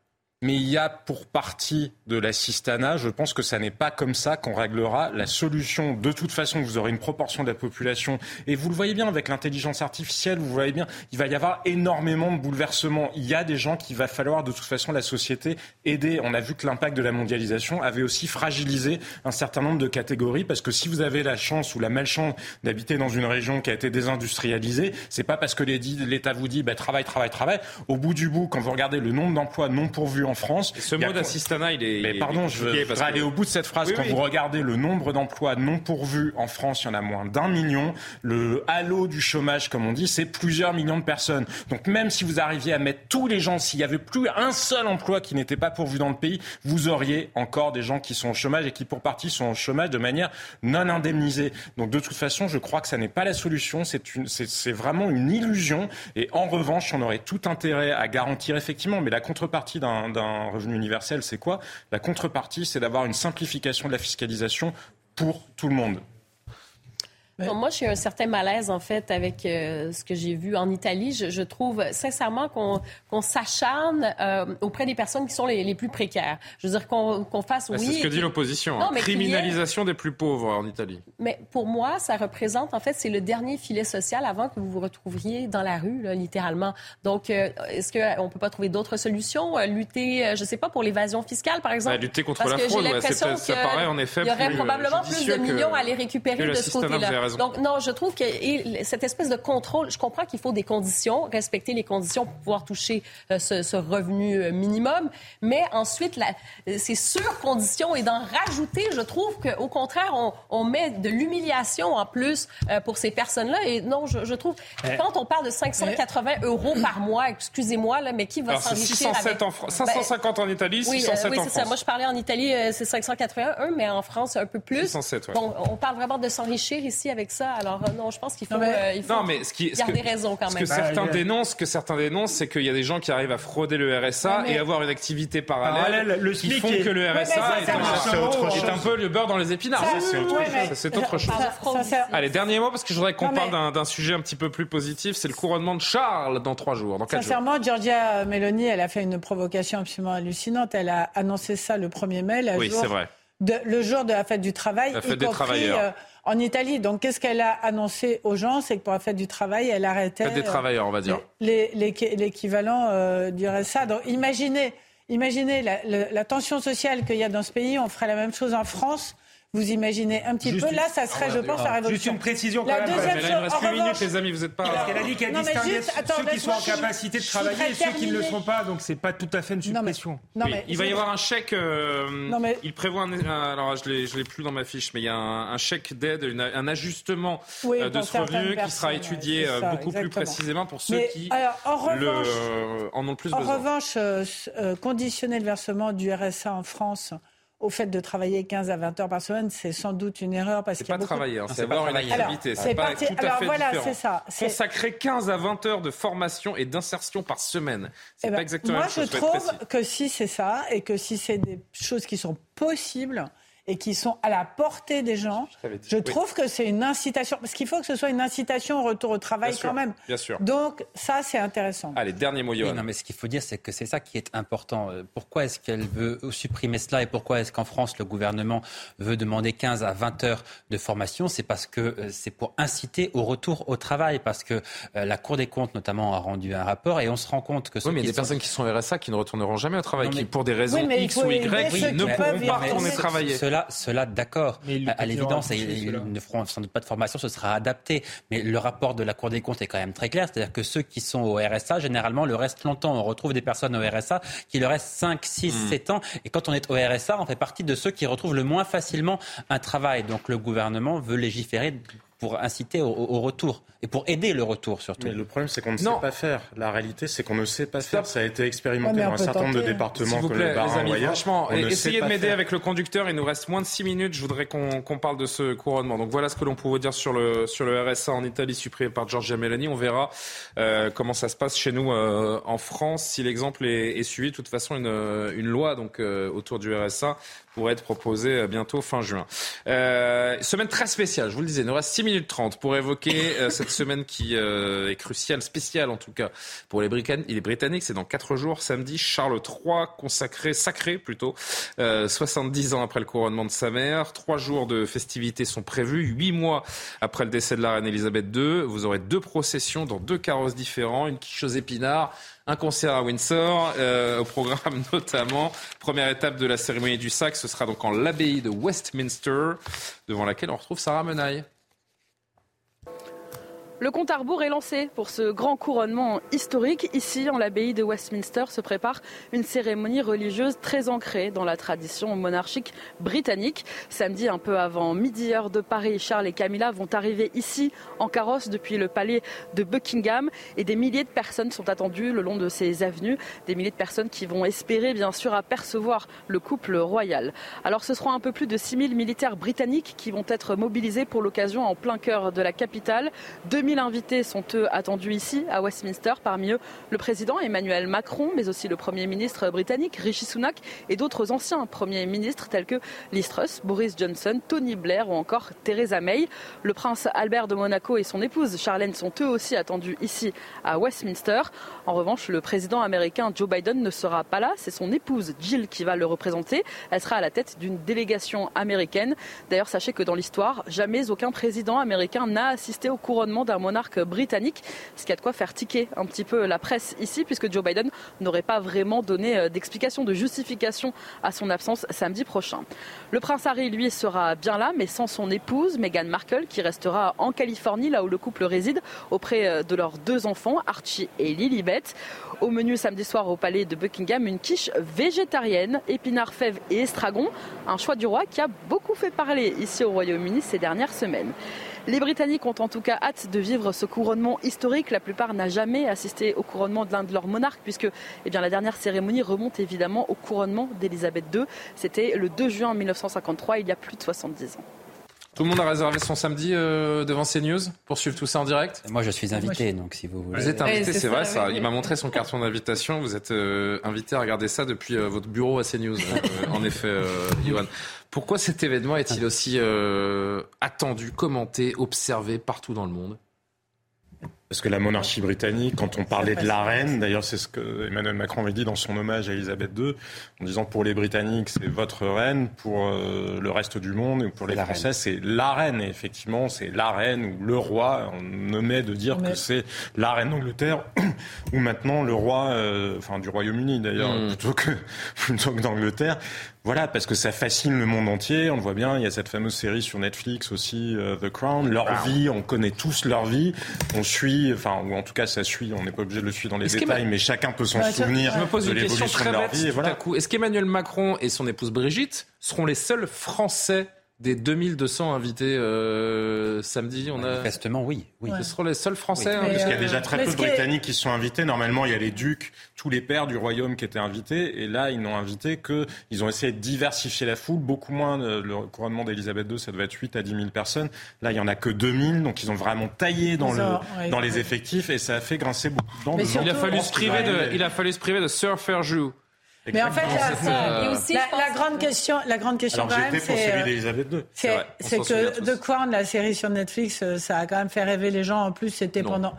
Mais il y a pour partie de l'assistanat, je pense que ça n'est pas comme ça qu'on réglera la solution. De toute façon, vous aurez une proportion de la population, et vous le voyez bien avec l'intelligence artificielle, vous voyez bien, il va y avoir énormément de bouleversements. Il y a des gens qu'il va falloir de toute façon la société aider. On a vu que l'impact de la mondialisation avait aussi fragilisé un certain nombre de catégories, parce que si vous avez la chance ou la malchance d'habiter dans une région qui a été désindustrialisée, c'est pas parce que l'État vous dit bah, travail, travail, travail. Au bout du bout, quand vous regardez le nombre d'emplois non pourvus en France. ce mot d'assistanat, il est. Mais pardon, je veux aller au bout de cette phrase. Quand vous regardez le nombre d'emplois non pourvus en France, il y en a moins d'un million. Le halo du chômage, comme on dit, c'est plusieurs millions de personnes. Donc même si vous arriviez à mettre tous les gens, s'il y avait plus un seul emploi qui n'était pas pourvu dans le pays, vous auriez encore des gens qui sont au chômage et qui pour partie sont au chômage de manière non indemnisée. Donc de toute façon, je crois que ça n'est pas la solution. C'est vraiment une illusion. Et en revanche, on aurait tout intérêt à garantir effectivement, mais la contrepartie d'un un revenu universel, c'est quoi? La contrepartie, c'est d'avoir une simplification de la fiscalisation pour tout le monde moi, j'ai un certain malaise, en fait, avec euh, ce que j'ai vu en Italie. Je, trouve sincèrement qu'on s'acharne euh, auprès des personnes qui sont les, plus précaires. Je veux dire qu'on fasse, oui... C'est ce que dit l'opposition. Hein. Criminalisation des plus pauvres en Italie. Mais pour moi, ça représente, en fait, c'est le dernier filet social avant que vous vous retrouviez dans la rue, littéralement. Donc, euh, est-ce qu'on ne peut pas trouver d'autres solutions? lutter, je ne sais pas, pour l'évasion fiscale, par exemple? lutter contre la fraude, ouais, ça paraît en effet Il y aurait probablement plus de millions à les récupérer de ce côté-là. Donc, non, je trouve que cette espèce de contrôle, je comprends qu'il faut des conditions, respecter les conditions pour pouvoir toucher euh, ce, revenu euh, minimum, mais ensuite, ces surconditions et d'en rajouter, je trouve qu'au contraire, on, met de l'humiliation en plus euh, pour ces personnes-là. Et non, je, trouve, quand on parle de 580 euros par mois, excusez-moi, là, mais qui va s'enrichir avec... en 550 en Italie, 607 oui, en France. Ça. Moi, je parlais en Italie, c'est 581, mais en France, un peu plus. 607, Bon, on parle vraiment de s'enrichir ici avec ça. Alors euh, non, je pense qu'il faut, euh, il faut non, mais ce qui, garder que, raison quand même. Ce que certains dénoncent, ce que certains dénoncent, c'est qu'il y a des gens qui arrivent à frauder le RSA et avoir une activité parallèle, le qui font que le RSA est, un peu le beurre dans les épinards. C'est autre chose. Allez, dernier mot parce que je voudrais qu'on parle d'un sujet un petit peu plus positif. C'est le couronnement de Charles dans trois jours. Dans Sincèrement, Giorgia Meloni, elle a fait une provocation absolument hallucinante. Elle a annoncé ça le 1er mai. Oui, c'est vrai. le jour de la fête du travail. La fête des travailleurs en Italie. Donc, qu'est-ce qu'elle a annoncé aux gens? C'est que pour la fête du travail, elle arrêtait. des travailleurs, on va dire. L'équivalent euh, du RSA. Donc, imaginez, imaginez la, la tension sociale qu'il y a dans ce pays. On ferait la même chose en France. Vous imaginez un petit peu. Là, ça serait, je pense, la révolution. Juste une précision quand la même. Deuxième mais là, il reste 8 minutes, les amis, vous n'êtes pas. Parce qu'elle a dit qu'elle distinguait ceux qui sont en capacité de travailler et ceux qui ne le sont pas. Donc, c'est pas tout à fait une suppression. Non, mais, il va y avoir un chèque. Euh, non, mais... Il prévoit un. Alors, je ne l'ai plus dans ma fiche, mais il y a un, chèque d'aide, un ajustement euh, de ce revenu qui sera étudié euh, beaucoup plus précisément pour ceux qui en ont le plus besoin. En revanche, conditionner le versement du RSA en France au fait de travailler 15 à 20 heures par semaine, c'est sans doute une erreur parce qu'il y a pas travailler, hein, c'est avoir une activité. C'est pas tout à fait voilà, différent. Ça. Consacrer 15 à 20 heures de formation et d'insertion par semaine, c'est eh pas ben, exactement moi la même chose. Moi, je trouve que si c'est ça et que si c'est des choses qui sont possibles, et qui sont à la portée des gens, je, trouve que c'est une incitation. Parce qu'il faut que ce soit une incitation au retour au travail quand même. Bien sûr. Donc ça, c'est intéressant. Allez, dernier mot, Yohann. non, mais ce qu'il faut dire, c'est que c'est ça qui est important. Euh, pourquoi est-ce qu'elle veut supprimer cela et pourquoi est-ce qu'en France, le gouvernement veut demander 15 à 20 heures de formation? C'est parce que euh, c'est pour inciter au retour au travail. Parce que euh, la Cour des comptes, notamment, a rendu un rapport et on se rend compte que... Oui, mais il y a des personnes qui sont RSA qui ne retourneront jamais au travail, qui, pour des raisons X ou Y, ne pourront pas retourner travailler cela, d'accord. À l'évidence, ils, ne feront sans doute pas de formation, ce sera adapté. Mais le rapport de la Cour des comptes est quand même très clair. C'est-à-dire que ceux qui sont au RSA, généralement, le restent longtemps. On retrouve des personnes au RSA qui le restent 5, 6, 7 ans. Et quand on est au RSA, on fait partie de ceux qui retrouvent le moins facilement un travail. Donc le gouvernement veut légiférer pour inciter au, retour et pour aider le retour surtout. Mais le problème, c'est qu'on ne sait pas faire. La réalité, c'est qu'on ne sait pas faire. Ça a été expérimenté dans un certain nombre de départements vous plaît, les amis, Franchement, essayez de m'aider avec le conducteur. Il nous reste moins de 6 minutes. Je voudrais qu'on parle de ce couronnement. Donc voilà ce que l'on pouvait dire sur le, sur le RSA en Italie, supprimé par Giorgia Meloni. On verra euh, comment ça se passe chez nous euh, en France. Si l'exemple est, est, suivi, de toute façon, une, une loi donc, euh, autour du RSA pourrait être proposée bientôt fin juin. semaine très spéciale, je vous le disais. Il nous reste 6 minutes 30 pour évoquer euh, cette semaine qui euh, est cruciale, spéciale en tout cas pour les, Britanniques. C'est dans quatre jours, samedi, Charles III, consacré, sacré plutôt, 70 ans après le couronnement de sa mère. Trois jours de festivités sont prévus, huit mois après le décès de la reine Elisabeth II. Vous aurez deux processions dans deux carrosses différents, une quiche aux épinards, un concert à Windsor, euh, au programme notamment. Première étape de la cérémonie du sac, ce sera donc en l'abbaye de Westminster, devant laquelle on retrouve Sarah Menaille. Le compte à rebours est lancé pour ce grand couronnement historique. Ici, en l'abbaye de Westminster, se prépare une cérémonie religieuse très ancrée dans la tradition monarchique britannique. Samedi, un peu avant midi heure de Paris, Charles et Camilla vont arriver ici en carrosse depuis le palais de Buckingham et des milliers de personnes sont attendues le long de ces avenues. Des milliers de personnes qui vont espérer, bien sûr, apercevoir le couple royal. Alors, ce seront un peu plus de 6000 militaires britanniques qui vont être mobilisés pour l'occasion en plein cœur de la capitale. 2000 invités sont eux attendus ici à Westminster. Parmi eux, le président Emmanuel Macron, mais aussi le Premier ministre britannique Rishi Sunak et d'autres anciens premiers ministres tels que Liz Boris Johnson, Tony Blair ou encore Theresa May. Le prince Albert de Monaco et son épouse Charlène sont eux aussi attendus ici à Westminster. En revanche, le président américain Joe Biden ne sera pas là. C'est son épouse Jill qui va le représenter. Elle sera à la tête d'une délégation américaine. D'ailleurs, sachez que dans l'histoire, jamais aucun président américain n'a assisté au couronnement d'un monarque britannique, ce qui a de quoi faire tiquer un petit peu la presse ici, puisque Joe Biden n'aurait pas vraiment donné euh, d'explication, de justification à son absence samedi prochain. Le prince Harry, lui, sera bien là, mais sans son épouse, Meghan Markle, qui restera en Californie, là où le couple réside, auprès euh, de leurs deux enfants, Archie et Lilibet. Au menu samedi soir au palais de Buckingham, une quiche végétarienne, épinards, fèves et estragon, un choix du roi qui a beaucoup fait parler ici au Royaume-Uni ces dernières semaines. Les Britanniques ont en tout cas hâte de vivre ce couronnement historique. La plupart n'a jamais assisté au couronnement de l'un de leurs monarques, puisque eh la dernière cérémonie remonte évidemment au couronnement d'Elisabeth II. C'était le 2 juin 1953, il y a plus de 70 ans. Tout le monde a réservé son samedi euh, devant CNews pour suivre tout ça en direct Moi, je suis invité, donc si vous voulez. Vous êtes invité, c'est vrai ça. Il m'a montré son carton d'invitation. Vous êtes euh, invité à regarder ça depuis euh, votre bureau à CNews. en effet, Yohan. Pourquoi cet événement est-il aussi attendu, commenté, observé partout dans le monde? Parce que la monarchie britannique, quand on parlait de la reine, d'ailleurs c'est ce que Emmanuel Macron avait dit dans son hommage à Elisabeth II, en disant pour les Britanniques c'est votre reine, pour euh, le reste du monde et pour les Français c'est la reine. Et effectivement c'est la reine ou le roi. On omet de dire que c'est la reine d'Angleterre ou maintenant le roi, euh, enfin du Royaume-Uni d'ailleurs hmm. plutôt que plutôt que d'Angleterre. Voilà, parce que ça fascine le monde entier. On le voit bien. Il y a cette fameuse série sur Netflix aussi, euh, The Crown. Leur vie, on connaît tous leur vie. On suit, enfin, ou en tout cas, ça suit. On n'est pas obligé de le suivre dans les détails, mais chacun peut s'en souvenir. Je me pose une question bête. Voilà. Est-ce qu'Emmanuel Macron et son épouse Brigitte seront les seuls Français des 2200 invités euh, samedi, on a manifestement oui. oui. Ce seront les seuls Français. Hein, parce qu'il y a déjà très peu de Britanniques qui sont invités. Normalement, il y a les ducs, tous les pères du royaume qui étaient invités, et là, ils n'ont invité que. Ils ont essayé de diversifier la foule, beaucoup moins. Le couronnement d'Elisabeth II, ça devait être 8 à 10 000 personnes. Là, il y en a que 2000, donc ils ont vraiment taillé dans, le, dans les effectifs, et ça a fait grincer beaucoup de dents. Il a fallu se priver de, il a fallu se priver de Sir Ferjou. Mais en fait, la, grande question, la grande question quand même, c'est c'est que The Crown, la série sur Netflix, euh, ça a quand même fait rêver les gens. En plus, c'était pendant.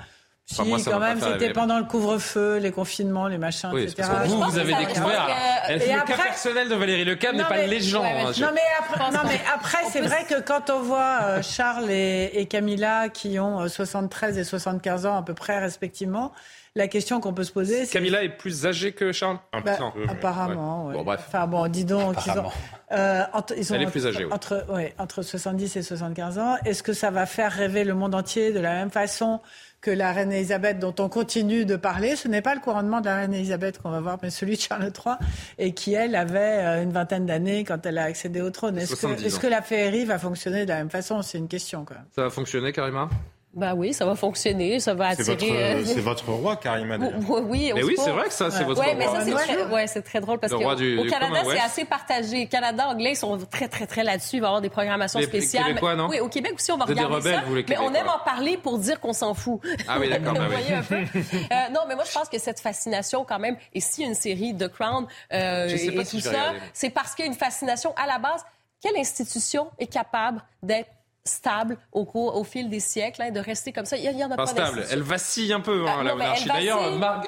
Si, quand même, c'était pendant le couvre-feu, les confinements, les machins, oui, etc. Parce que vous, vous avez découvert. le cas personnel de Valérie Lecam n'est pas une légende. Hein, non, mais après, non, mais après c'est vrai que quand on voit euh, Charles et, et, Camilla qui ont 73 euh, et 75 ans à peu près respectivement, la question qu'on peut se poser, c'est... Camilla est plus âgée que Charles? Bah, Apparemment, Bon, bref. Enfin bon, dis donc, ils ont, euh, ils Elle est plus âgée, entre, ouais, entre 70 et 75 ans. Est-ce que ça va faire rêver le monde entier de la même façon que la reine Elisabeth dont on continue de parler? Ce n'est pas le couronnement de la reine Elisabeth qu'on va voir, mais celui de Charles III, et qui, elle, avait euh, une vingtaine d'années quand elle a accédé au trône. Est-ce que, est que, la féerie va fonctionner de la même façon? C'est une question, quand même. Ça va fonctionner, Karima? Bah oui, ça va fonctionner, ça va attirer. C'est votre, euh, votre, roi, Karima. Oui, mais oui, c'est vrai que ça, c'est votre ouais, roi. Mais ça, c'est très, ouais, c'est très drôle parce qu'au Canada, c'est assez partagé. Canada, anglais, ils sont très, très, très là-dessus. Il va y avoir des programmations les spéciales. Québécois, non? Oui, au Québec aussi, on va regarder rebelles, ça. Vous, les mais on aime en parler pour dire qu'on s'en fout. Ah oui, d'accord. Vous voyez un peu? euh, non, mais moi, je pense que cette fascination, quand même, et si une série The Crown euh, et tout ça, c'est parce qu'il y a une fascination à la base. Quelle institution est capable d'être stable au, cours, au fil des siècles, hein, de rester comme ça. Il y, en a pas, stable. Elle vacille un peu, hein, ah, la monarchie. D'ailleurs,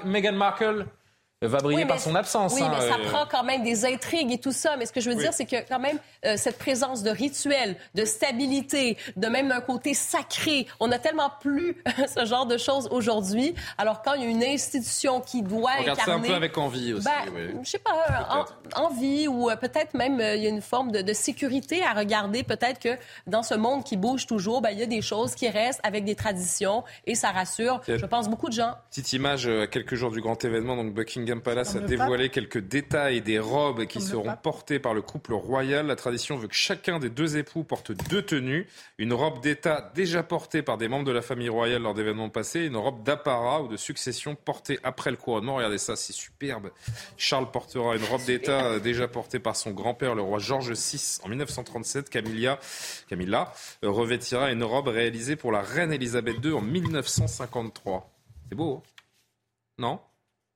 Meghan Markle va briller par son absence. Oui, hein, mais ça euh. prend quand même des intrigues et tout ça. Mais ce que je veux dire, c'est que quand même euh, cette présence de rituel, de stabilité, de même un côté sacré, on a tellement plus ce genre de choses aujourd'hui. Alors quand il y a une institution qui doit on regarde incarner, ça un peu avec envie aussi. Ben, oui. Je sais pas, envie ou euh, peut-être même il y a une forme de, de sécurité à regarder. Peut-être que dans ce monde qui bouge toujours, ben, il y a des choses qui restent avec des traditions et ça rassure, je pense, beaucoup de gens. Petite image à quelques jours du grand événement, donc Buckingham Buckingham Palace a dévoilé quelques détails des robes qui seront portées par le couple royal. La tradition veut que chacun des deux époux porte deux tenues. Une robe d'État déjà portée par des membres de la famille royale lors d'événements passés, une robe d'apparat ou de succession portée après le couronnement. Regardez ça, c'est superbe. Charles portera une robe d'État déjà portée par son grand-père, le roi George VI, en 1937. Camilla, Camilla revêtira une robe réalisée pour la reine Elisabeth II en 1953. C'est beau, hein? Non?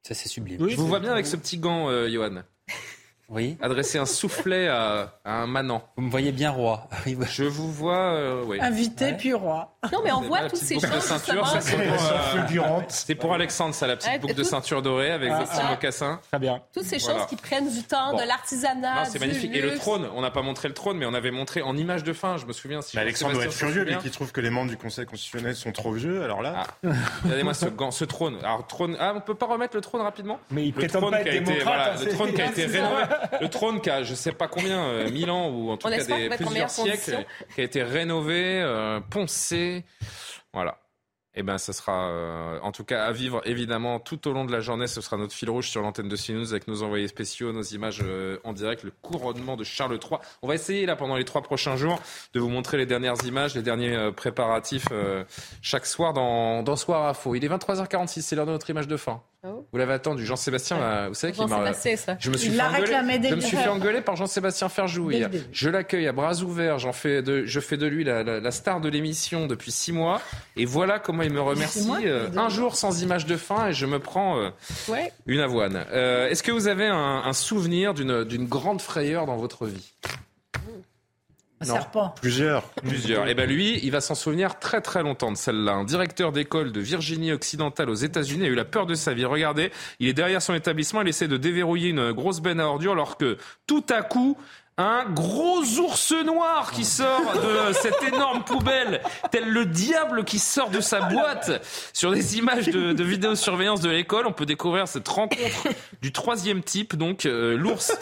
Ça, c'est sublime. je vous vois bien avec ce petit gant, euh, Johan. Oui. Adresser un soufflet à, un manant. Vous me voyez bien roi. Je vous vois. Euh, oui. Invité puis roi. Non, mais on voit toutes ces choses. De ceinture, c'est pour, Alexandre, ça, la petite boucle de ceinture dorée avec ah, vos petits Très bien. Toutes ces choses qui prennent du temps, de l'artisanat. C'est magnifique. Et le trône, on n'a pas montré le trône, mais on avait montré en image de fin. Je me souviens. Si Alexandre doit être furieux, lui qui trouve que les membres du Conseil constitutionnel sont trop vieux. Alors là. Ah. Regardez-moi ce gant, ce trône. Alors, trône. Ah, on peut pas remettre le trône rapidement? Mais il prétend pas être démocrate. Le trône qui a été rénové le trône qui a, je sais pas combien, euh, mille ans ou en tout cas des, plusieurs siècles, qui a été rénové, euh, poncé. Voilà. Et eh ben, ce sera, euh, en tout cas, à vivre évidemment tout au long de la journée. Ce sera notre fil rouge sur l'antenne de CNews avec nos envoyés spéciaux, nos images en direct, le couronnement de Charles III. On va essayer là pendant les trois prochains jours de vous montrer les dernières images, les derniers préparatifs chaque soir dans, dans Soir Info. Il est 23h46, c'est l'heure de notre image de fin. Oh. Vous l'avez attendu, Jean-Sébastien, vous savez qu'il m'a. Je me suis, fait engueuler, je me suis fait engueuler par Jean-Sébastien Ferjou. Je l'accueille à bras ouverts, j'en fais de, je fais de lui la, star de l'émission depuis six mois. Et voilà comment il me remercie. Euh, un jour sans image de fin et je me prends euh, une avoine. Euh, est-ce que vous avez un, un souvenir d'une grande frayeur dans votre vie? Serpent. Plusieurs. Plusieurs. Et eh ben lui, il va s'en souvenir très très longtemps de celle-là. Un directeur d'école de Virginie occidentale aux États-Unis a eu la peur de sa vie. Regardez, il est derrière son établissement, il essaie de déverrouiller une grosse benne à ordures, alors que tout à coup, un gros ours noir qui sort de cette énorme poubelle, tel le diable qui sort de sa boîte. Sur des images de, de vidéosurveillance de l'école, on peut découvrir cette rencontre du troisième type, donc euh, l'ours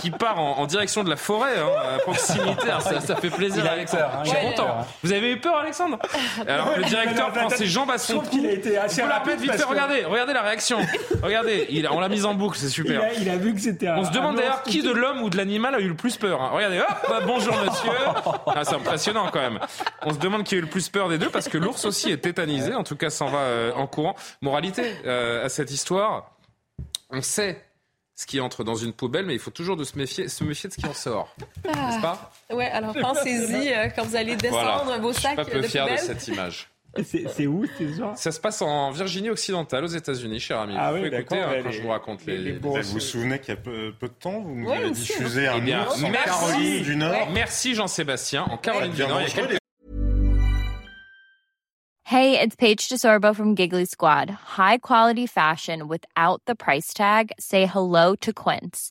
qui part en, direction de la forêt, hein, à proximité. Ça, ça, fait plaisir, Alexandre. Hein, Je suis content. Vous avez eu peur, Alexandre? Alors le directeur prend ses jambes à son cou. On la pète vite fait. Regardez, regardez la réaction. Regardez, il, on l'a mise en boucle, c'est super. Il a, vu que c'était. On se demande d'ailleurs qui de l'homme ou de l'animal a eu le plus peur. Hein. Regardez, hop, bah, bonjour monsieur. Ah, c'est impressionnant quand même. On se demande qui a eu le plus peur des deux parce que l'ours aussi est tétanisé, en tout cas s'en va euh, en courant. Moralité euh, à cette histoire, on sait ce qui entre dans une poubelle, mais il faut toujours de se, méfier, se méfier de ce qui en sort. Ah. N'est-ce pas? Ouais, alors pensez-y euh, quand vous allez descendre vos sacs Je suis pas peu fier de cette image. C'est où Ça se passe en Virginie occidentale, aux États-Unis, cher ami. Ah vous oui, écouter hein, quand je vous raconte les. vous vous souvenez qu'il y a peu, de temps, vous nous avez diffusé un eh ours en Caroline du Nord. Merci Jean-Sébastien. En Caroline du Nord, il y a quelques Hey, it's Paige DeSorbo from Giggly Squad. High quality fashion without the price tag. Say hello to Quince.